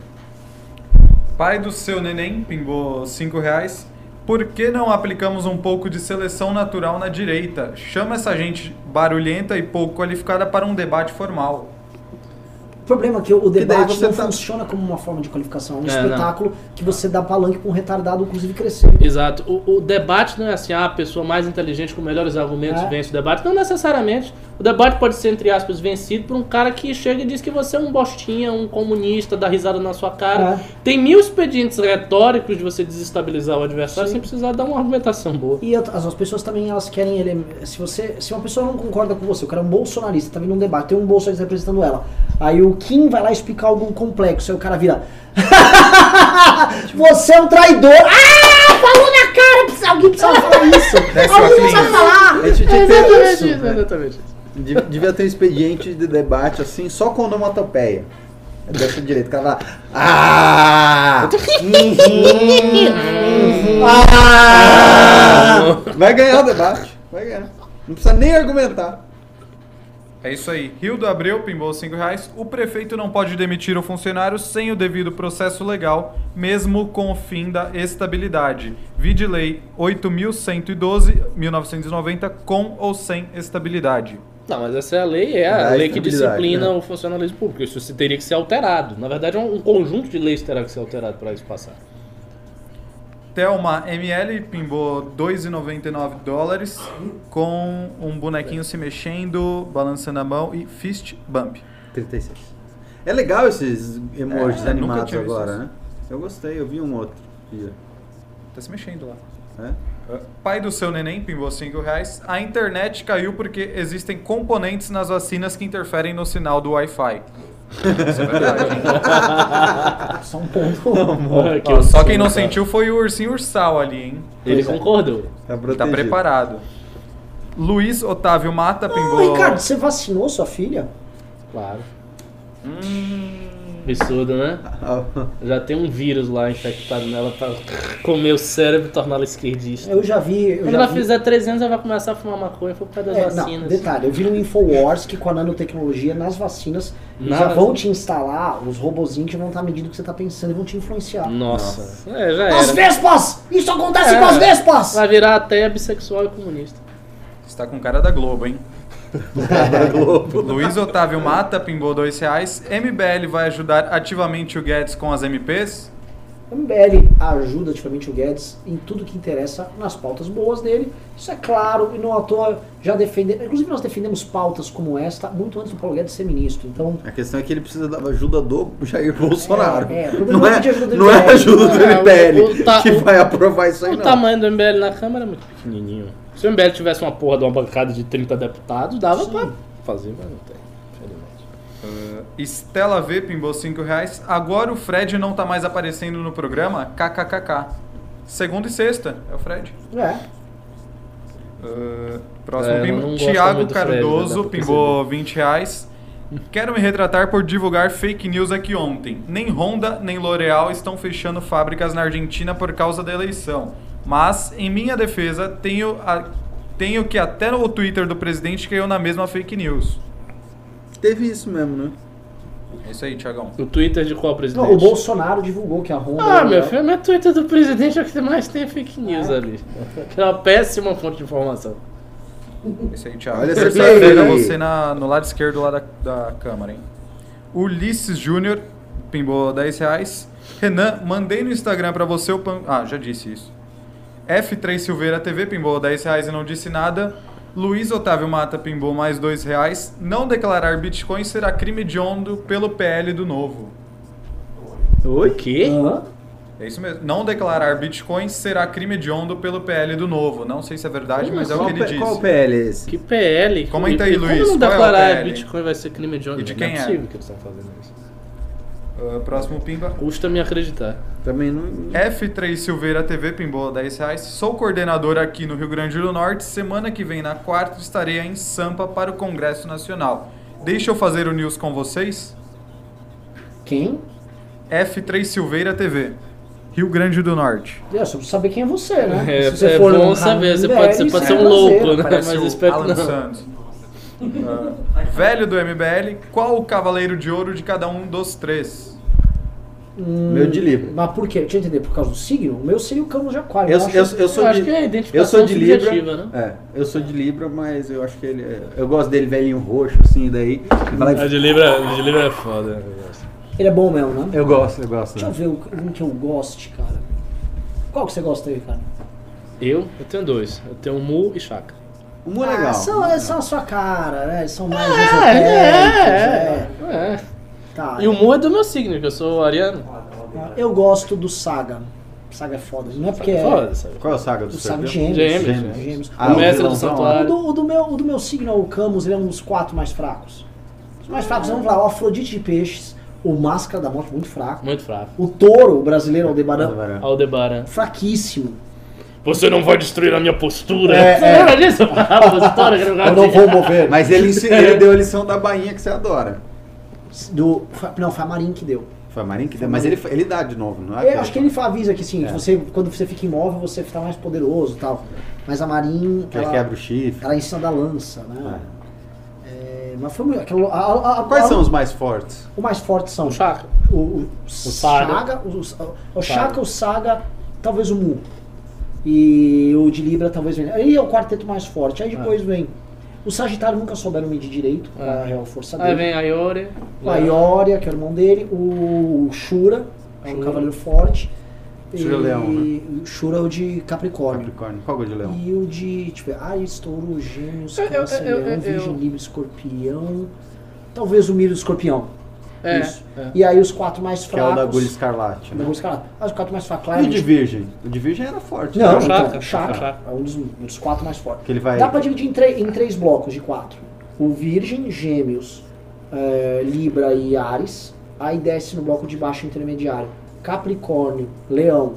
Pai do seu neném pimbou 5 reais. Por que não aplicamos um pouco de seleção natural na direita? Chama essa gente barulhenta e pouco qualificada para um debate formal. O problema é que o debate você não tá- funciona como uma forma de qualificação. É um É, espetáculo que você dá palanque pra um retardado, inclusive, crescer. Exato. O, o debate não é assim, ah, a pessoa mais inteligente com melhores argumentos É. vence o debate. Não necessariamente. O debate pode ser, entre aspas, vencido por um cara que chega e diz que você é um bostinha, um comunista, dá risada na sua cara. É. Tem mil expedientes retóricos de você desestabilizar o adversário Sim. sem precisar dar uma argumentação boa. E as, as pessoas também elas querem ele. Se você, se uma pessoa não concorda com você, o cara é um bolsonarista, tá vindo um debate, tem um bolsonarista representando ela. Aí o Kim vai lá explicar algo complexo, aí o cara vira. você é um traidor! Ah! Falou na cara! Alguém precisa falar isso! Alguém Aclin. precisa falar! Ter Exatamente exatamente Devia ter um expediente de debate assim, só com onomatopeia. Deve ser direito. O cara vai. Ah! Uhum. Ah! Vai ganhar o debate. Vai ganhar. Não precisa nem argumentar. É isso aí. Rio do Abreu pimbou 5 reais. O prefeito não pode demitir o funcionário sem o devido processo legal, mesmo com o fim da estabilidade. Vide lei 8.112-1990 com ou sem estabilidade. Não, mas essa é a lei, é a lei que disciplina né? o funcionalismo público. Isso teria que ser alterado. Na verdade, um, conjunto de leis terá que ser alterado para isso passar. Thelma ML pimbou 2,99 dólares com um bonequinho se mexendo, balançando a mão e fist bump. 36. É legal esses emojis É, animados agora, isso. né? Eu gostei, eu vi um outro dia. Tá se mexendo lá. É? Pai do seu neném pimbou 5 reais. A internet caiu porque existem componentes nas vacinas que interferem no sinal do Wi-Fi. Isso é verdade. hein? Só um ponto. Que Ó, só quem não sentiu foi o ursinho ursal ali, hein? Ele concordou. Tá, Tá protegido. preparado. Luiz Otávio Mata Ô, pimbou. Ricardo, você vacinou sua filha? Claro. Hum, Absurdo, né? Já tem um vírus lá infectado nela pra comer o cérebro e torná-la esquerdista. Eu já vi. Eu Quando já ela vi... fizer 3 anos, ela vai começar a fumar maconha por causa das É, não, vacinas. detalhe, eu vi no Infowars que com a nanotecnologia nas vacinas Nada. já vão te instalar os robozinhos que vão estar medindo o que você está pensando e vão te influenciar. Nossa. É, já As era. Vespas! Isso acontece É. com as Vespas! Vai virar até bissexual e comunista. está com cara da Globo, hein? Da Globo. Luiz Otávio Mata pimbou 2 reais. MBL vai ajudar ativamente o Guedes com as MPs? O MBL ajuda ativamente o Guedes em tudo que interessa nas pautas boas dele. Isso é claro, e não à toa já defendemos. Inclusive, nós defendemos pautas como esta muito antes do Paulo Guedes ser ministro. Então, A questão é que ele precisa da ajuda do Jair Bolsonaro. É, é, o problema não é é, ajuda do não é MBL. ajuda do É, MBL o- o ta- que o- vai aprovar isso aí, O não. tamanho do MBL na Câmara é muito pequenininho. Se o MBL tivesse uma porra de uma bancada de 30 deputados, dava pra fazer, mas não tem. Infelizmente. Uh, Estela V pimbou 5 reais. Agora o Fred não tá mais aparecendo no programa? KKKK. Segunda e sexta, é o Fred. é. Uh, próximo É, gosto Tiago Fred, Cardoso pra pimbou 20 reais. Quero me retratar por divulgar fake news aqui ontem. Nem Honda nem L'Oreal estão fechando fábricas na Argentina por causa da eleição. Mas, em minha defesa, tenho, a- tenho que até o Twitter do presidente caiu na mesma fake news. Teve isso mesmo, né? É isso aí, Tiagão. O Twitter de qual presidente? Não, o Bolsonaro divulgou que a Honda. Ah, meu filho, mas Twitter do presidente é o que mais tem fake news É. ali. Que é uma péssima fonte de informação. É isso aí, Thiago. Olha essa Terça-feira você na, no lado esquerdo lá da, da câmera, hein? Ulisses Júnior pimbou 10 reais. Renan, mandei no Instagram pra você o... Pan... Ah, já disse isso. F3 Silveira TV pimbou 10 reais e não disse nada. Luiz Otávio Mata pimbou mais 2 reais. Não declarar Bitcoin será crime hediondo pelo PL do Novo. O quê? Hã? É isso mesmo. Não declarar Bitcoin será crime hediondo pelo PL do Novo. Não sei se é verdade, mas é o que ele P- disse. qual PL é esse? Que PL? Comenta E- aí, e Luiz, Como não é declarar PL? Bitcoin vai ser crime de E de Não quem é é? possível que eles estão fazendo isso. Ah, próximo pimba. Custa me acreditar. Também não. F3 Silveira TV pimbou 10 reais. Sou coordenador aqui no Rio Grande do Norte. Semana que vem, na quarta, estarei em Sampa para o Congresso Nacional. Deixa eu fazer o news com vocês? Quem? F3 Silveira TV, Rio Grande do Norte. Eu só saber quem é você, né? É, Se você é for bom saber, você pode, você pode ser é um prazer. louco, né? Mas o espero que Alan não. Santos. Ah, velho do MBL, qual o cavaleiro de ouro de cada um dos três? Hum, Meu de Libra. Mas por quê? Deixa eu entender, por causa do signo? O meu seria o cano de aquário. Eu, eu acho- eu, eu sou Eu acho de, que é a eu identificação sou de Libra. né? É, eu sou de Libra, mas eu acho que ele. é- Eu gosto dele velhinho roxo, assim, daí. lá e- de Libra, de Libra é foda. Ele é bom mesmo, né? Eu gosto, eu gosto. Deixa eu né? ver o- um que eu goste, cara. Qual que você gosta aí, cara? Eu? Eu tenho dois. Eu tenho Mu e Chaka. O Mu é legal. Ah, são, eles são a sua cara, né? Eles são mais É, é, é. é. Tá. E o Mu é do meu signo, que eu sou ariano. Eu gosto do Saga. Saga é foda. Não é porque é Foda, sabe? Qual é o saga do o Saga de Serpente? Gêmeos. Gêmeos, Gêmeos. Ah, o mestre do vilãozão, O santuário. do, o do meu, o do meu signo é o Camus, ele é um dos quatro mais fracos. Os mais fracos, vamos lá, o Afrodite de Peixes, o Máscara da Morte, muito fraco. Muito fraco. O Touro, o brasileiro, Aldebaran, Aldebaran. fraquíssimo. Você não vai destruir a minha postura. É, Você é. lembra disso? A postura que Eu não vou mover. Mas ele, ele deu a lição da bainha que você adora. Do, não, foi a Marin que deu. Foi a Marinho que deu. Mas ele, ele dá de novo, não é? Eu acho que ele avisa que assim, É. você, quando você fica imóvel, você fica mais poderoso e tal. Mas a Marin, Que ela, quebra o chifre. ela é cima da lança, né? É, mas foi muito. Aquilo, a- a- a- Quais a- são os mais fortes? O mais forte são O Chaka. o, o, Saga. Saga, o, o Shaka, o Saga, talvez o Mu. E o de Libra talvez venha. Aí é o quarteto mais forte. Aí depois vem. O Sagitário nunca souberam medir direito qual é a real força Aí dele. vem a Iore. O Aioria, que é o irmão dele, o Shura, é um Shura. cavaleiro forte. Shura Leão, né? E Shura é o de Capricórnio. Capricórnio. Qual é o de leão? E o de, ver, Ares, Touro, Gêmeos, Câncer, Leão, Virgem, Libra, Escorpião. Talvez o Miro do Escorpião. É, Isso. é. E aí os quatro mais Que é o fracos. da agulha escarlate, da né? agulha escarlate. Ah, os quatro mais fracos, E o de claramente. virgem? O de virgem era forte. Não, né? então, Chakra, chakra. chakra. É um dos, um dos quatro mais fortes. Que ele vai... Dá pra dividir em, em três blocos de quatro. O Virgem, Gêmeos, eh, Libra e Ares. Aí desce no bloco de baixo intermediário. Capricórnio, Leão,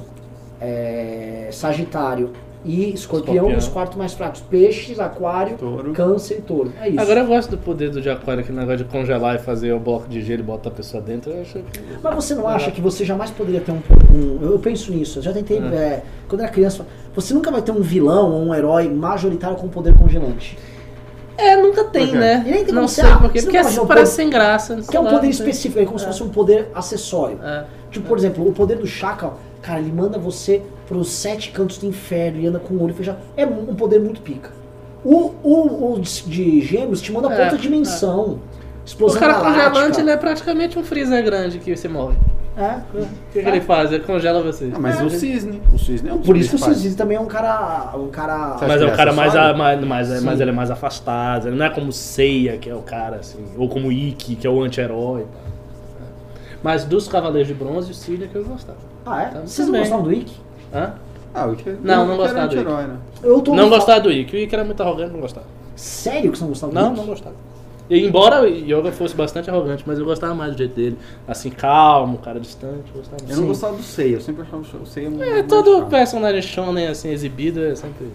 eh, Sagitário e Escorpião. Escorpião. E os quatro mais fracos. Peixes, Aquário, Touro. Câncer e Touro. É isso. Agora eu gosto do poder do de aquário, aquele negócio de congelar e fazer o bloco de gelo e botar a pessoa dentro. Eu acho que... Mas você não acha que você jamais poderia ter um. um- eu penso nisso, eu já tentei. É. é, quando era criança, você nunca vai ter um vilão ou um herói majoritário com poder congelante. É, nunca tem, quê? né? E nem tem não sei ah, Porque não é- parece poder- sem graça. Que é um lá, poder sei. específico, é como se fosse um poder acessório. É. Tipo, por exemplo, o poder do Chaka, cara, ele manda você pros sete cantos do inferno e anda com o olho fechado. É um poder muito pica. O, o, o de gêmeos te manda pra É, outra dimensão. O Explosão cara galáctica. congelante, ele é praticamente um freezer grande que você morre. É. O que, que ele faz? Ele congela você. Ah, mas o cisne. O cisne é um Por isso que o. Cisne também é um cara. Um cara. Mas é o cara é mais, acessório? mais, mais, Sim. mas ele é mais afastado. Ele não é como Seiya, que é o cara assim. Ou como Ikki, que é o anti-herói. Mas dos Cavaleiros de Bronze, o Cisne é que eu gostava. Ah, é? Tá, Vocês não gostavam do Ikki? Hã? Ah, o Ikki Não, não gostava do anti-herói, né? Eu tô Não gostava do Ikki. O Ikki era muito arrogante, não gostava. Sério que você não gostava do Não, Ikki? não gostava. E embora o Yoga fosse bastante arrogante, mas eu gostava mais do jeito dele. Assim, calmo, cara distante, eu gostava Eu mais. não Sim. gostava do Seiya, eu sempre achava o Seiya muito É, todo chato. personagem shonen assim exibido é sempre.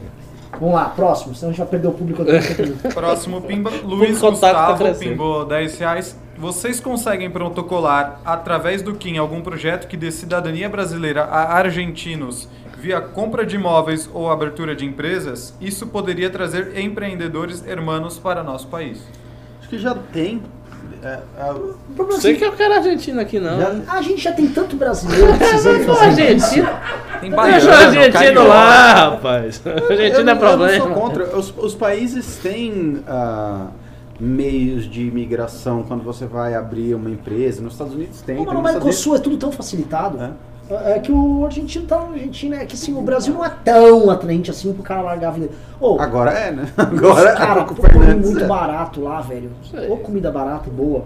Vamos lá, próximo, senão a gente vai perder o público aqui. Próximo Pimba, Luiz contato tá Gustavo crescendo. pimbou 10 reais. Vocês conseguem protocolar, através do KIM, algum projeto que dê cidadania brasileira a argentinos via compra de imóveis ou abertura de empresas? Isso poderia trazer empreendedores hermanos para nosso país. Acho que já tem. É, é, é Sei assim, que eu quero argentino aqui, não. Já- A gente já tem tanto brasileiro precisando fazer argentino, Tem deixa o baiano, argentino carioca. lá, rapaz. não- é problema. eu não sou contra. Os, os países têm ah, meios de imigração quando você vai abrir uma empresa. Nos Estados Unidos tem. Mas no Mercosul é tudo tão facilitado. É. É que o argentino tá Argentina, é que assim, o Brasil não é tão atraente assim pro cara largar a vida. Ô, Agora é, né? Agora cara, com o pô, come Fernandes muito é. barato lá, velho. Ô, comida barata e boa.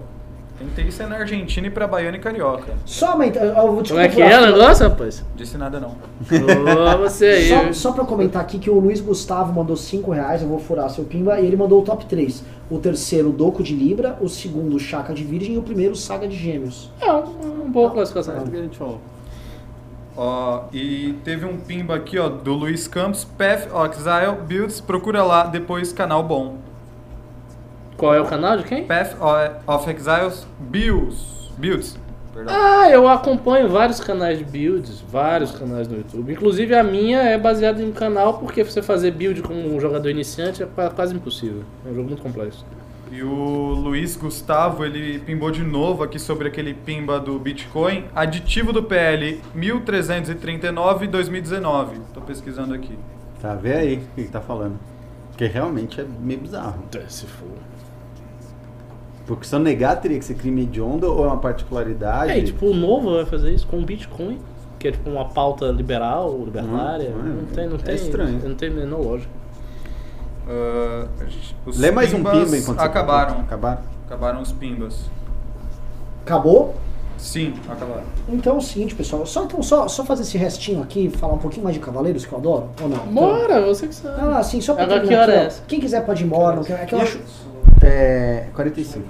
Tentei ser na Argentina e pra Baiana e Carioca. Só aumentar, eu vou te Como é que é o negócio, rapaz? Disse nada não. Ô, você aí. Só, só pra comentar aqui que o Luiz Gustavo mandou 5 reais, eu vou furar seu pimba, e ele mandou o top 3. O terceiro, Doco de Libra, o segundo, Chaca de Virgem e o primeiro, Saga de Gêmeos. É um, boa classificação. O que a gente falou. Ó, e teve um pimba aqui, ó, do Luiz Campos, Path of Exile Builds, procura lá depois canal bom. Qual é o canal de quem? Path of Exiles Builds. Builds. Perdão. Ah, eu acompanho vários canais de builds, vários canais no YouTube. Inclusive a minha é baseada em canal porque você fazer build com um jogador iniciante é qua- quase impossível. É um jogo muito complexo. E o Luiz Gustavo, ele pimbou de novo aqui sobre aquele pimba do Bitcoin. Aditivo do PL 1339 2019. Tô pesquisando aqui. Tá, vê aí o que ele tá falando. Porque realmente é meio bizarro. Se for. Porque se eu negar, teria que ser crime hediondo ou é uma particularidade. É, e, tipo, o novo vai fazer isso com o Bitcoin, que é tipo uma pauta liberal, libertária. Hum, não tem, não é tem. estranho. Não tem menor lógica. A gente- os Lê mais um pimba enquanto você Acabaram. Acabaram? Acabaram os pimbas. Acabou? Sim, acabaram. Então é o seguinte, pessoal. Só, então, só, só fazer esse restinho aqui, falar um pouquinho mais de Cavaleiros, que eu adoro, ou não? Bora, você que sabe. Ah, sim, só pra Agora que hora aqui, é essa? Quem quiser pode ir embora, não quer, é que eu acho... É. 45.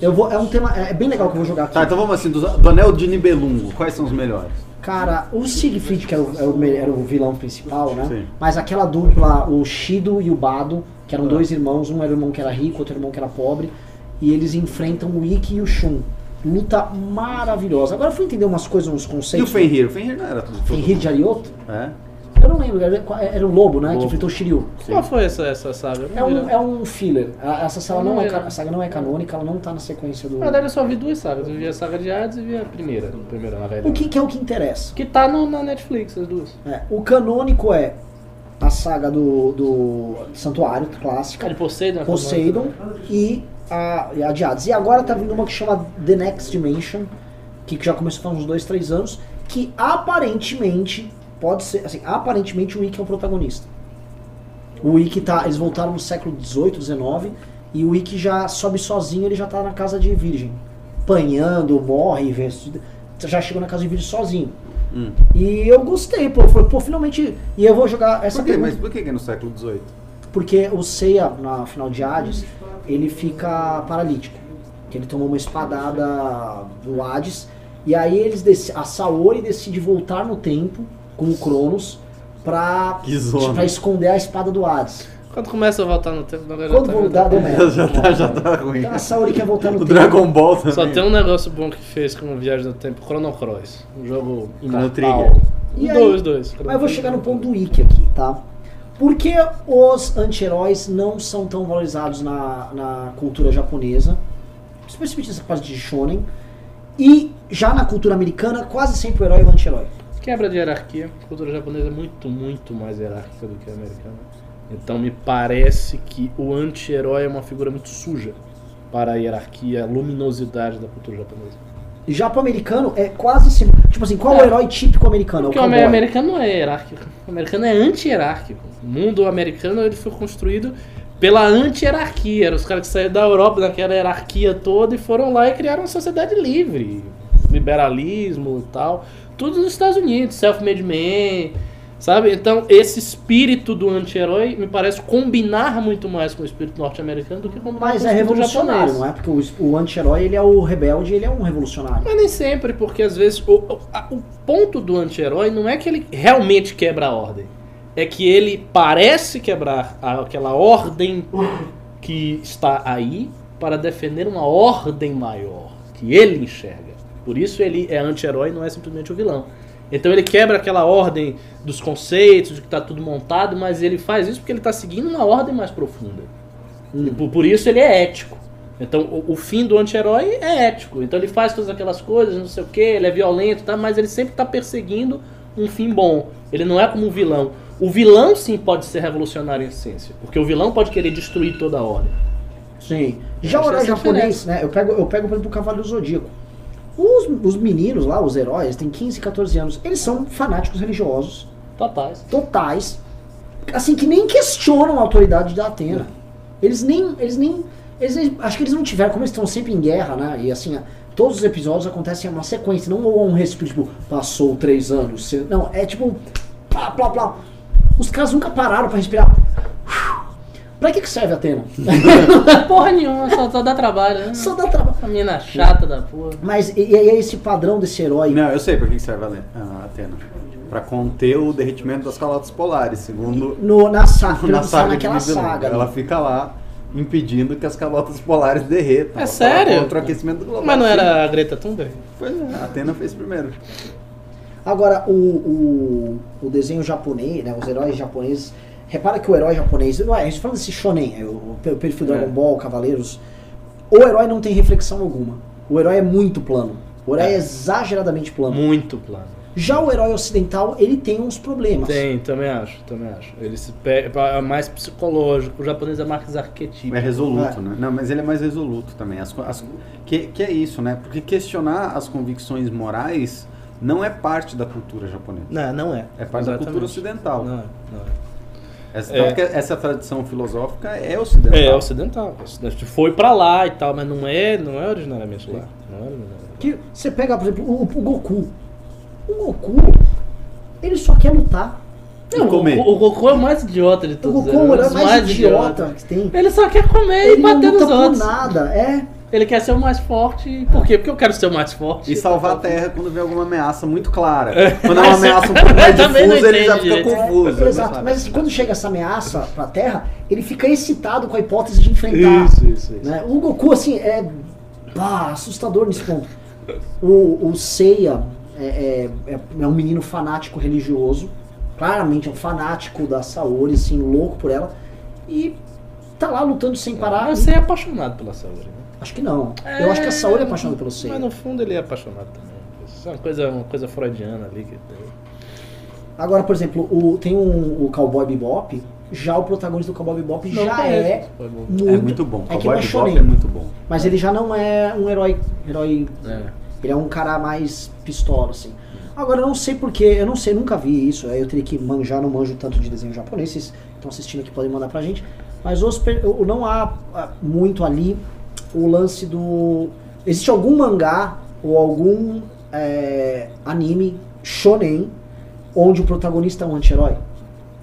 Eu vou, é um tema, é bem legal que eu vou jogar aqui. Tá, então vamos assim, do, do Anel de Nibelungo, quais são os melhores? Cara, o Siegfried, que era o, era o me- era o vilão principal, né? Sim. Mas aquela dupla, o Shido e o Bado, que eram Ah. dois irmãos, um era o irmão que era rico, outro irmão que era pobre, e eles enfrentam o Ikki e o Shun. Luta maravilhosa. Agora eu fui entender umas coisas, uns E o conceitos. Fenrir? O Fenrir não era tudo. tudo. Fenrir de Arioto? É? Eu não lembro, era, era o Lobo, né? Que Lobo. enfrentou o Shiryu. Qual foi essa, essa saga? É um, é um filler. A- Essa saga não, Não é, a saga não é canônica, ela não tá na sequência do. Na verdade, eu só vi duas sagas. Eu vi a saga de Hades e vi a primeira. A primeira, na verdade. O que, que é o que interessa? Que tá no, na Netflix, as duas. É, o canônico é a saga do, do Santuário clássica. Cara, de Poseidon. Poseidon e a, e a de Hades. E agora tá vindo uma que chama The Next Dimension, que já começou há uns dois, três anos, que aparentemente pode ser, assim, aparentemente o Ikki é o protagonista. O Ikki tá, eles voltaram no século 18, 19 e o Ikki já sobe sozinho, ele já tá na casa de virgem, apanhando, morre, vê- já chegou na casa de virgem sozinho. Hum. E eu gostei, pô, falei, pô, finalmente, e eu vou jogar essa Por quê? pergunta- Mas por que é no século XVIII? porque o Seiya, na final de Hades, ele fica paralítico. Que ele tomou uma espadada do Hades. E aí eles a Saori decide voltar no tempo com o Cronos pra, pra esconder a espada do Hades. Quando começa a voltar no tempo, o negócio Quando tá- voltar, deu merda. já, tá, já tá ruim. Então a Saori quer voltar no O tempo. Dragon Ball também. Só tem um negócio bom que fez com Viagem no Tempo, Chrono Cross. Um jogo imortal. Trigger. E aí- dois, dois. Mas eu vou chegar no ponto do Wiki aqui, tá? Por que os anti-heróis não são tão valorizados na, na cultura japonesa? Especialmente nessa parte de shonen. E já na cultura americana, quase sempre o herói é o anti-herói. Quebra de hierarquia. A cultura japonesa é muito, muito mais hierárquica do que a americana. Então me parece que o anti-herói é uma figura muito suja para a hierarquia, a luminosidade da cultura japonesa. E já pro americano é quase sempre. Tipo assim, qual é o É. herói típico americano? É o Porque o cowboy. americano não é hierárquico. O americano é anti-hierárquico. O mundo americano ele foi construído pela anti-hierarquia. Eram os caras que saíram da Europa, daquela hierarquia toda, e foram lá e criaram uma sociedade livre. Liberalismo e tal. Tudo nos Estados Unidos, self-made man, sabe? Então, esse espírito do anti-herói me parece combinar muito mais com o espírito norte-americano do que Mas com o é espírito revolucionário, japonês. não é? Porque o, o anti-herói ele é o rebelde, ele é um revolucionário. Mas nem sempre, porque às vezes o, o- a- o ponto do anti-herói não é que ele realmente quebra a ordem. É que ele parece quebrar a- aquela ordem que está aí para defender uma ordem maior, que ele enxerga. Por isso ele é anti-herói, não é simplesmente o vilão. Então ele quebra aquela ordem dos conceitos, de que está tudo montado, mas ele faz isso porque ele está seguindo uma ordem mais profunda. E por, por isso ele é ético. Então o, o fim do anti-herói é ético. Então ele faz todas aquelas coisas, não sei o que, ele é violento, tá? mas ele sempre está perseguindo um fim bom. Ele não é como um vilão. O vilão sim pode ser revolucionário em essência, porque o vilão pode querer destruir toda a ordem. Sim. Já o herói japonês, né? Eu pego, eu pego por exemplo, o Cavaleiro Zodíaco. Os, os meninos lá, os heróis, têm 15, 14 anos. Eles são fanáticos religiosos, Totais. totais. Assim, que nem questionam a autoridade da Atena. Eles nem. Eles nem. Eles, nem- acho que eles não tiveram, como eles estão sempre em guerra, né? E assim, todos os episódios acontecem em uma sequência, não um respiro, tipo, passou três anos. Não, é tipo. Plá, plá, plá. Os caras nunca pararam pra respirar. Pra que, que serve a Atena? Porra nenhuma, só, só dá trabalho, né? Só dá trabalho. Uma menina chata da porra. Mas e, e aí esse padrão desse herói. Não, eu sei pra que que serve a, Atena. Pra conter o derretimento das calotas polares, segundo No, na, sa pelo na saga naquela saga. Ela né? fica lá impedindo que as calotas polares derretam. É Ela sério? Contra o aquecimento global. Mas não era a Greta Thunberg? Pois é, a Atena fez primeiro. Agora, o, o, o desenho japonês, né, os heróis japoneses. Repara que o herói japonês. Não é, a gente fala desse shonen, é, o pe- perfil Dragon É. Ball, Cavaleiros. O herói não tem reflexão alguma. O herói é muito plano. O herói é, É. exageradamente plano. Muito plano. Já o herói ocidental, ele tem uns problemas. Tem, também acho, também acho. Ele se pe... é mais psicológico, o japonês é mais arquetípico. É resoluto, É. né? Não, mas ele é mais resoluto também. As, as- que, que é isso, né? Porque questionar as convicções morais não é parte da cultura japonesa. Não, não é. É parte da cultura ocidental. Não é, não é. Essa, É. essa tradição filosófica é ocidental. É ocidental. Foi pra lá e tal, mas não é, não é originariamente lá. Não é originariamente lá. Que você pega, por exemplo, o, o Goku. O Goku, ele só quer lutar. E comer. O, o Goku é o mais idiota de O todos. Goku é o herói um dos mais idiota que tem. Ele só quer comer Ele e não bater luta nos por outros. nada, é. Ele quer ser o mais forte. Por quê? Porque eu quero ser o mais forte. E salvar a Terra quando vê alguma ameaça muito clara. É. Quando é uma ameaça um pouco mais difusa, ele já fica confuso. Exato, né? mas quando chega essa ameaça pra Terra, ele fica excitado com a hipótese de enfrentar. Isso, isso, isso. né? O Goku, assim, é pá, assustador nesse ponto. O, o Seiya é, é, é- é um menino fanático religioso, claramente é um fanático da Saori, assim, louco por ela, e tá lá lutando sem parar. Você é apaixonado pela Saori, né? Acho que não. Eu acho que a Saori é apaixonada pelo Seiya. Mas no fundo ele é apaixonado também. Isso é uma coisa, uma coisa freudiana ali. Que... Agora, por exemplo, o, tem um, o Cowboy Bebop, já o protagonista do Cowboy Bebop Não já é bom. muito, É muito bom. É que Cowboy é Bebop é muito bom. mas ele já não é um herói, herói É. ele é um cara mais pistola, assim. Agora eu não sei porquê, eu não sei, nunca vi isso. Eu teria que manjar, não manjo tanto de desenho japonês. Vocês estão assistindo aqui podem mandar pra gente. Mas os não há muito ali o lance do. Existe algum mangá ou algum é, anime shonen onde o protagonista é um anti-herói?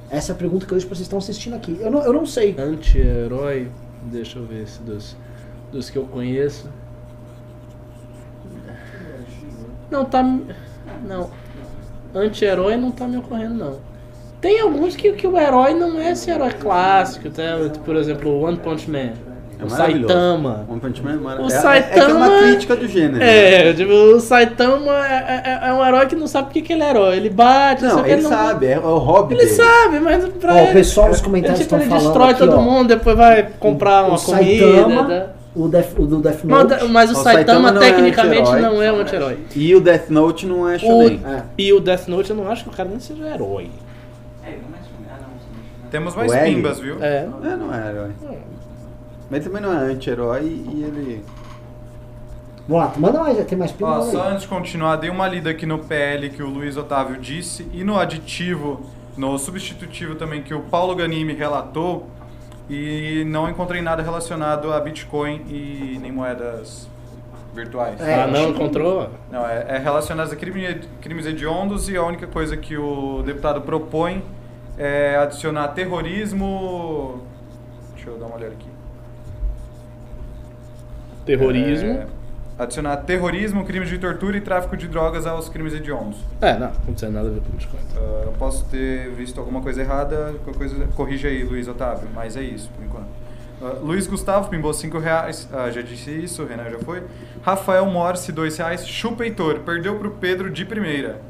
Essa é a pergunta que pra vocês estão assistindo aqui. Eu não, eu não sei. Anti-herói, deixa eu ver se dos, dos que eu conheço. Não tá. Não. Anti-herói não tá me ocorrendo, não. Tem alguns que, que o herói não é esse herói clássico, tá? por exemplo, o One Punch Man. É o maravilhoso. Saitama. One Punch Man é O é, é, é que é uma Saitama- crítica do gênero. É, tipo, o Saitama é, é- é um herói que não sabe porque que ele é herói. Ele bate, Não, que ele não- sabe, é, é o hobby Ele dele. sabe, mas pra Ó, ele. o pessoal nos ele, comentários tipo, estão ele falando destrói aqui, todo ó. mundo, depois vai comprar O uma Saitama, comida. né? O, Death, o do Death Mas, Note. o- mas o, O Saitama, Saitama não é tecnicamente anti-herói. não é um anti-herói. E o Death Note não é shonen. É. E o Death Note eu não acho que o cara nem seja herói. Temos mais O pimbas, viu? É. É, não é herói. Mas também não é anti-herói e ele. Vamos lá, manda mais, tem mais? Ó, só antes de continuar, dei uma lida aqui no PL que o Luiz Otávio disse e no aditivo, no substitutivo também que o Paulo Ganimi relatou e não encontrei nada relacionado a Bitcoin e nem moedas virtuais. É, ah, não encontrou? Não, é, é relacionado a crime, crimes hediondos e a única coisa que o deputado propõe é adicionar terrorismo. Deixa eu dar uma olhada aqui. Terrorismo. É, adicionar terrorismo, crimes de tortura e tráfico de drogas aos crimes hediondos. É, não, não tem nada a ver com Bitcoin. Ah, eu posso ter visto alguma coisa errada, qualquer coisa, corrija aí, Luiz Otávio, mas é isso, por enquanto. Ah, Luiz Gustavo pimbou 5 reais, ah, já disse isso, o Renan já foi. Rafael Morse, 2 reais. Chupa Heitor, perdeu pro Pedro de primeira.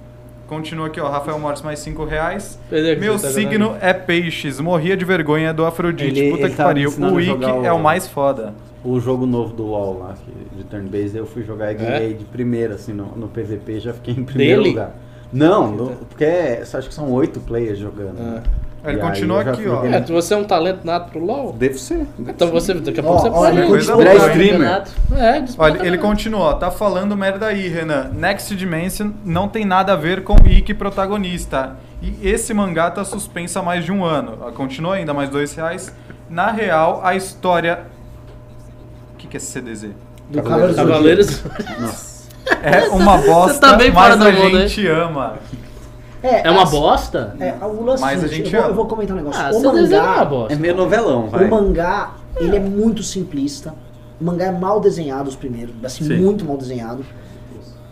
Continua aqui, ó, Rafael Morse, mais 5 reais. Pedro, Meu tá signo jogando? é peixes, morria de vergonha do Afrodite. Ele- Puta ele que pariu, o Wiki é o mais foda. O jogo novo do LoL lá, de turn-based, eu fui jogar e ganhei de primeira, assim, no, no PVP, já fiquei em primeiro Dele? lugar. Não, no- porque é, acho que são oito players jogando. Ah. né? Ele E continua aqui, ó. É, você é um talento nato pro LoL? Deve ser. deve Então ser. você, daqui a pouco você pode. Virar streamer. É, Olha, ele continua, ó, tá falando merda aí, Renan. Next Dimension não tem nada a ver com Ikki protagonista. E esse mangá tá suspenso há mais de um ano. Continua ainda, mais dois reais. Na real, a história... O que, que é CDZ? Do Cavaleiros Cavaleiros. É uma bosta, tá bem fora mas a hein? gente ama. É uma assim, bosta? É, o lance Mas a seguinte, gente eu, vou, ama. eu vou comentar um negócio. Ah, o mangá, bosta. É meio novelão, vai. o mangá, ele é muito simplista. O mangá é mal desenhado os primeiros, assim, Sim. muito mal desenhado.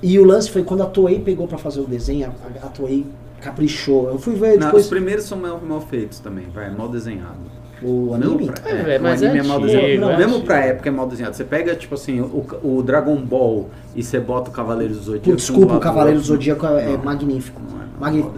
E o lance foi quando a Toei pegou pra fazer o desenho, a, a Toei caprichou. Eu fui ver Não, depois os primeiros são mal, mal feitos também, vai, mal desenhado. O anime. pra, É, velho, o mas anime é é mal desenhado. é Mesmo antigo. pra época é mal desenhado. Você pega, tipo assim, o, o Dragon Ball e você bota o Cavaleiro do Zodíaco. Pô, desculpa, o Cavaleiro do. Zodíaco é, é Não. magnífico. Não é, não é Magnífico.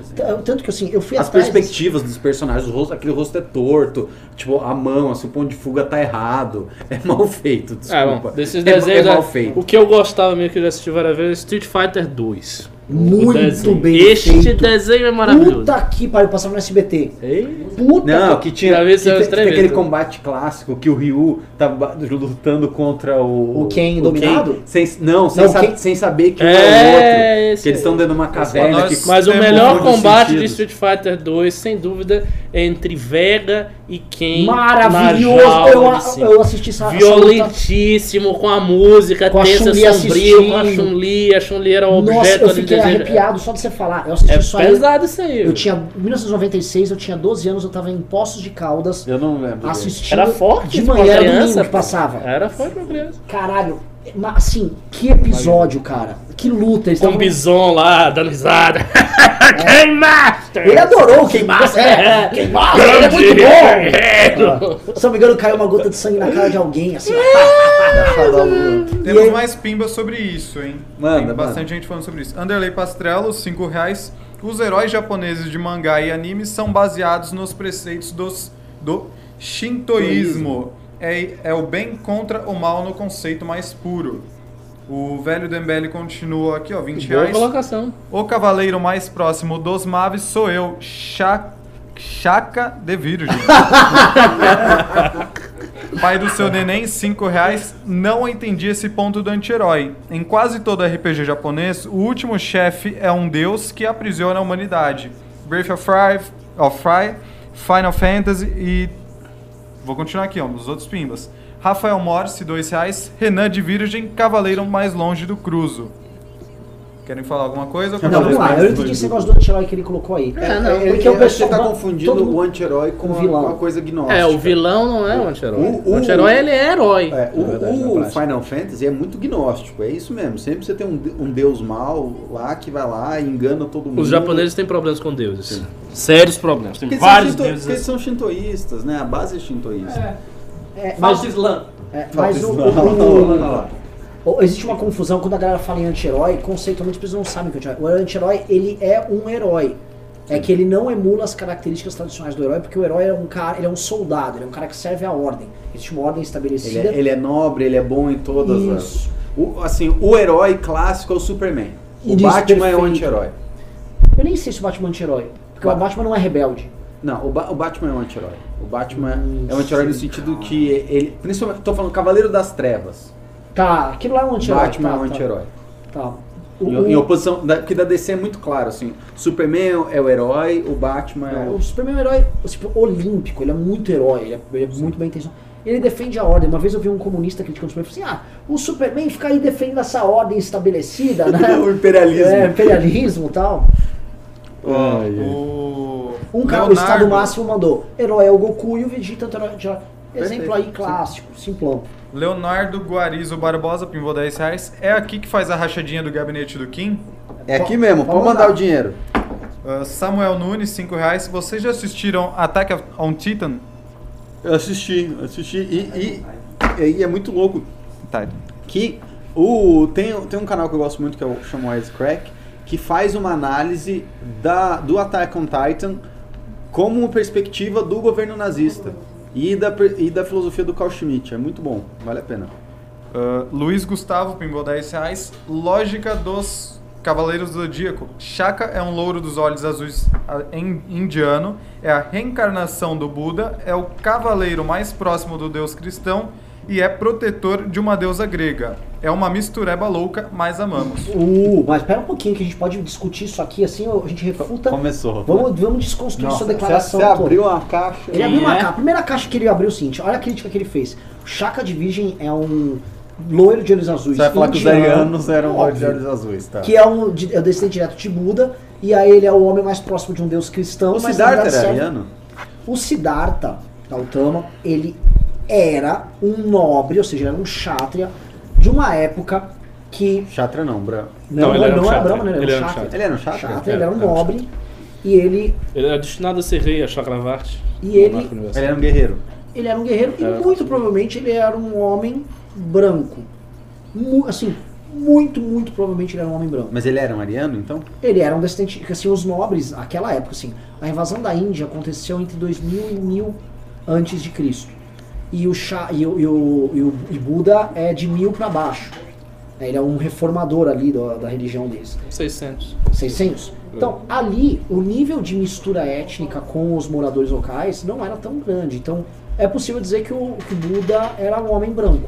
Tanto que assim, eu fui As atrás perspectivas dos personagens, o rosto, aquele rosto é torto, tipo, a mão, assim, o ponto de fuga tá errado. É mal feito, Ah, desculpa. bom, desses é, desenhos. é mal é- feito. O que eu gostava mesmo que eu já assisti várias vezes é Street Fighter 2. Muito O desenho. bem Este feito. desenho é maravilhoso. Puta que pariu, passava no SBT. Ei, Puta Não, que tinha que três aquele combate clássico que o Ryu ba- lutando contra o. O Ken dominado? sem, não, sem, Não, sa- Ken- sem saber que É, é o outro. Que eles estão aí. dentro de uma caverna. nós- que Mas o melhor combate de sentidos. Street Fighter 2, sem dúvida, é entre Vega e Ken. Maravilhoso. Eu, eu assisti essa. Violentíssimo, com a música Com a tensa, Chun-Li sombrio, com a. Chun-Li. A Chun-Li era o Nossa, objeto eu ali fiquei desejo- arrepiado só de você falar. Eu assisti É isso aí. pesado isso aí. Eu tinha, em 1996, eu tinha 12 anos, eu tava em Poços de Caldas, Eu não lembro. assistindo. Era forte De manhã, era criança, domingo que passava. Era forte pra criança. Caralho, assim, que episódio, cara. Que luta. Eles Com o tavam- bison lá, dando risada. Game Master! Ele adorou o Game Master. É, Game Master, ele é muito bom. Ah, Se não me engano, caiu uma gota de sangue na cara de alguém, assim. Temos aí- mais pimbas sobre isso, hein? Manda, Tem manda. bastante gente falando sobre isso. Underlay Pastrello, 5 reais. Os heróis japoneses de mangá e anime são baseados nos preceitos dos, do shintoísmo. É, é o bem contra o mal no conceito mais puro. O velho Dembele continua aqui, ó, 20 Boa reais. colocação. O cavaleiro mais próximo dos Maves sou eu, Cha- Chaka de Virgem. Pai do seu neném, 5 reais. Não entendi esse ponto do anti-herói. Em quase todo RPG japonês, o último chefe é um deus que aprisiona a humanidade. Breath of Fire, of Fire Final Fantasy e. Vou continuar aqui, ó, os outros pimbas. Rafael Morse, 2 reais. Renan de Virgem, Cavaleiro Mais Longe do Cruzo. Querem falar alguma coisa? Não, vamos lá, eu entendi esse negócio do anti-herói que ele colocou aí. É, não, Ele, porque eu o que pessoal você tá confundindo o anti-herói com o vilão. com a coisa gnóstica. É, o vilão não é o anti-herói. O- O o- anti-herói, ele é herói. É, o, na verdade, na o. Final Fantasy é muito gnóstico, é isso mesmo. Sempre você tem um, um deus mau lá que vai lá e engana todo mundo. Os japoneses têm problemas com deuses. Sérios problemas. Tem Porque eles, vários são shinto- porque eles deuses. são shintoístas, né? A base é shintoísta. É, mas, Islã. é, mas o, Não, o- não. o- existe uma confusão quando a galera fala em anti-herói, conceitualmente as pessoas não sabem o que é anti-herói. O anti-herói, ele é um herói. É que ele não emula as características tradicionais do herói, porque o herói é um cara, ele é um soldado, ele é um cara que serve à ordem. Existe uma ordem Ele estabelecida. é, ele é nobre, ele é bom em todas Isso. as. O, assim, o herói clássico é o Superman. O Isso, Batman é o perfeito. anti-herói. Eu nem sei se o Batman é anti-herói, porque o Batman não é rebelde. Não, o, Ba- o Batman é um anti-herói. O Batman é um anti-herói no sentido que ele. Principalmente, tô falando Cavaleiro das Trevas. Tá, aquilo lá é um anti-herói. Batman tá, é um tá, anti-herói. Tá. O, Em, em oposição. Da, porque da DC é muito claro, assim. Superman é o herói, o Batman é Não, o. o Superman é um herói tipo, olímpico, ele é muito herói, ele é, ele é muito bem intencionado. Ele defende a ordem. Uma vez eu vi um comunista criticando o Superman e falei assim: ah, o Superman fica aí defendendo essa ordem estabelecida, né? o imperialismo. É, imperialismo e tal. Ó, Ai, ai. o Um cara, o Leonardo- Estado Máximo mandou: herói é o Goku e o Vegeta é o de- Exemplo aí clássico, simplão. Leonardo Guarizo Barbosa, pingou 10 reais. É aqui que faz a rachadinha do gabinete do Kim? É aqui mesmo, Pode mandar mandar. o dinheiro. Uh, Samuel Nunes, 5 reais. Vocês já assistiram Attack on Titan? Eu assisti, assisti. E, e, e é muito louco Tá. que o, tem, tem um canal que eu gosto muito que é o chama Wisecrack, que faz uma análise da, do Attack on Titan como perspectiva do governo nazista e da, e da filosofia do Carl Schmitt. É muito bom, vale a pena. Uh, Luiz Gustavo, pingou 10 reais. Lógica dos Cavaleiros do Zodíaco. Shaka é um louro dos olhos azuis indiano. É a reencarnação do Buda. É o cavaleiro mais próximo do deus cristão. E é protetor de uma deusa grega. É uma mistureba louca, mas amamos. Uh, mas pera um pouquinho que a gente pode discutir isso aqui, assim a gente refuta. Começou. Vamos, vamos desconstruir Nossa, sua declaração. Você, abriu uma caixa. Ele abriu uma é? caixa. A primeira caixa que ele abriu é o seguinte: olha a crítica que ele fez. O Chaka de Virgem é um loiro de olhos azuis. Você vai falar que os indiano, arianos eram óbvio, de olhos azuis, tá? Que é um é o descendente direto de Buda. E aí ele é o homem mais próximo de um deus cristão. O Siddhartha era ariano? O Siddhartha Gautama, ele era um nobre, ou seja, era um kshatriya de uma época que Chatra não, branco. Não, não, ele era um não era kshatriya. Brahma, né? Ele era um kshatriya. Ele era um Kshatriya? Kshatriya, ele era um É, um nobre e ele Ele era destinado a ser rei, a Chakravarti. E ele-. Ele era um guerreiro. ele era um guerreiro e muito provavelmente ele era um homem branco. Mu- assim, muito, muito provavelmente ele era um homem branco. Mas ele era um ariano, então? Ele era um descendente, assim, os nobres, naquela época, assim, a invasão da Índia aconteceu entre 2000 e 1000 antes de Cristo. E o, Sha, e, o, e, o, e, o, Buda é de mil para baixo. Ele é um reformador ali do- da religião deles. 600. 600? Então, ali, o nível de mistura étnica com os moradores locais não era tão grande. Então, é possível dizer que o, que o Buda era um homem branco.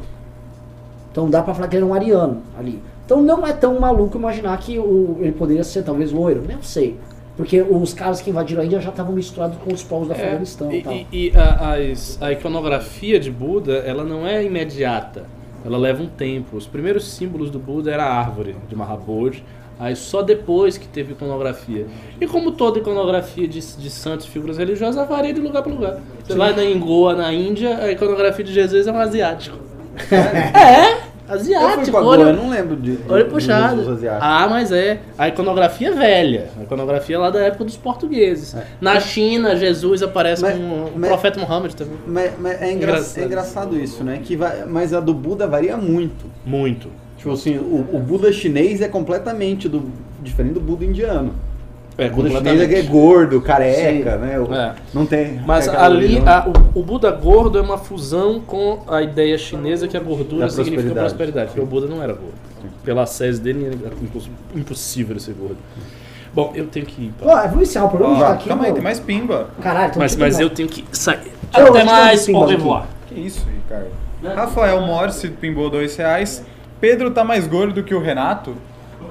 Então, dá pra falar que ele era um ariano ali. Então, não é tão maluco imaginar que o, ele poderia ser talvez loiro. Nem sei. Porque os caras que invadiram a Índia já estavam misturados com os povos da É, Afeganistão e, e tal. e- e a, a iconografia de Buda, ela não é imediata. Ela leva um tempo. Os primeiros símbolos do Buda era a árvore de Mahabodhi. Aí só depois que teve iconografia. E como toda iconografia de, de santos, figuras religiosas, varia de lugar para lugar. Você vai na Goa, na Índia, a iconografia de Jesus é um asiático. é, asiático. olha- Goa, eu não lembro de, de Olha dos puxado. Ah, mas é. A iconografia é velha. A iconografia é lá da época dos portugueses. Na China, Jesus aparece Mas- com o profeta Muhammad também. Mas, mas é, engra- Engraçado. é engraçado isso, né? Que vai, mas a do Buda varia muito. Muito. Tipo assim, o, o Buda chinês é completamente do, diferente do Buda indiano. É, O Buda chinês é gordo, careca, né? O- É. Não tem. Mas ali, a- o, o Buda gordo é uma fusão com a ideia chinesa que a gordura Da significa prosperidade. prosperidade. Porque o Buda não era gordo. Pela sese dele, é imposs- impossível ele ser gordo. Bom, eu tenho que ir. Ó, vamos encerrar o programa? Tá aqui, calma aí, pô. tem mais pimba. Caralho, Mas, mas eu tenho que sair. Eu- eu Até mais, au sim, revoir. Que isso, Rica? Ricardo. Rafael Morse pimbou dois reais. Pedro tá mais gordo que o Renato?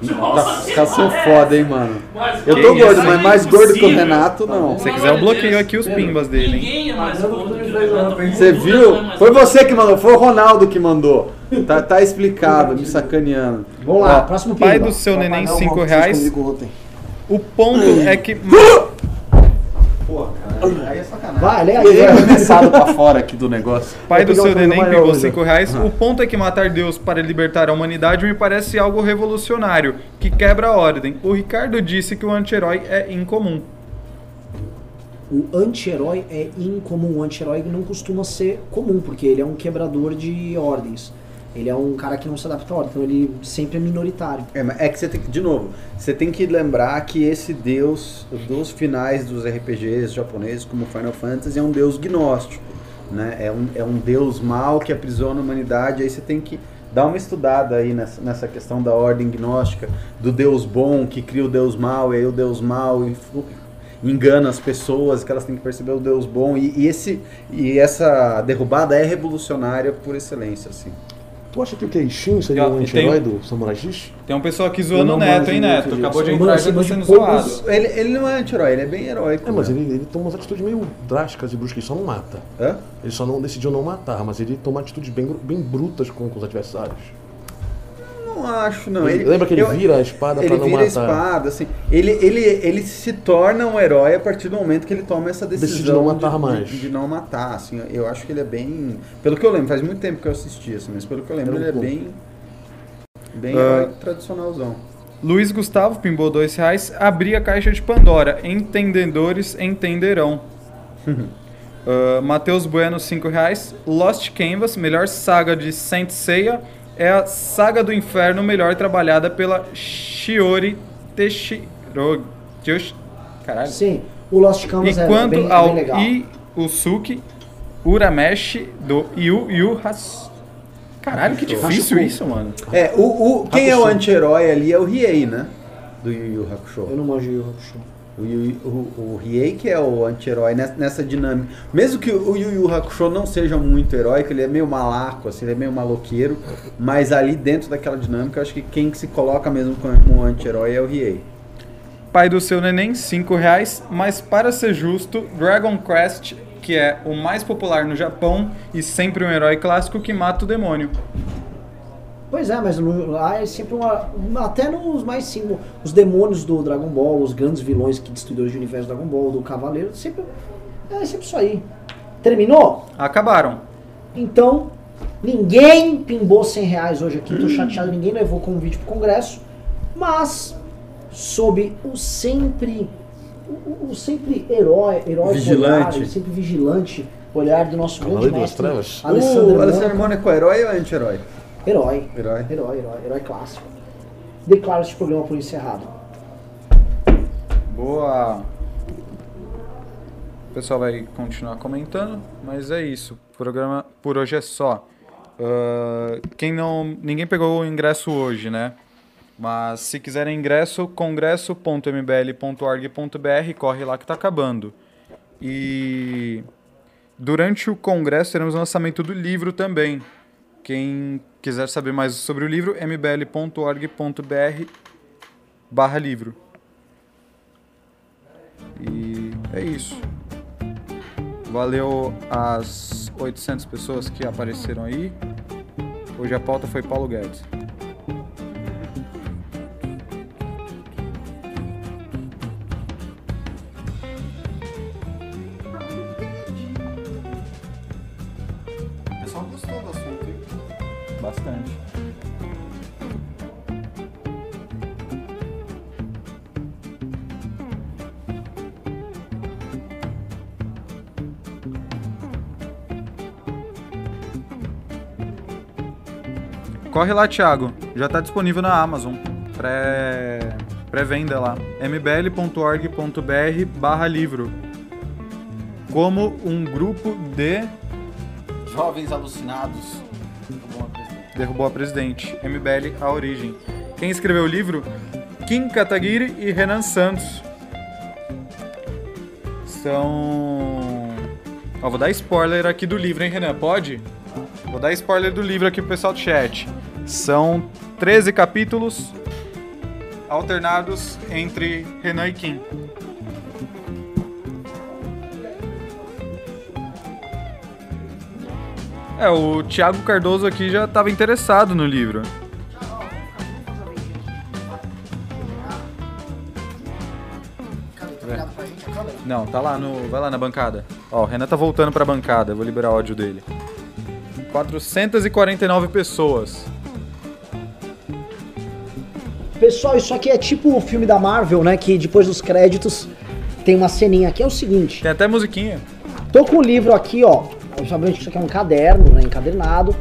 Os caras são foda, hein, mano. Mas Eu tô gordo, é mas mais gordo que o impossível. Renato, não. Se você quiser, eu bloqueio aqui os pimbas dele, hein? Ninguém é mais gordo que o Renato. Você viu? Foi você que mandou, foi o Ronaldo que mandou. Tá, tá explicado, me sacaneando. Vamos lá, Ó, próximo pai pimba. do seu neném, Papai Noel 5 voltou reais. O ponto é que. Pô, cara, aí é sacanagem. Vai, lê aí. Ele é pra fora aqui do negócio. Pai do seu neném pegou hoje. 5 reais. O ponto é que matar Deus para libertar a humanidade me parece algo revolucionário, que quebra a ordem. O Ricardo disse que o anti-herói é incomum. O anti-herói é incomum. O anti-herói não costuma ser comum, porque ele é um quebrador de ordens. Ele é um cara que não se adapta ordem, então ele sempre é minoritário. É, mas é que você tem que, de novo, você tem que lembrar que esse deus dos finais dos RPGs japoneses, como Final Fantasy, é um deus gnóstico. Né? É, um, é um deus mau que aprisiona a humanidade. Aí você tem que dar uma estudada aí nessa, nessa questão da ordem gnóstica, do deus bom que cria o deus mau, e aí o deus mau engana as pessoas, que elas têm que perceber o deus bom. E, e esse, e essa derrubada é revolucionária por excelência. Assim. Tu acha que o Keishin seria um anti-herói do Samurai X? Tem um pessoal aqui zoando o Neto, hein, Neto? Acabou de entrar e já tá sendo poucos- zoado. Ele, ele não é anti-herói, ele é bem heróico. É, mas né? ele, ele toma umas atitudes meio drásticas e bruscas, ele só não mata. Hã? Ele só não decidiu não matar, mas ele toma atitudes bem, bem brutas com, com os adversários. Não acho, não. Ele- lembra que ele vira a espada ele pra não vira a matar? espada, assim. Ele, ele, ele se torna um herói a partir do momento que ele toma essa decisão Decide não matar de, mais. De, de não matar, assim. Eu acho que ele é bem... Pelo que eu lembro, faz muito tempo que eu assisti, assim, mas pelo que eu lembro, Eu ele é bem... Bem herói tradicionalzão. Luiz Gustavo pimbou dois reais. Abri a caixa de Pandora. Entendedores entenderão. Uh, Matheus Bueno, 5 reais. Lost Canvas, melhor saga de Saint Seiya, é a saga do inferno melhor trabalhada pela Shiori Teshiro... Caralho. Sim, o Lost Canvas é Enquanto bem, é ao bem legal. Iusuke Urameshi do Yu Yu Has... Caralho, que difícil Hakusho. isso, mano. É, o, o, quem é o anti-herói ali é o Riei, né? Do Yu Yu Hakusho. Eu não manjo Yu Yu Hakusho. O, Yu, o, o Riei que é o anti-herói nessa, dinâmica. Mesmo que o Yu Yu Hakusho não seja muito heróico, ele é meio malaco, assim, ele é meio maloqueiro, mas ali dentro daquela dinâmica, eu acho que quem se coloca mesmo como anti-herói é o Riei. Pai do seu neném, 5 reais. Mas para ser justo, Dragon Quest, que é o mais popular no Japão e sempre um herói clássico que mata o demônio. Pois é, mas no- lá é sempre uma. Até nos mais simples. Os demônios do Dragon Ball, os grandes vilões que destruidores do universo do Dragon Ball, do Cavaleiro, sempre. É sempre isso aí. Terminou? Acabaram. Então, ninguém pimbou 100 reais hoje aqui. Tô chateado, ninguém levou convite pro congresso. Mas, sob o sempre. O, o sempre herói, herói Vigilante. olhar, sempre vigilante olhar do nosso grande Cavaleiro das mestre. Alessandro o Alessandro Mônaco. Mônaco é herói ou anti-herói? Herói. Herói. Herói, herói, herói clássico. Declaro este programa por encerrado. Boa. O pessoal vai continuar comentando, mas é isso. O programa por hoje é só. Ah, quem não. Ninguém pegou o ingresso hoje, né? Mas se quiserem ingresso, congresso.mbl.org.br, corre lá que tá acabando. E durante o congresso teremos o lançamento do livro também. Quem quiser saber mais sobre o livro, mbl.org.br barra livro. E é isso. Valeu as 800 pessoas que apareceram aí. Hoje a pauta foi Paulo Guedes. Bastante. Corre lá, Thiago. Já está disponível na Amazon. Pré... Pré-venda lá. mbl.org.br barra livro. Como um grupo de Jovens alucinados. Derrubou a presidente. MBL A Origem. Quem escreveu o livro? Kim Kataguiri e Renan Santos. São. Ó, vou dar spoiler aqui do livro, hein, Renan? Pode? Vou dar spoiler do livro aqui pro pessoal do chat. São 13 capítulos alternados entre Renan e Kim. É, o Thiago Cardoso aqui já estava interessado no livro. Não, tá lá no. Vai lá na bancada. Ó, o Renan tá voltando pra bancada, vou liberar o áudio dele. 449 pessoas. Pessoal, isso aqui é tipo o filme da Marvel, né? Que depois dos créditos tem uma ceninha aqui. É o seguinte. Tem até musiquinha. Tô com o livro aqui, ó. Obviamente isso aqui é um caderno, né? Encadernado.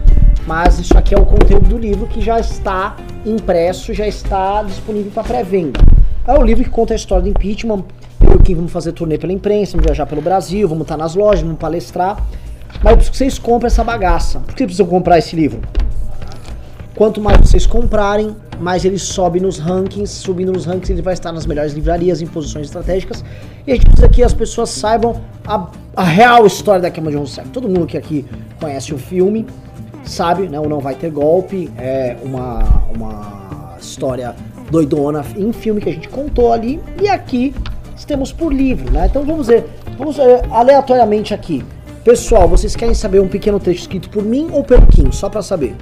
Mas isso aqui é o conteúdo do livro que já está impresso, já está disponível para pré-venda. É o livro que conta a história do impeachment. Eu e o Kim vamos fazer turnê pela imprensa, vamos viajar pelo Brasil, vamos estar nas lojas, vamos palestrar. Mas eu preciso que vocês comprem essa bagaça. Por que precisam comprar esse livro? Quanto mais vocês comprarem, mais ele sobe nos rankings. Subindo nos rankings, ele vai estar nas melhores livrarias, em posições estratégicas. E a gente precisa que as pessoas saibam a, a real história da queima de Rousseff. Todo mundo que aqui conhece o filme sabe, né? O Não Vai Ter Golpe é uma, uma história doidona em filme que a gente contou ali. E aqui temos por livro, né? Então vamos ver, vamos ver aleatoriamente aqui. Pessoal, vocês querem saber um pequeno trecho escrito por mim ou pelo Kim? Só pra saber.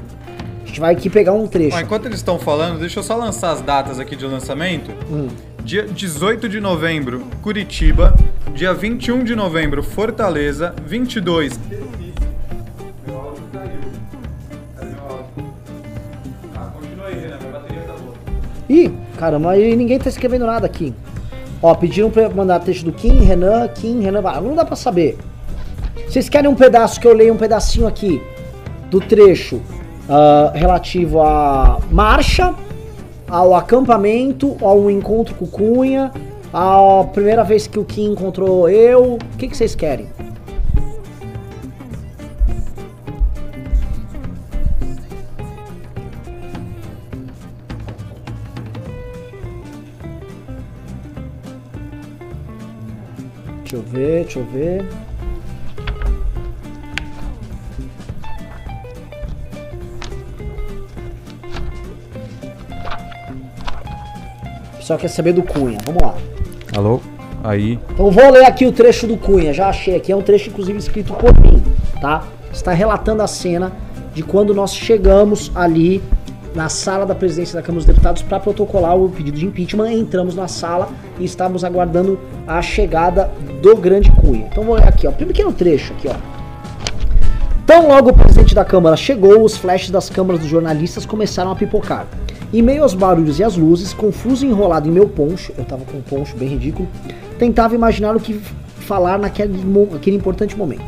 A gente vai aqui pegar um trecho. Ó, enquanto eles estão falando, deixa eu só lançar as datas aqui de lançamento. Hum. Dia 18 de novembro, Curitiba. Dia 21 de novembro, Fortaleza. 22. Ih, caramba, aí ninguém tá escrevendo nada aqui. Ó, pediram pra eu mandar texto do Kim, Renan, Kim, Renan. Não dá pra saber. Vocês querem um pedaço que eu leio um pedacinho aqui do trecho ah, relativo à marcha, ao acampamento, ao encontro com o Cunha, a primeira vez que o Kim encontrou eu. O que, que vocês querem? Deixa eu ver, deixa eu ver. Pessoal quer saber do Cunha. Vamos lá. Alô? Aí. Então vou ler aqui o trecho do Cunha, já achei aqui, é um trecho inclusive escrito por mim, tá? Está relatando a cena de quando nós chegamos ali na sala da presidência da Câmara dos Deputados para protocolar o pedido de impeachment, entramos na sala e estávamos aguardando a chegada do grande Cunha. Então vou ler aqui, ó, pequeno trecho aqui, ó. Tão logo o presidente da Câmara chegou, os flashes das câmaras dos jornalistas começaram a pipocar. Em meio aos barulhos e às luzes, confuso e enrolado em meu poncho, eu tava com um poncho bem ridículo, tentava imaginar o que falar naquele mo- aquele importante momento.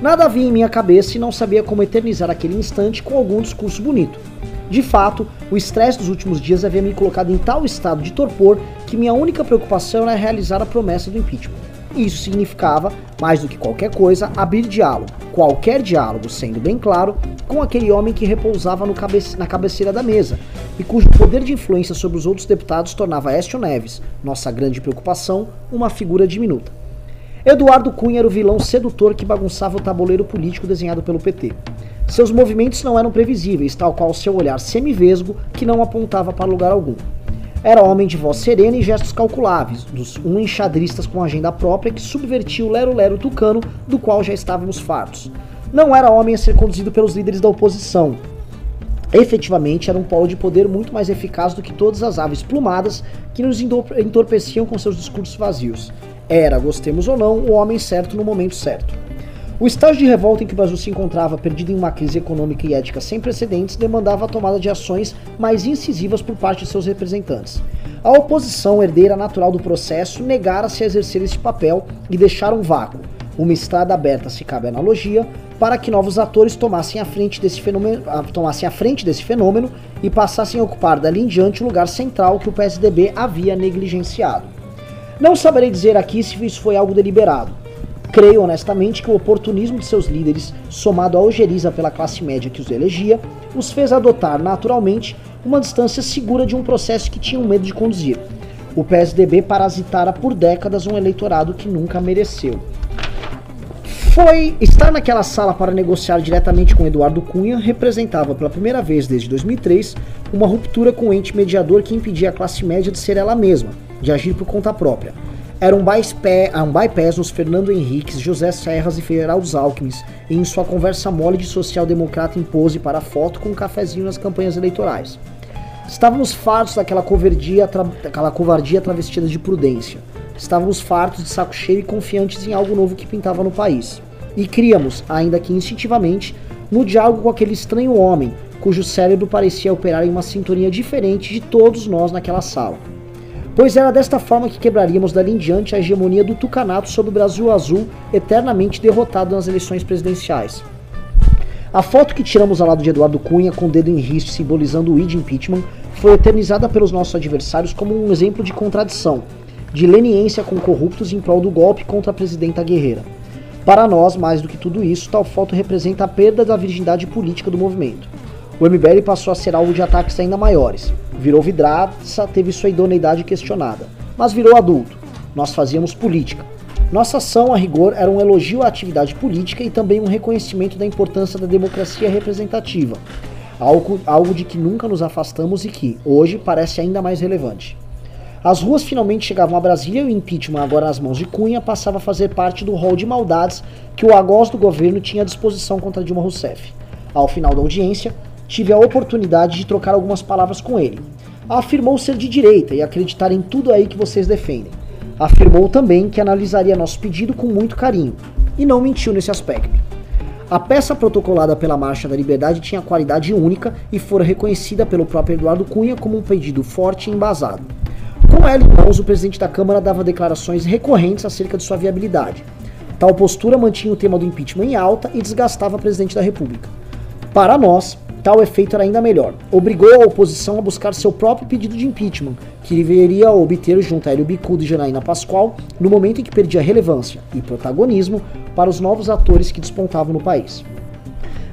Nada havia em minha cabeça e não sabia como eternizar aquele instante com algum discurso bonito. De fato, o estresse dos últimos dias havia me colocado em tal estado de torpor que minha única preocupação era realizar a promessa do impeachment. Isso significava, mais do que qualquer coisa, abrir diálogo, qualquer diálogo, sendo bem claro, com aquele homem que repousava no cabe- na cabeceira da mesa e cujo poder de influência sobre os outros deputados tornava Écio Neves, nossa grande preocupação, uma figura diminuta. Eduardo Cunha era o vilão sedutor que bagunçava o tabuleiro político desenhado pelo PT. Seus movimentos não eram previsíveis, tal qual seu olhar semivesgo que não apontava para lugar algum. Era homem de voz serena e gestos calculáveis, dos um enxadristas com agenda própria que subvertia o lero-lero tucano do qual já estávamos fartos. Não era homem a ser conduzido pelos líderes da oposição, efetivamente era um polo de poder muito mais eficaz do que todas as aves plumadas que nos entorpeciam com seus discursos vazios. Era, gostemos ou não, o homem certo no momento certo. O estágio de revolta em que o Brasil se encontrava, perdido em uma crise econômica e ética sem precedentes, demandava a tomada de ações mais incisivas por parte de seus representantes. A oposição, herdeira natural do processo, negara-se a exercer esse papel e deixar um vácuo, uma estrada aberta, se cabe a analogia, para que novos atores tomassem a frente desse fenômeno, ah, tomassem a frente desse fenômeno e passassem a ocupar dali em diante o lugar central que o PSDB havia negligenciado. Não saberei dizer aqui se isso foi algo deliberado. Creio honestamente que o oportunismo de seus líderes, somado à ojeriza pela classe média que os elegia, os fez adotar naturalmente uma distância segura de um processo que tinham medo de conduzir. O PSDB parasitara por décadas um eleitorado que nunca mereceu. Foi estar naquela sala para negociar diretamente com Eduardo Cunha representava pela primeira vez desde 2003 uma ruptura com o ente mediador que impedia a classe média de ser ela mesma, de agir por conta própria. Era um, bypass nos Fernando Henriques, José Serras e Federaldos Alckmin em sua conversa mole de social-democrata em pose para foto com um cafezinho nas campanhas eleitorais. Estávamos fartos daquela covardia, daquela covardia travestida de prudência. Estávamos fartos de saco cheio e confiantes em algo novo que pintava no país. E criamos, ainda que instintivamente, no diálogo com aquele estranho homem, cujo cérebro parecia operar em uma sintonia diferente de todos nós naquela sala. Pois era desta forma que quebraríamos dali em diante a hegemonia do tucanato sobre o Brasil azul, eternamente derrotado nas eleições presidenciais. A foto que tiramos ao lado de Eduardo Cunha, com o dedo em riste simbolizando o id impeachment, foi eternizada pelos nossos adversários como um exemplo de contradição, de leniência com corruptos em prol do golpe contra a presidenta Guerreira. Para nós, mais do que tudo isso, tal foto representa a perda da virgindade política do movimento. O MBL passou a ser alvo de ataques ainda maiores. Virou vidraça, teve sua idoneidade questionada. Mas virou adulto. Nós fazíamos política. Nossa ação, a rigor, era um elogio à atividade política e também um reconhecimento da importância da democracia representativa. Algo, algo de que nunca nos afastamos e que, hoje, parece ainda mais relevante. As ruas finalmente chegavam a Brasília e o impeachment, agora nas mãos de Cunha, passava a fazer parte do rol de maldades que o agós do governo tinha à disposição contra Dilma Rousseff. Ao final da audiência, tive a oportunidade de trocar algumas palavras com ele. Afirmou ser de direita e acreditar em tudo aí que vocês defendem. Afirmou também que analisaria nosso pedido com muito carinho. E não mentiu nesse aspecto. A peça protocolada pela Marcha da Liberdade tinha qualidade única e fora reconhecida pelo próprio Eduardo Cunha como um pedido forte e embasado. Com ela em mãos, o presidente da Câmara dava declarações recorrentes acerca de sua viabilidade. Tal postura mantinha o tema do impeachment em alta e desgastava a presidente da República. Para nós, tal efeito era ainda melhor. Obrigou a oposição a buscar seu próprio pedido de impeachment, que deveria obter junto a Hélio Bicudo e Janaína Pascoal no momento em que perdia relevância e protagonismo para os novos atores que despontavam no país.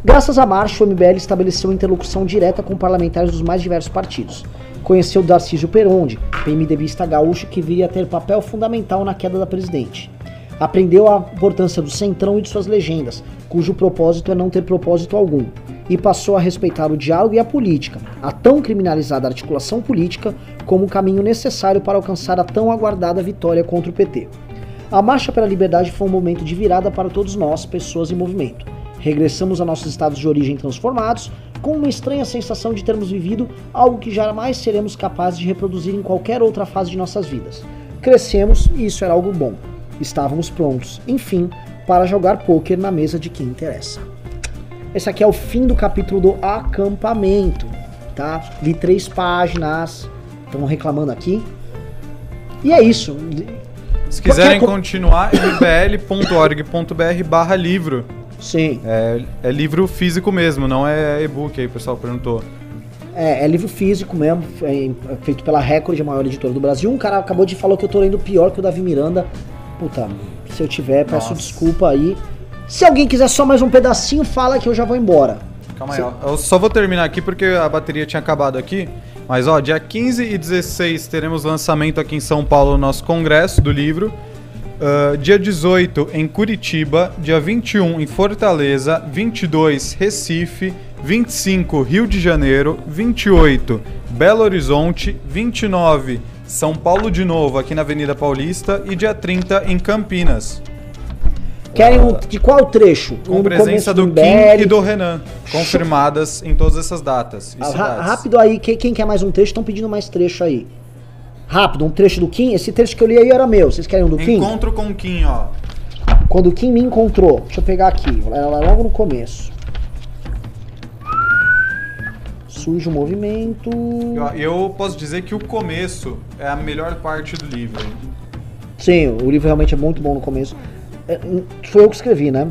Graças à marcha, o MBL estabeleceu interlocução direta com parlamentares dos mais diversos partidos. Conheceu Darcísio Peronde, PMDBista gaúcho que viria a ter papel fundamental na queda da presidente. Aprendeu a importância do Centrão e de suas legendas, cujo propósito é não ter propósito algum. E passou a respeitar o diálogo e a política, a tão criminalizada articulação política, como o caminho necessário para alcançar a tão aguardada vitória contra o PT. A Marcha pela Liberdade foi um momento de virada para todos nós, pessoas em movimento. Regressamos a nossos estados de origem transformados, com uma estranha sensação de termos vivido algo que jamais seremos capazes de reproduzir em qualquer outra fase de nossas vidas. Crescemos e isso era algo bom. Estávamos prontos, enfim, para jogar pôquer na mesa de quem interessa. Esse aqui é o fim do capítulo do acampamento, tá? Li três páginas, estão reclamando aqui. E é isso. Se quiserem Qualquer continuar, mbl.org.br barra livro. Sim, É, é livro físico mesmo, não é e-book aí, o pessoal perguntou. é, é livro físico mesmo, é feito pela Record, a maior editora do Brasil. Um cara acabou de falar que eu tô lendo pior que o Davi Miranda. Puta, se eu tiver, peço Nossa. desculpa aí. Se alguém quiser só mais um pedacinho, fala que eu já vou embora. Calma aí, ó. Eu só vou terminar aqui porque a bateria tinha acabado aqui. Mas, ó, dia 15 e 16 teremos lançamento aqui em São Paulo no nosso congresso do livro. Ah, dia 18 em Curitiba, dia 21 em Fortaleza, 22 Recife, 25 Rio de Janeiro, 28 Belo Horizonte, 29 São Paulo de novo aqui na Avenida Paulista e dia 30 em Campinas. Querem um, de qual trecho? Com Um presença do Kim e do Renan, confirmadas em todas essas datas. Ah, rápido aí, quem, quem quer mais um trecho? Estão pedindo mais trecho aí. Rápido, um trecho do Kim. Esse trecho que eu li aí era meu. Vocês querem um do Kim? Encontro com Kim, ó. Quando o Kim me encontrou. Deixa eu pegar aqui. Era logo no começo. Surge o movimento. Eu, eu posso dizer que o começo é a melhor parte do livro. Sim, o livro realmente é muito bom no começo. Foi eu que escrevi, né?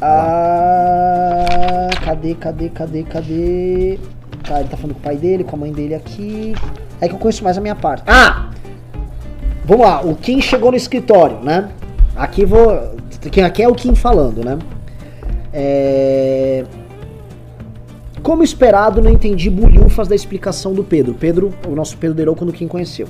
Ah, cadê, cadê, cadê, cadê? Tá, ele tá falando com o pai dele, com a mãe dele aqui. É que eu conheço mais a minha parte. Ah! Vamos lá, o Kim chegou no escritório, né? Aqui vou. Aqui é o Kim falando, né? É. Como esperado, não entendi bulhufas da explicação do Pedro. Pedro, o nosso Pedro Derou, quando Kim conheceu.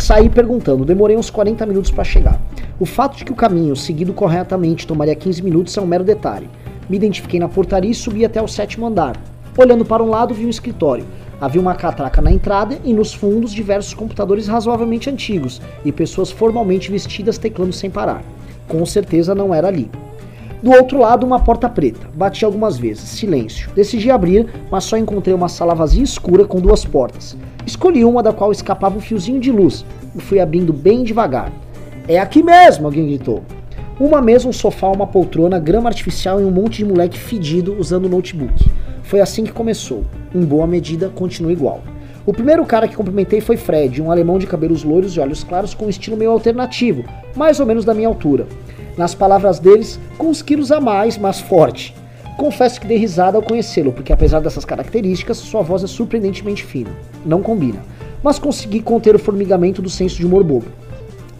Saí perguntando, demorei uns 40 minutos para chegar. O fato de que o caminho seguido corretamente tomaria 15 minutos é um mero detalhe. Me identifiquei na portaria e subi até o sétimo andar. Olhando para um lado, vi um escritório. Havia uma catraca na entrada e nos fundos diversos computadores razoavelmente antigos e pessoas formalmente vestidas teclando sem parar. Com certeza não era ali. Do outro lado, uma porta preta. Bati algumas vezes. Silêncio. Decidi abrir, mas só encontrei uma sala vazia e escura com duas portas. Escolhi uma da qual escapava um fiozinho de luz e fui abrindo bem devagar. É aqui mesmo, alguém gritou. Uma mesa, um sofá, uma poltrona, grama artificial e um monte de moleque fedido usando notebook. Foi assim que começou. Em boa medida, continua igual. O primeiro cara que cumprimentei foi Fred, um alemão de cabelos loiros e olhos claros com um estilo meio alternativo, mais ou menos da minha altura. Nas palavras deles, com uns quilos a mais, mas forte. Confesso que dei risada ao conhecê-lo, porque apesar dessas características, sua voz é surpreendentemente fina. Não combina. Mas consegui conter o formigamento do senso de humor bobo.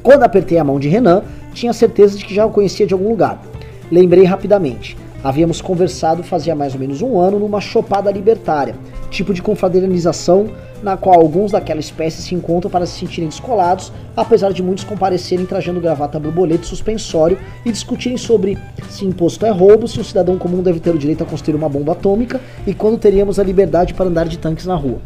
Quando apertei a mão de Renan, tinha certeza de que já o conhecia de algum lugar. Lembrei rapidamente. Havíamos conversado fazia mais ou menos um ano numa chopada libertária, tipo de confraternização na qual alguns daquela espécie se encontram para se sentirem descolados, apesar de muitos comparecerem trajando gravata borboleta suspensório e discutirem sobre se imposto é roubo, se um cidadão comum deve ter o direito a construir uma bomba atômica e quando teríamos a liberdade para andar de tanques na rua.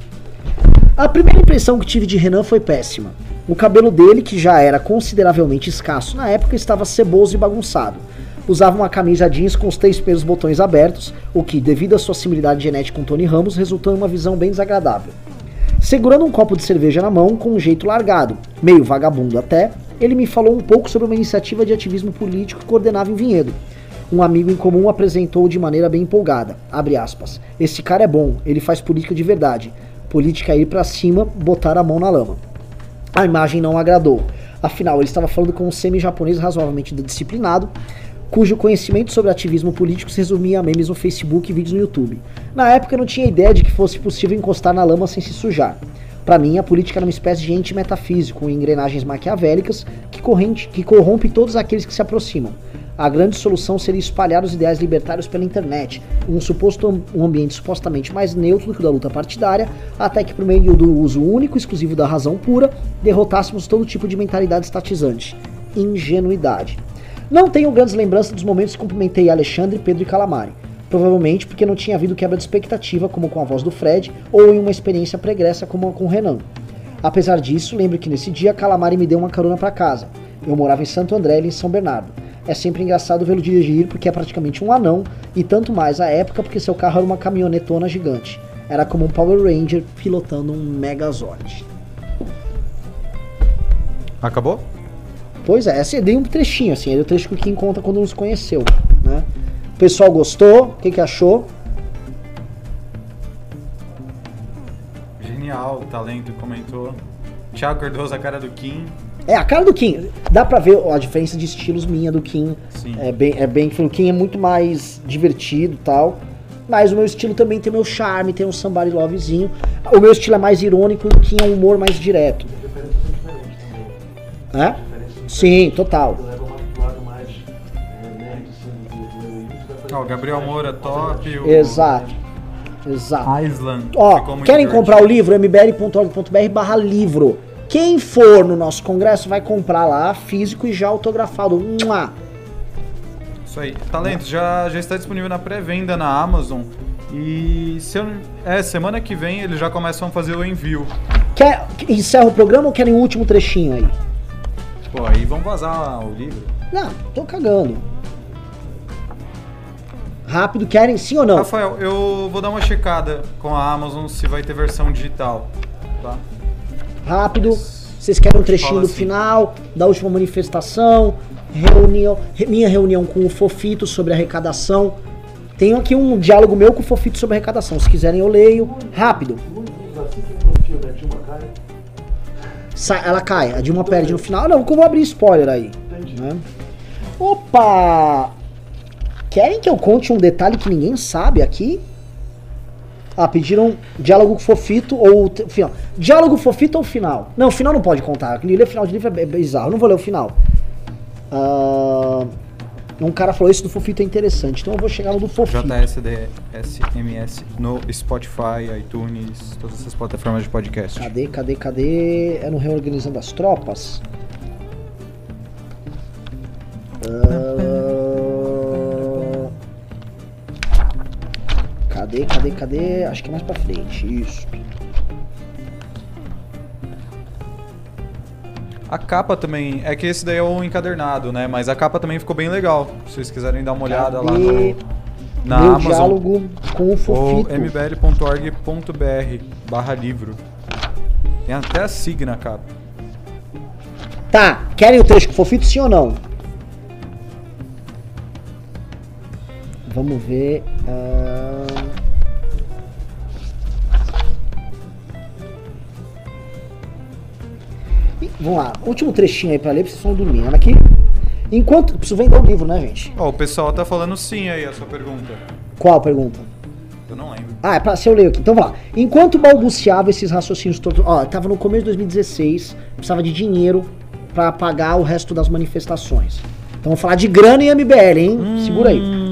A primeira impressão que tive de Renan foi péssima. O cabelo dele, que já era consideravelmente escasso na época, estava ceboso e bagunçado. Usava uma camisa jeans com os três primeiros botões abertos, o que, devido à sua similaridade genética com Tony Ramos, resultou em uma visão bem desagradável. Segurando um copo de cerveja na mão, com um jeito largado, meio vagabundo até, ele me falou um pouco sobre uma iniciativa de ativismo político que coordenava em Vinhedo. Um amigo em comum apresentou de maneira bem empolgada. Abre aspas. Esse cara é bom, ele faz política de verdade. Política é ir pra cima, botar a mão na lama. A imagem não agradou. Afinal, ele estava falando com um semi-japonês razoavelmente disciplinado, cujo conhecimento sobre ativismo político se resumia a memes no Facebook e vídeos no YouTube. Na época eu não tinha ideia de que fosse possível encostar na lama sem se sujar. Para mim, a política era uma espécie de ente metafísico, com engrenagens maquiavélicas que, corrente, que corrompe todos aqueles que se aproximam. A grande solução seria espalhar os ideais libertários pela internet, um suposto um ambiente supostamente mais neutro do que o da luta partidária, até que por meio do uso único e exclusivo da razão pura, derrotássemos todo tipo de mentalidade estatizante. Ingenuidade. Não tenho grandes lembranças dos momentos que cumprimentei Alexandre, Pedro e Calamari. Provavelmente porque não tinha havido quebra de expectativa, como com a voz do Fred, ou em uma experiência pregressa como com o Renan. Apesar disso, lembro que nesse dia Calamari me deu uma carona para casa. Eu morava em Santo André, ele em São Bernardo. É sempre engraçado vê-lo dirigir porque é praticamente um anão, e tanto mais à época porque seu carro era uma caminhonetona gigante. Era como um Power Ranger pilotando um Megazord. Acabou? Pois é, assim, eu dei um trechinho, assim, é o trecho que o Kim conta quando nos conheceu, né? O pessoal gostou, o que, que achou? Genial, o talento comentou. Thiago Cardoso, a cara do Kim. É, a cara do Kim, dá pra ver a diferença de estilos minha do Kim. Sim. É bem, é bem que o Kim é muito mais divertido e tal. Mas o meu estilo também tem meu charme, tem um somebody lovezinho. O meu estilo é mais irônico e o Kim é um humor mais direto. É? Sim, total. Ó, o Gabriel Moura top. O Exato. Exato. Island. Ó, querem comprar o livro? mbl.org.br barra livro. Quem for no nosso congresso vai comprar lá, físico e já autografado. Mua. Isso aí. Talento, já, já está disponível na pré-venda na Amazon. E se eu, é, semana que vem eles já começam a fazer o envio. Quer, encerra o programa ou querem o último trechinho aí? Pô, aí vão vazar o livro. Não, tô cagando. Rápido, querem sim ou não? Rafael, eu vou dar uma checada com a Amazon se vai ter versão digital. Tá? Rápido. Vocês querem um trechinho do assim. final, da última manifestação, reunião, re- minha reunião com o Fofito sobre arrecadação. Tenho aqui um diálogo meu com o Fofito sobre arrecadação. Se quiserem eu leio. Rápido. Ela cai, a Dilma perde no final. Não, que eu vou abrir spoiler aí. né? Opa! Querem que eu conte um detalhe que ninguém sabe aqui? Ah, pediram diálogo fofito ou final. Diálogo fofito ou final? Não, final não pode contar. Ler final de livro é bizarro. Não vou ler o final. Ah, Um cara falou, esse do Fofito é interessante, então eu vou chegar no do Fofito. JSDSMS no Spotify, iTunes, todas essas plataformas de podcast. Cadê, cadê, cadê? É no Reorganizando as Tropas? Ah, Cadê, cadê, cadê? Acho que é mais pra frente. Isso. A capa também, é que esse daí é o encadernado, né? Mas a capa também ficou bem legal. Se vocês quiserem dar uma olhada lá Cadê no, na Meu Amazon. diálogo com o ou Fofito. mbl.org.br barra livro. Tem até a signa na capa. Tá, querem o trecho com o Fofito, sim ou não? Vamos ver. ah, Vamos lá, último trechinho aí pra ler, porque vocês estão dormindo. Aqui. Enquanto. Preciso vender o livro, né, gente? Ó, o pessoal tá falando sim aí a sua pergunta. Qual a pergunta? Eu não lembro. Ah, é pra, se eu leio aqui. Então vamos lá. Enquanto balbuciava esses raciocínios todos. Ó, tava no começo de 2016, precisava de dinheiro pra pagar o resto das manifestações. Então vamos falar de grana e MBL, hein? Segura aí.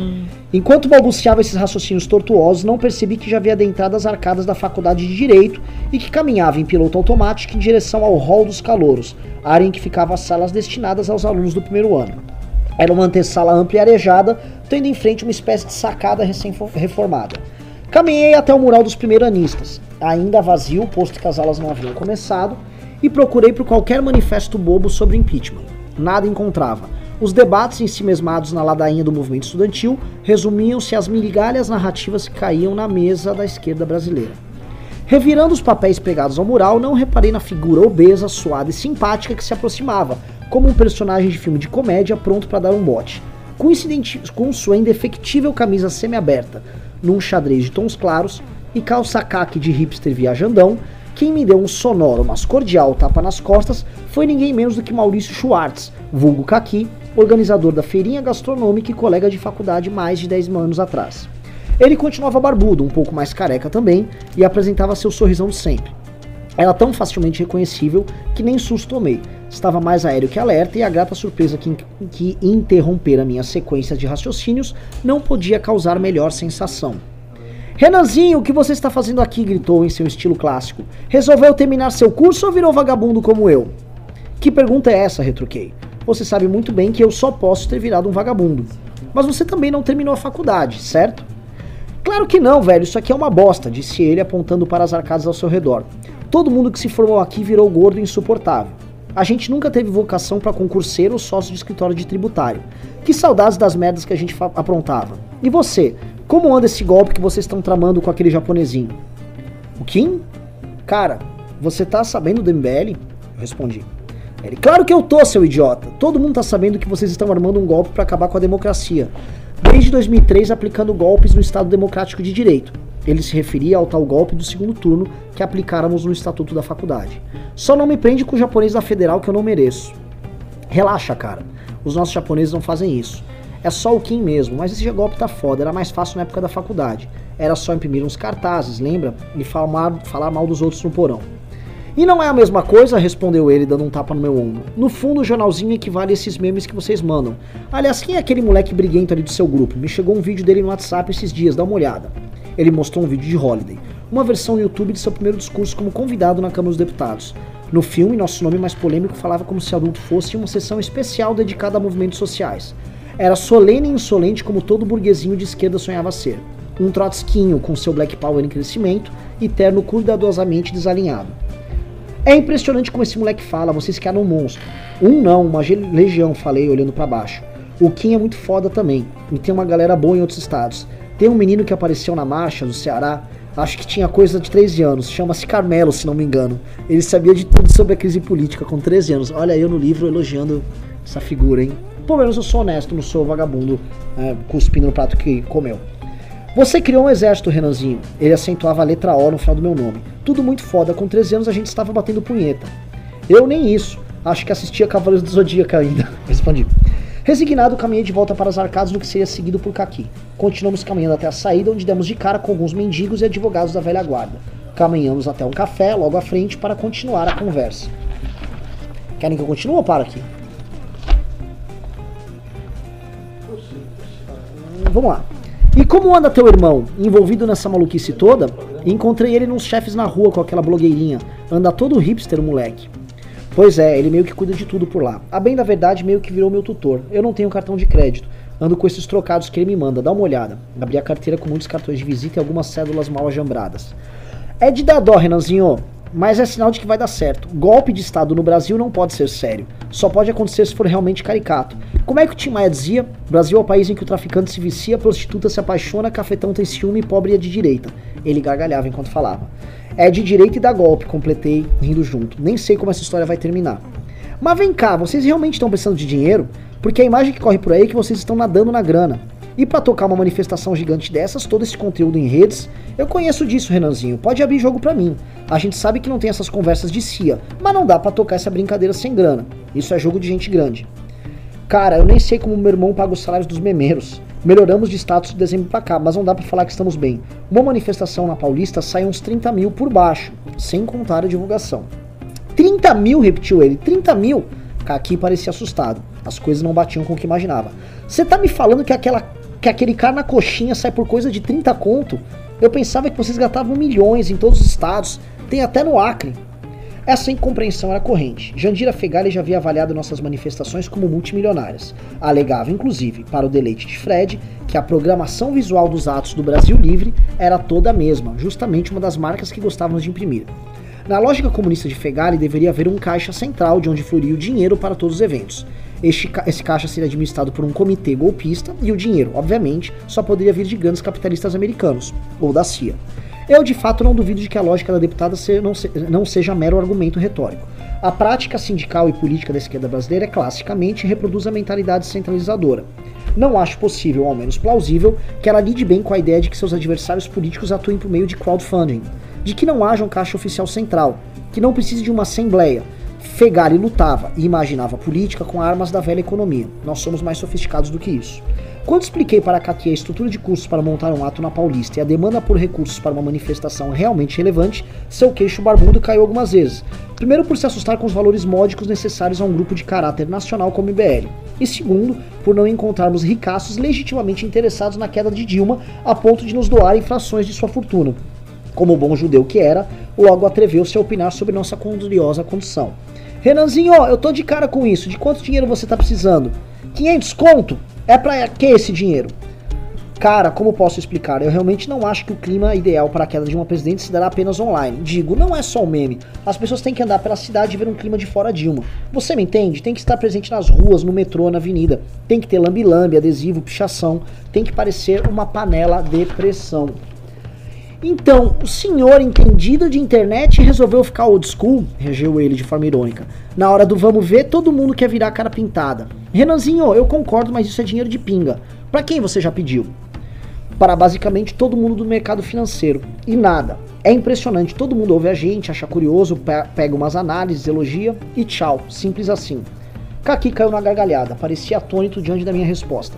Enquanto balbuciava esses raciocínios tortuosos, não percebi que já havia adentrado as arcadas da faculdade de Direito e que caminhava em piloto automático em direção ao hall dos calouros, área em que ficavam as salas destinadas aos alunos do primeiro ano. Era uma antessala ampla e arejada, tendo em frente uma espécie de sacada recém-reformada. Caminhei até o mural dos primeiranistas, ainda vazio, posto que as aulas não haviam começado, e procurei por qualquer manifesto bobo sobre impeachment. Nada encontrava. Os debates em si mesmados na ladainha do movimento estudantil resumiam-se às migalhas narrativas que caíam na mesa da esquerda brasileira. Revirando os papéis pregados ao mural, não reparei na figura obesa, suada e simpática que se aproximava, como um personagem de filme de comédia pronto para dar um bote. Coincidente com sua indefectível camisa semi-aberta, num xadrez de tons claros e calça caque de hipster viajandão, quem me deu um sonoro, mas cordial tapa nas costas foi ninguém menos do que Maurício Schwartz, vulgo Caqui, organizador da feirinha gastronômica e colega de faculdade mais de 10 anos atrás. Ele continuava barbudo, um pouco mais careca também, e apresentava seu sorrisão de sempre. Era tão facilmente reconhecível que nem susto tomei. Estava mais aéreo que alerta e a grata surpresa que, que interromper a minha sequência de raciocínios não podia causar melhor sensação. Renanzinho, o que você está fazendo aqui? gritou em seu estilo clássico. Resolveu terminar seu curso ou virou vagabundo como eu? Que pergunta é essa? retruquei. Você sabe muito bem que eu só posso ter virado um vagabundo. Mas você também não terminou a faculdade, certo? Claro que não, velho, isso aqui é uma bosta, disse ele apontando para as arcadas ao seu redor. Todo mundo que se formou aqui virou gordo e insuportável. A gente nunca teve vocação para concurseiro ou sócio de escritório de tributário. Que saudades das merdas que a gente aprontava. E você? Como anda esse golpe que vocês estão tramando com aquele japonesinho? O Kim? Cara, você tá sabendo do MBL? Eu respondi. Ele, claro que eu tô, seu idiota. Todo mundo tá sabendo que vocês estão armando um golpe para acabar com a democracia. Desde 2003 aplicando golpes no Estado Democrático de Direito. Ele se referia ao tal golpe do segundo turno que aplicáramos no Estatuto da Faculdade. Só não me prende com o japonês da Federal que eu não mereço. Relaxa, cara. Os nossos japoneses não fazem isso. É só o Kim mesmo, mas esse golpe tá foda, era mais fácil na época da faculdade. Era só imprimir uns cartazes, lembra? E falar, falar mal dos outros no porão. E não é a mesma coisa, respondeu ele, dando um tapa no meu ombro. No fundo, o jornalzinho equivale a esses memes que vocês mandam. Aliás, quem é aquele moleque briguento ali do seu grupo? Me chegou um vídeo dele no WhatsApp esses dias, dá uma olhada. Ele mostrou um vídeo de Holiday, uma versão no YouTube de seu primeiro discurso como convidado na Câmara dos Deputados. No filme, nosso nome mais polêmico falava como se adulto fosse uma sessão especial dedicada a movimentos sociais. Era solene e insolente como todo burguesinho de esquerda sonhava ser. Um trotskinho com seu Black Power em crescimento e terno cuidadosamente desalinhado. É impressionante como esse moleque fala, vocês criaram um monstro. Um não, uma legião, falei olhando para baixo. O Kim é muito foda também, e tem uma galera boa em outros estados. Tem um menino que apareceu na marcha do Ceará, acho que tinha coisa de 13 anos, chama-se Carmelo, se não me engano. Ele sabia de tudo sobre a crise política com 13 anos. Olha eu no livro elogiando essa figura, hein? Pelo menos eu sou honesto, não sou vagabundo é, cuspindo no prato que comeu. Você criou um exército, Renanzinho. Ele acentuava a letra O no final do meu nome. Tudo muito foda. Com 13 anos a gente estava batendo punheta. Eu nem isso. Acho que assistia Cavaleiros do Zodíaco ainda. Respondi. Resignado, caminhei de volta para as arcadas no que seria seguido por Kaki. Continuamos caminhando até a saída, onde demos de cara com alguns mendigos e advogados da velha guarda. Caminhamos até um café logo à frente para continuar a conversa. Querem que eu continue ou para aqui? Vamos lá. E como anda teu irmão envolvido nessa maluquice toda? Encontrei ele nos chefes na rua com aquela blogueirinha. Anda todo hipster, moleque. Pois é, ele meio que cuida de tudo por lá. A bem da verdade, meio que virou meu tutor. Eu não tenho cartão de crédito. Ando com esses trocados que ele me manda. Dá uma olhada. Abri a carteira com muitos cartões de visita e algumas cédulas mal ajambradas. É de dar dó, Renanzinho. Mas é sinal de que vai dar certo. Golpe de Estado no Brasil não pode ser sério. Só pode acontecer se for realmente caricato. Como é que o Tim Maia dizia? Brasil é o país em que o traficante se vicia, prostituta se apaixona, cafetão tem ciúme e pobre é de direita. Ele gargalhava enquanto falava. É de direita e dá golpe, completei, rindo junto. Nem sei como essa história vai terminar. Mas vem cá, vocês realmente estão precisando de dinheiro? Porque a imagem que corre por aí é que vocês estão nadando na grana. E para tocar uma manifestação gigante dessas, todo esse conteúdo em redes, eu conheço disso, Renanzinho. Pode abrir jogo pra mim. A gente sabe que não tem essas conversas de CIA, mas não dá para tocar essa brincadeira sem grana. Isso é jogo de gente grande. Cara, eu nem sei como meu irmão paga os salários dos memeiros. Melhoramos de status de dezembro pra cá, mas não dá pra falar que estamos bem. Uma manifestação na Paulista sai uns 30 mil por baixo, sem contar a divulgação. 30 mil, repetiu ele. 30 mil? Kaki parecia assustado. As coisas não batiam com o que imaginava. Você tá me falando que, aquela, que aquele cara na coxinha sai por coisa de 30 conto? Eu pensava que vocês gastavam milhões em todos os estados, tem até no Acre. Essa incompreensão era corrente. Jandira Fegali já havia avaliado nossas manifestações como multimilionárias. Alegava, inclusive, para o deleite de Fred, que a programação visual dos atos do Brasil Livre era toda a mesma, justamente uma das marcas que gostávamos de imprimir. Na lógica comunista de Fegali, deveria haver um caixa central de onde fluiria o dinheiro para todos os eventos. Este, esse caixa seria administrado por um comitê golpista e o dinheiro, obviamente, só poderia vir de grandes capitalistas americanos, ou da CIA. Eu de fato não duvido de que a lógica da deputada não, se, não seja mero argumento retórico. A prática sindical e política da esquerda brasileira classicamente reproduz a mentalidade centralizadora. Não acho possível, ou ao menos plausível, que ela lide bem com a ideia de que seus adversários políticos atuem por meio de crowdfunding, de que não haja um caixa oficial central, que não precise de uma assembleia. Fegali lutava e imaginava política com armas da velha economia. Nós somos mais sofisticados do que isso. Quando expliquei para a Katia a estrutura de custos para montar um ato na Paulista e a demanda por recursos para uma manifestação realmente relevante, seu queixo barbudo caiu algumas vezes. Primeiro, por se assustar com os valores módicos necessários a um grupo de caráter nacional como o IBL. E segundo, por não encontrarmos ricaços legitimamente interessados na queda de Dilma a ponto de nos doar frações de sua fortuna. Como bom judeu que era, logo atreveu-se a opinar sobre nossa curiosa condição. Renanzinho, eu tô de cara com isso. De quanto dinheiro você tá precisando? 500 conto? É pra que esse dinheiro? Cara, como posso explicar? Eu realmente não acho que o clima ideal para a queda de uma presidente se dará apenas online. Digo, não é só um meme. As pessoas têm que andar pela cidade e ver um clima de fora Dilma. Você me entende? Tem que estar presente nas ruas, no metrô, na avenida. Tem que ter lambi-lambi, adesivo, pichação. Tem que parecer uma panela de pressão. Então, o senhor entendido de internet resolveu ficar old school, regeu ele de forma irônica. Na hora do vamos ver, todo mundo quer virar cara pintada. Renanzinho, eu concordo, mas isso é dinheiro de pinga. Para quem você já pediu? Para basicamente todo mundo do mercado financeiro. E nada. É impressionante, todo mundo ouve a gente, acha curioso, pega umas análises, elogia e tchau. Simples assim. Kaki caiu na gargalhada, parecia atônito diante da minha resposta.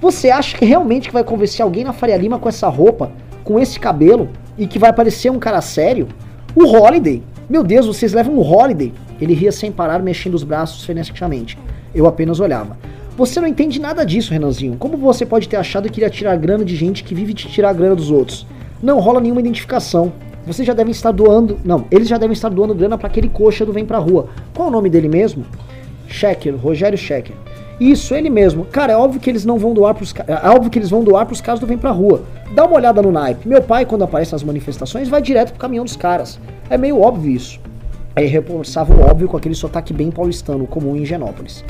Você acha que realmente vai convencer alguém na Faria Lima com essa roupa? Com esse cabelo e que vai parecer um cara sério? O Holiday! Meu Deus, vocês levam o Holiday! Ele ria sem parar, mexendo os braços freneticamente. Eu apenas olhava. Você não entende nada disso, Renanzinho. Como você pode ter achado que iria tirar grana de gente que vive de tirar grana dos outros? Não rola nenhuma identificação. Vocês já devem estar doando. Não, eles já devem estar doando grana para aquele coxa do Vem Pra Rua. Qual o nome dele mesmo? Checker, Rogério Checker. Isso, ele mesmo. Cara, é óbvio que eles não vão doar pros É óbvio que eles vão doar pros caras do Vem Pra Rua. Dá uma olhada no naipe. Meu pai, quando aparece nas manifestações, vai direto pro caminhão dos caras. É meio óbvio isso. Aí reforçava o óbvio com aquele sotaque bem paulistano, comum em Genópolis.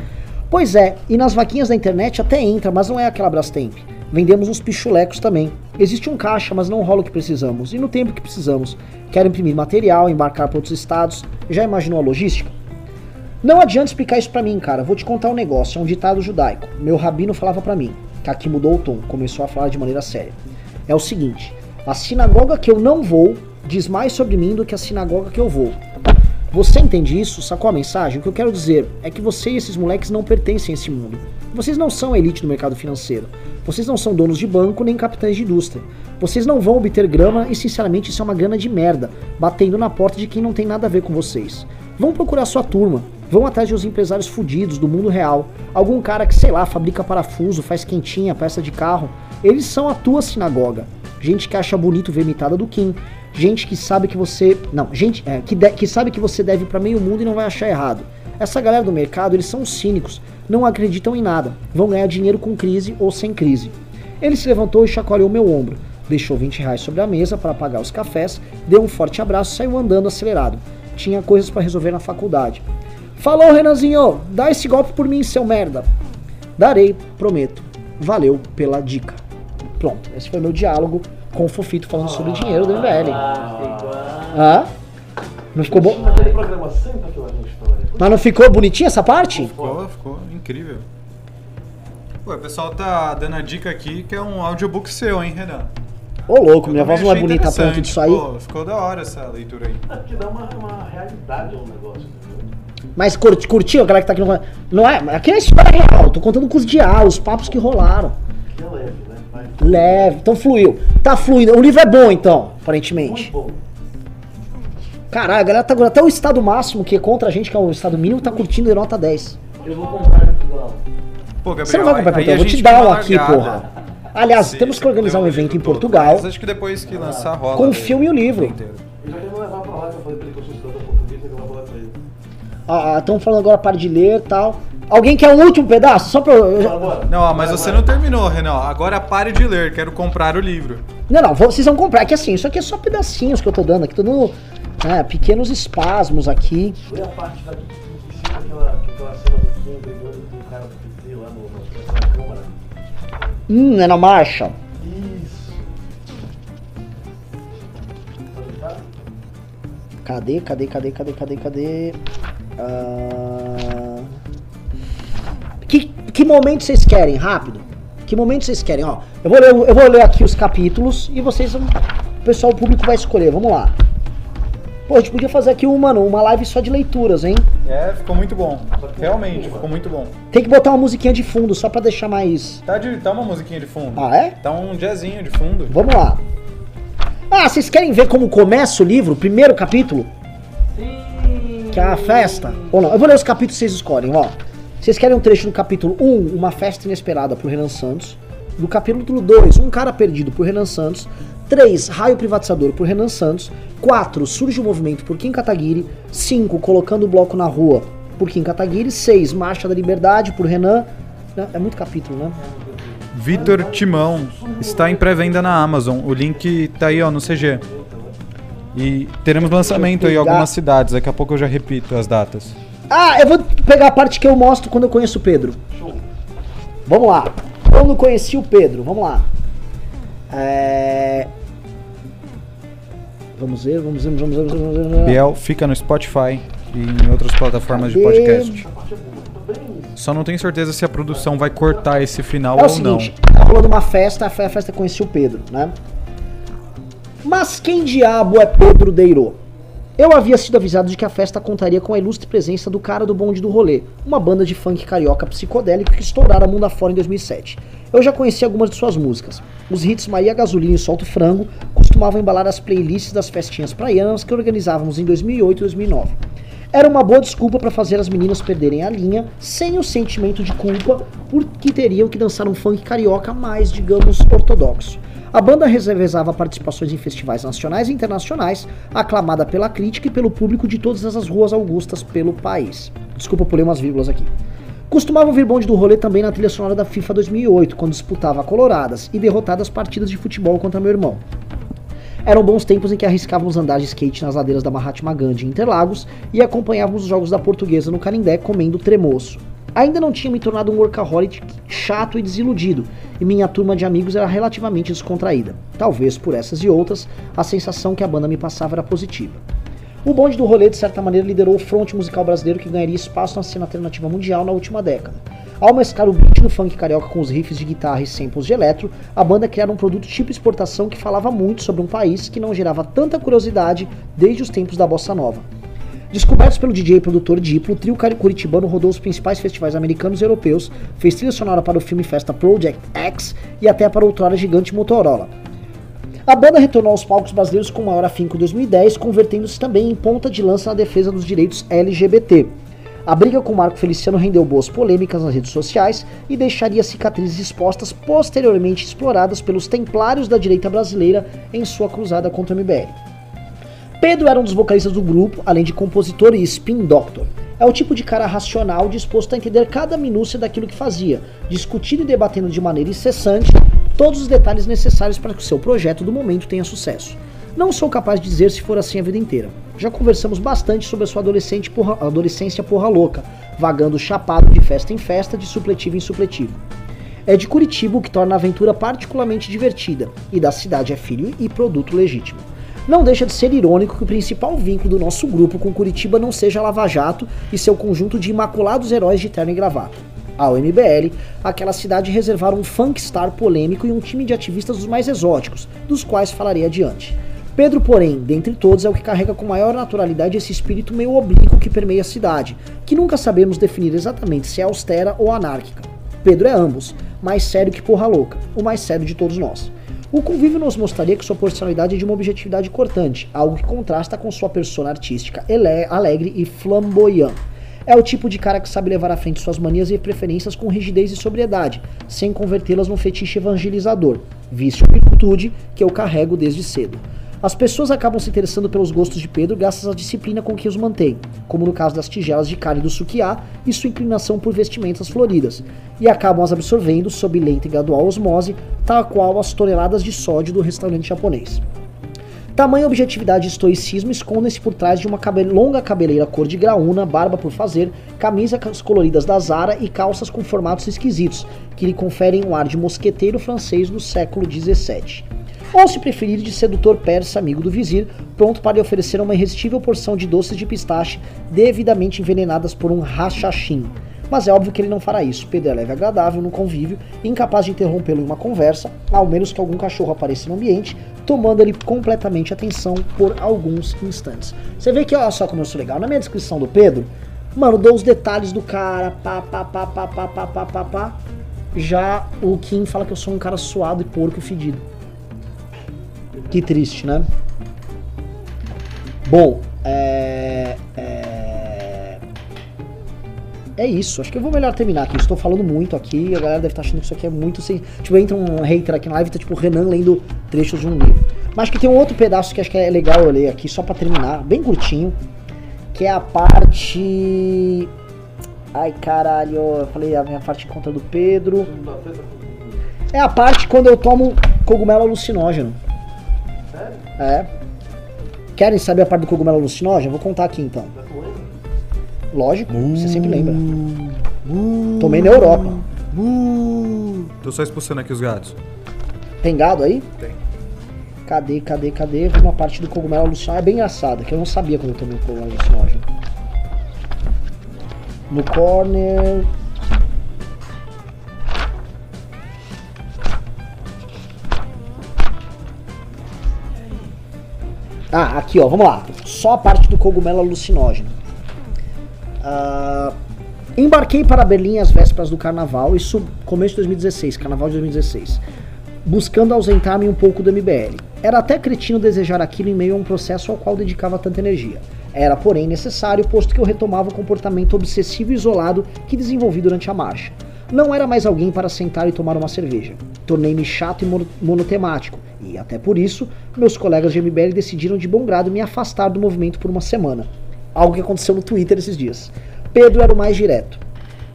Pois é, e nas vaquinhas da internet até entra, mas não é aquela Brastemp. Vendemos uns pichulecos também. Existe um caixa, mas não rola o que precisamos. E no tempo que precisamos. Quero imprimir material, embarcar para outros estados. Já imaginou a logística? Não adianta explicar isso pra mim, cara. Vou te contar um negócio. É um ditado judaico. Meu rabino falava para mim. Que aqui mudou o tom. Começou a falar de maneira séria. É o seguinte. A sinagoga que eu não vou diz mais sobre mim do que a sinagoga que eu vou. Você entende isso? Sacou a mensagem? O que eu quero dizer é que você e esses moleques não pertencem a esse mundo. Vocês não são elite do mercado financeiro. Vocês não são donos de banco nem capitães de indústria. Vocês não vão obter grama e, sinceramente, isso é uma grana de merda, batendo na porta de quem não tem nada a ver com vocês. Vão procurar sua turma. Vão atrás de uns empresários fudidos do mundo real. Algum cara que, sei lá, fabrica parafuso, faz quentinha, peça de carro. Eles são a tua sinagoga. Gente que acha bonito ver imitada do Kim. Gente que sabe que você. Não, gente é, que, de- que sabe que você deve pra meio mundo e não vai achar errado. Essa galera do mercado, eles são cínicos, não acreditam em nada. Vão ganhar dinheiro com crise ou sem crise. Ele se levantou e chacoalhou meu ombro. Deixou 20 reais sobre a mesa para pagar os cafés, deu um forte abraço e saiu andando acelerado. Tinha coisas para resolver na faculdade. Falou, Renanzinho! Dá esse golpe por mim, seu merda! Darei, prometo. Valeu pela dica. Pronto, esse foi meu diálogo com o Fofito falando sobre dinheiro do MBL. Hã? Não ficou bom? Mas não ficou bonitinha essa parte? Ficou, ficou incrível. Pô, o pessoal tá dando a dica aqui que é um audiobook seu, hein, Renan? Ô louco, minha Eu também voz não é bonita a ponto disso aí. Pô, ficou da hora essa leitura aí. É porque dá uma, uma realidade ao negócio. entendeu? Mas curti, curtiu a galera que tá aqui no. Não é? Aqui é história real, tô contando com os diálogos, os papos que rolaram. Que é leve, né? Vai. Leve, então fluiu. Tá fluindo. O livro é bom, então, aparentemente. Muito bom. Caralho, a galera tá até o estado máximo, que é contra a gente, que é o estado mínimo, tá curtindo de nota 10. Eu vou comprar final. Pô, Gabriel, Você não vai comprar aí Portugal, a eu vou te dar um uma aqui, largada. porra. Aliás, Se- temos que organizar um evento em Portugal Mas acho que depois que lançar rola. com o o filme e o livro. inteiro. Eu já levar pra lá, que eu falei pra ele que eu sou estudante português, eu vou levar pra ele. Ah, estão falando agora para de ler e tal. Alguém quer um último pedaço? Só pra. eu. Não, ó, mas você não terminou, Renan. Agora pare de ler, quero comprar o livro. Não, não, vocês vão comprar. É que assim, isso aqui é só pedacinhos que eu tô dando aqui, tô dando né, pequenos espasmos aqui. Lê a parte da Hum, é na marcha. Isso. Cadê, cadê, cadê, cadê, cadê, cadê? Ah, Que, que momento vocês querem? Rápido. Que momento vocês querem? Ó, eu vou ler, eu vou ler aqui os capítulos e vocês. O pessoal, o público vai escolher. Vamos lá. Pô, a gente podia fazer aqui uma, uma live só de leituras, hein? É, ficou muito bom. Realmente, ficou muito bom. Tem que botar uma musiquinha de fundo só pra deixar mais. Tá, de, tá uma musiquinha de fundo. Ah, é? Tá um jazzinho de fundo. Vamos lá. Ah, vocês querem ver como começa o livro? Primeiro capítulo? Que é a festa? Ou não? Eu vou ler os capítulos vocês escolhem, ó. Vocês querem um trecho do capítulo 1, Uma Festa Inesperada, pro Renan Santos. Do capítulo 2, Um Cara Perdido, por Renan Santos. 3, Raio Privatizador, por Renan Santos. 4, Surge o Movimento, por Kim Kataguiri. 5, Colocando o Bloco na Rua, por Kim Kataguiri. 6, Marcha da Liberdade, por Renan. É muito capítulo, né? Vitor Timão está em pré-venda na Amazon. O link tá aí, ó, no CG. E teremos lançamento aí em algumas cidades. Daqui a pouco eu já repito as datas. Ah, eu vou pegar a parte que eu mostro quando eu conheço o Pedro. Vamos lá. Quando conheci o Pedro, vamos lá. É... Vamos ver, vamos ver, vamos ver, vamos ver, vamos ver. Biel fica no Spotify e em outras plataformas de Cadê? podcast. Só não tenho certeza se a produção vai cortar esse final É ou seguinte, não. tá rolando uma festa, a fe- a festa conheci o Pedro, né? Mas quem diabo é Pedro Deirô? Eu havia sido avisado de que a festa contaria com a ilustre presença do cara do bonde do rolê, uma banda de funk carioca psicodélico que estourara mundo afora em 2007. Eu já conheci algumas de suas músicas. Os hits Maria Gasolina e Solto Frango costumavam embalar as playlists das festinhas praianas que organizávamos em 2008 e 2009. Era uma boa desculpa para fazer as meninas perderem a linha sem o sentimento de culpa porque teriam que dançar um funk carioca mais, digamos, ortodoxo. A banda reservezava participações em festivais nacionais e internacionais, aclamada pela crítica e pelo público de todas as ruas augustas pelo país. Desculpa, pulei umas vírgulas aqui. Costumava vir bonde do rolê também na trilha sonora da FIFA 2008, quando disputava coloradas e derrotadas partidas de futebol contra meu irmão. Eram bons tempos em que arriscávamos andar de skate nas ladeiras da Mahatma Gandhi em Interlagos e acompanhávamos os jogos da Portuguesa no Canindé comendo tremoço. Ainda não tinha me tornado um workaholic chato e desiludido, e minha turma de amigos era relativamente descontraída. Talvez por essas e outras, a sensação que a banda me passava era positiva. O bonde do rolê, de certa maneira, liderou o fronte musical brasileiro que ganharia espaço na cena alternativa mundial na última década. Ao mesclar o beat do funk carioca com os riffs de guitarra e samples de eletro, a banda criara um produto tipo exportação que falava muito sobre um país que não gerava tanta curiosidade desde os tempos da bossa nova. Descobertos pelo DJ e produtor Diplo, o trio curitibano rodou os principais festivais americanos e europeus, fez trilha sonora para o filme festa Project X e até para o outrora gigante Motorola. A banda retornou aos palcos brasileiros com maior afinco em 2010, convertendo-se também em ponta de lança na defesa dos direitos LGBT. A briga com Marco Feliciano rendeu boas polêmicas nas redes sociais e deixaria cicatrizes expostas posteriormente exploradas pelos templários da direita brasileira em sua cruzada contra o MBL. Pedro era um dos vocalistas do grupo, além de compositor e spin doctor. É o tipo de cara racional disposto a entender cada minúcia daquilo que fazia, discutindo e debatendo de maneira incessante todos os detalhes necessários para que o seu projeto do momento tenha sucesso. Não sou capaz de dizer se for assim a vida inteira. Já conversamos bastante sobre a sua porra, adolescência porra louca, vagando chapado de festa em festa, de supletivo em supletivo. É de Curitiba o que torna a aventura particularmente divertida, e da cidade é filho e produto legítimo. Não deixa de ser irônico que o principal vínculo do nosso grupo com Curitiba não seja Lava Jato e seu conjunto de imaculados heróis de terno e gravata. Ao MBL, aquela cidade reservara um funkstar polêmico e um time de ativistas dos mais exóticos, dos quais falarei adiante. Pedro, porém, dentre todos, é o que carrega com maior naturalidade esse espírito meio oblíquo que permeia a cidade, que nunca sabemos definir exatamente se é austera ou anárquica. Pedro é ambos, mais sério que porra louca, o mais sério de todos nós. O convívio nos mostraria que sua personalidade é de uma objetividade cortante, algo que contrasta com sua persona artística alegre e flamboyant. É o tipo de cara que sabe levar à frente suas manias e preferências com rigidez e sobriedade, sem convertê-las num fetiche evangelizador, vício e virtude que eu carrego desde cedo. As pessoas acabam se interessando pelos gostos de Pedro graças à disciplina com que os mantém, como no caso das tigelas de carne do sukiá e sua inclinação por vestimentas floridas, e acabam as absorvendo sob lenta e gradual osmose, tal qual as toneladas de sódio do restaurante japonês. Tamanha objetividade e estoicismo escondem-se por trás de uma cabe- longa cabeleira cor de graúna, barba por fazer, camisas coloridas da Zara e calças com formatos esquisitos, que lhe conferem um ar de mosqueteiro francês do século XVII. Ou, se preferir, de sedutor persa amigo do vizir, pronto para lhe oferecer uma irresistível porção de doces de pistache devidamente envenenadas por um rachachim. Mas é óbvio que ele não fará isso. Pedro é leve e agradável no convívio, incapaz de interrompê-lo em uma conversa, ao menos que algum cachorro apareça no ambiente, tomando ele completamente atenção por alguns instantes. Você vê que, olha só como eu sou legal. Na minha descrição do Pedro, mano, dou os detalhes do cara, pá, pá, pá, pá, pá, pá, pá, pá, pá. Já o Kim fala que eu sou um cara suado e porco e fedido. Que triste, né? Bom, é, é. É isso. Acho que eu vou melhor terminar aqui. Estou falando muito aqui. A galera deve estar achando que isso aqui é muito sem. Tipo, entra um hater aqui na live e tá tipo Renan lendo trechos de um livro. Mas acho que tem um outro pedaço que acho que é legal eu ler aqui, só pra terminar, bem curtinho. Que é a parte. Ai caralho, eu falei a minha parte em conta do Pedro. É a parte quando eu tomo cogumelo alucinógeno. É. Querem saber a parte do cogumelo alucinógeno? Vou contar aqui então. Lógico, você sempre lembra. Tomei na Europa. Tô só expulsando aqui os gatos. Tem gado aí? Tem. Cadê, cadê, cadê? Uma parte do cogumelo alucinógeno. É bem engraçada, que eu não sabia quando eu tomei o cogumelo alucinógeno. No corner. Ah, aqui ó, vamos lá. Só a parte do cogumelo alucinógeno. Ah, embarquei para Berlim às vésperas do carnaval, isso começo de 2016, carnaval de 2016, buscando ausentar-me um pouco do MBL. Era até cretino desejar aquilo em meio a um processo ao qual dedicava tanta energia. Era, porém, necessário, posto que eu retomava o comportamento obsessivo e isolado que desenvolvi durante a marcha. Não era mais alguém para sentar e tomar uma cerveja. Tornei-me chato e mono- monotemático, e até por isso, meus colegas de MBL decidiram de bom grado me afastar do movimento por uma semana. Algo que aconteceu no Twitter esses dias. Pedro era o mais direto.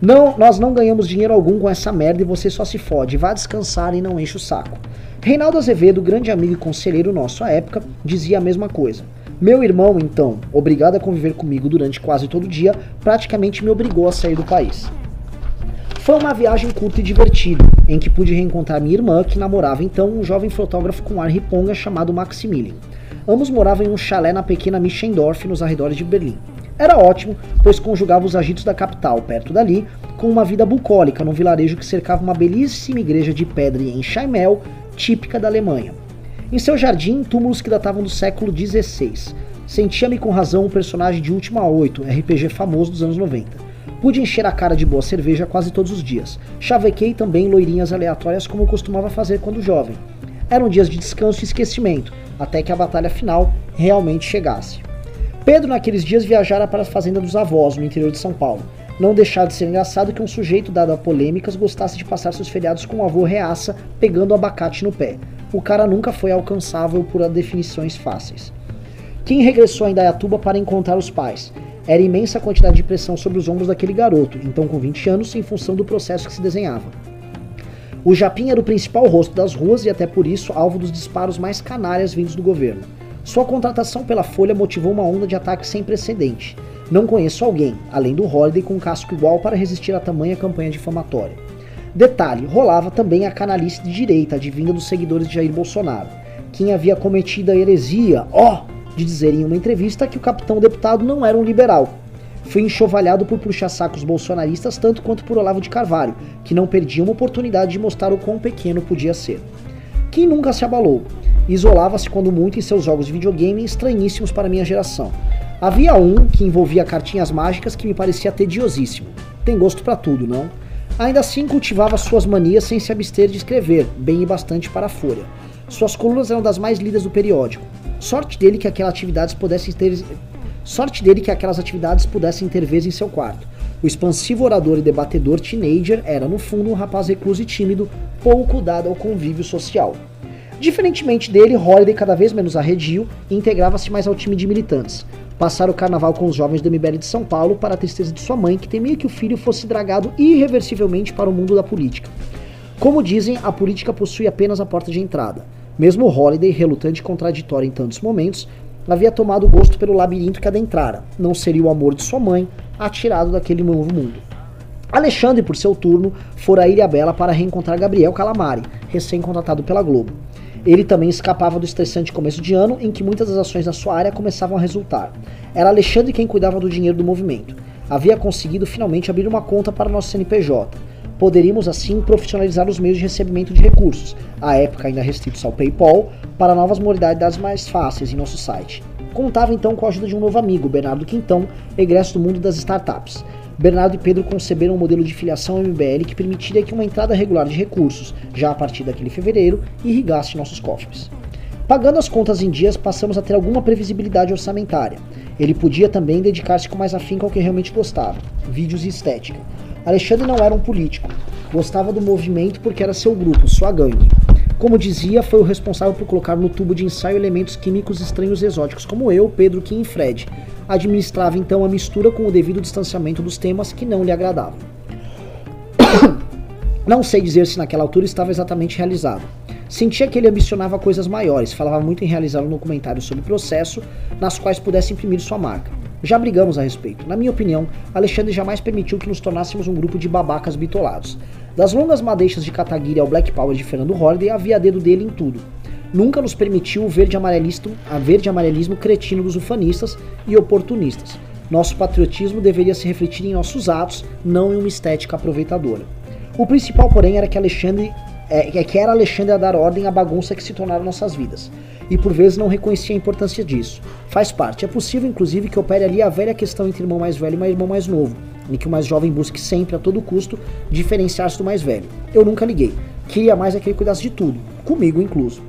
Não, nós não ganhamos dinheiro algum com essa merda e você só se fode. Vá descansar e não enche o saco. Reinaldo Azevedo, grande amigo e conselheiro nosso à época, dizia a mesma coisa. Meu irmão, então, obrigado a conviver comigo durante quase todo o dia, praticamente me obrigou a sair do país. Foi uma viagem curta e divertida, em que pude reencontrar minha irmã, que namorava então um jovem fotógrafo com ar riponga chamado Maximilian. Ambos moravam em um chalé na pequena Mischendorf, nos arredores de Berlim. Era ótimo, pois conjugava os agitos da capital, perto dali, com uma vida bucólica num vilarejo que cercava uma belíssima igreja de pedra em Scheimel, típica da Alemanha. Em seu jardim, túmulos que datavam do século XVI. Sentia-me com razão um personagem de Última 8, RPG famoso dos anos 90. Pude encher a cara de boa cerveja quase todos os dias. Chavequei também loirinhas aleatórias como costumava fazer quando jovem. Eram dias de descanso e esquecimento, até que a batalha final realmente chegasse. Pedro naqueles dias viajara para a fazenda dos avós, no interior de São Paulo. Não deixava de ser engraçado que um sujeito dado a polêmicas gostasse de passar seus feriados com o avô reaça pegando abacate no pé. O cara nunca foi alcançável por definições fáceis. Kim regressou a Indaiatuba para encontrar os pais. Era imensa a quantidade de pressão sobre os ombros daquele garoto, então com 20 anos, em função do processo que se desenhava. O Japim era o principal rosto das ruas e até por isso alvo dos disparos mais canalhas vindos do governo. Sua contratação pela Folha motivou uma onda de ataques sem precedente. Não conheço alguém, além do Holiday, com um casco igual para resistir a tamanha campanha difamatória. Detalhe, rolava também a canalice de direita, advinda dos seguidores de Jair Bolsonaro. Quem havia cometido a heresia, ó, de dizer em uma entrevista que o capitão deputado não era um liberal. Foi enxovalhado por puxa-sacos bolsonaristas tanto quanto por Olavo de Carvalho, que não perdia uma oportunidade de mostrar o quão pequeno podia ser. Quem nunca se abalou? Isolava-se quando muito em seus jogos de videogame estranhíssimos para minha geração. Havia um que envolvia cartinhas mágicas que me parecia tediosíssimo. Tem gosto para tudo, não? Ainda assim cultivava suas manias sem se abster de escrever, bem e bastante para a Folha. Suas colunas eram das mais lidas do periódico. Sorte dele que aquelas atividades pudessem ter Sorte dele que aquelas atividades pudessem ter vez em seu quarto. O expansivo orador e debatedor teenager era, no fundo, um rapaz recluso e tímido, pouco dado ao convívio social. Diferentemente dele, Holiday cada vez menos arredio integrava-se mais ao time de militantes. Passar o carnaval com os jovens do MBL de São Paulo para a tristeza de sua mãe, que temia que o filho fosse dragado irreversivelmente para o mundo da política. Como dizem, a política possui apenas a porta de entrada. Mesmo Holiday, relutante e contraditório em tantos momentos, havia tomado gosto pelo labirinto que adentrara. Não seria o amor de sua mãe, atirado daquele novo mundo. Alexandre, por seu turno, fora a Ilha Bela para reencontrar Gabriel Calamari, recém-contratado pela Globo. Ele também escapava do estressante começo de ano em que muitas das ações da sua área começavam a resultar. Era Alexandre quem cuidava do dinheiro do movimento. Havia conseguido finalmente abrir uma conta para nosso CNPJ. Poderíamos assim profissionalizar os meios de recebimento de recursos, à época ainda restritos ao PayPal, para novas modalidades mais fáceis em nosso site. Contava então com a ajuda de um novo amigo, Bernardo Quintão, egresso do mundo das startups. Bernardo e Pedro conceberam um modelo de filiação MBL que permitiria que uma entrada regular de recursos, já a partir daquele fevereiro, irrigasse nossos cofres. Pagando as contas em dias, passamos a ter alguma previsibilidade orçamentária. Ele podia também dedicar-se com mais afinco ao que realmente gostava: vídeos e estética. Alexandre não era um político. Gostava do movimento porque era seu grupo, sua gangue. Como dizia, foi o responsável por colocar no tubo de ensaio elementos químicos estranhos e exóticos, como eu, Pedro, Kim e Fred. Administrava então a mistura com o devido distanciamento dos temas que não lhe agradavam. Não sei dizer se naquela altura estava exatamente realizado. Sentia que ele ambicionava coisas maiores, falava muito em realizar um documentário sobre o processo, nas quais pudesse imprimir sua marca. Já brigamos a respeito. Na minha opinião, Alexandre jamais permitiu que nos tornássemos um grupo de babacas bitolados. Das longas madeixas de Kataguiri ao Black Power de Fernando Holliday, havia dedo dele em tudo. Nunca nos permitiu o verde amarelismo, a verde amarelismo cretino dos ufanistas e oportunistas. Nosso patriotismo deveria se refletir em nossos atos, não em uma estética aproveitadora. O principal, porém, era que Alexandre é, é que era Alexandre a dar ordem à bagunça que se tornaram nossas vidas e por vezes não reconhecia a importância disso. Faz parte. É possível, inclusive, que opere ali a velha questão entre irmão mais velho e irmão mais novo, em que o mais jovem busque sempre, a todo custo, diferenciar-se do mais velho. Eu nunca liguei. Queria mais é que cuidasse de tudo, comigo incluso.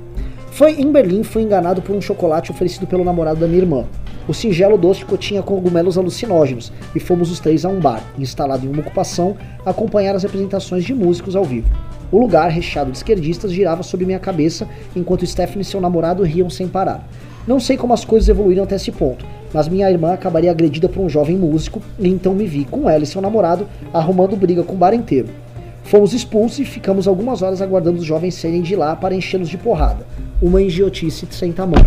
Foi em Berlim, fui enganado por um chocolate oferecido pelo namorado da minha irmã. O singelo doce continha cogumelos alucinógenos e fomos os três a um bar, instalado em uma ocupação, acompanhar as apresentações de músicos ao vivo. O lugar, recheado de esquerdistas, girava sobre minha cabeça enquanto Stephanie e seu namorado riam sem parar. Não sei como as coisas evoluíram até esse ponto, mas minha irmã acabaria agredida por um jovem músico e então me vi, com ela e seu namorado, arrumando briga com o bar inteiro. Fomos expulsos e ficamos algumas horas aguardando os jovens saírem de lá para enchê-los de porrada. Uma idiotice sem tamanho.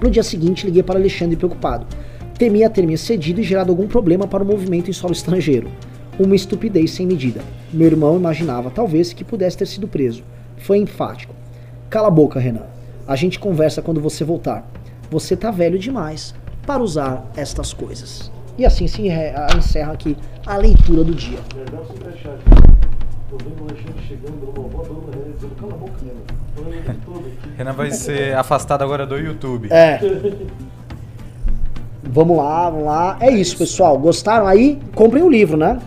No dia seguinte, liguei para Alexandre preocupado. Temia ter me excedido e gerado algum problema para o movimento em solo estrangeiro. Uma estupidez sem medida. Meu irmão imaginava, talvez, que pudesse ter sido preso. Foi enfático. Cala a boca, Renan. A gente conversa quando você voltar. Você tá velho demais para usar estas coisas. E assim se encerra aqui a leitura do dia. Aqui. Renan vai ser afastado agora do YouTube. É. Vamos lá, vamos lá. É isso, pessoal. Gostaram aí? Comprem o livro, né?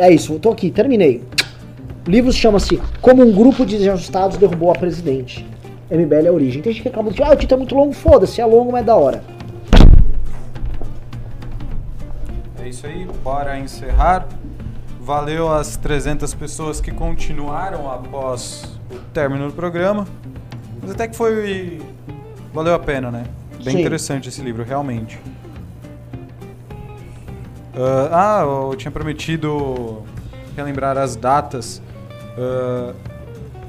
É isso, tô aqui, terminei. O livro chama-se Como um grupo de desajustados derrubou a presidente. MBL é a origem. Tem gente que reclama de, ah, o título é muito longo, foda-se, é longo, mas é da hora. É isso aí, bora encerrar. Valeu às 300 pessoas que continuaram após o término do programa. Mas até que foi. Valeu a pena, né? Bem Sim. interessante esse livro, realmente. Ah, ah, eu tinha prometido relembrar as datas. Ah,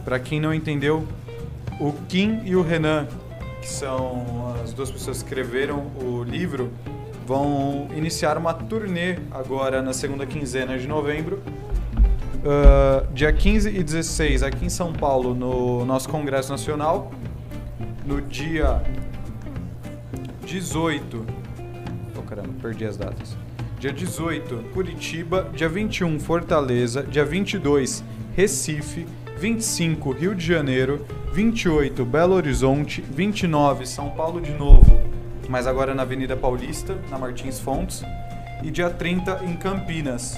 Pra quem não entendeu, o Kim e o Renan, que são as duas pessoas que escreveram o livro, vão iniciar uma turnê agora na segunda quinzena de novembro. Ah, dia 15 e 16 aqui em São Paulo, no nosso Congresso Nacional. No dia 18. Oh caramba, perdi as datas. Dia 18, Curitiba. Dia 21, Fortaleza. Dia 22, Recife. 25, Rio de Janeiro. 28, Belo Horizonte. 29, São Paulo de novo, mas agora na Avenida Paulista, na Martins Fontes. E dia 30, em Campinas.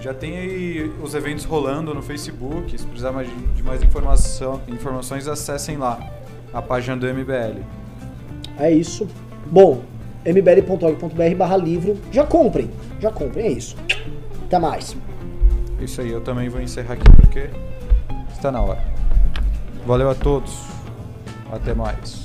Já tem aí os eventos rolando no Facebook. Se precisar de mais informação, informações, acessem lá a página do MBL. É isso. Bom, mbl.org.br barra livro. Já comprem, já comprem, é isso. Até mais. Isso aí, eu também vou encerrar aqui porque está na hora. Valeu a todos. Até mais.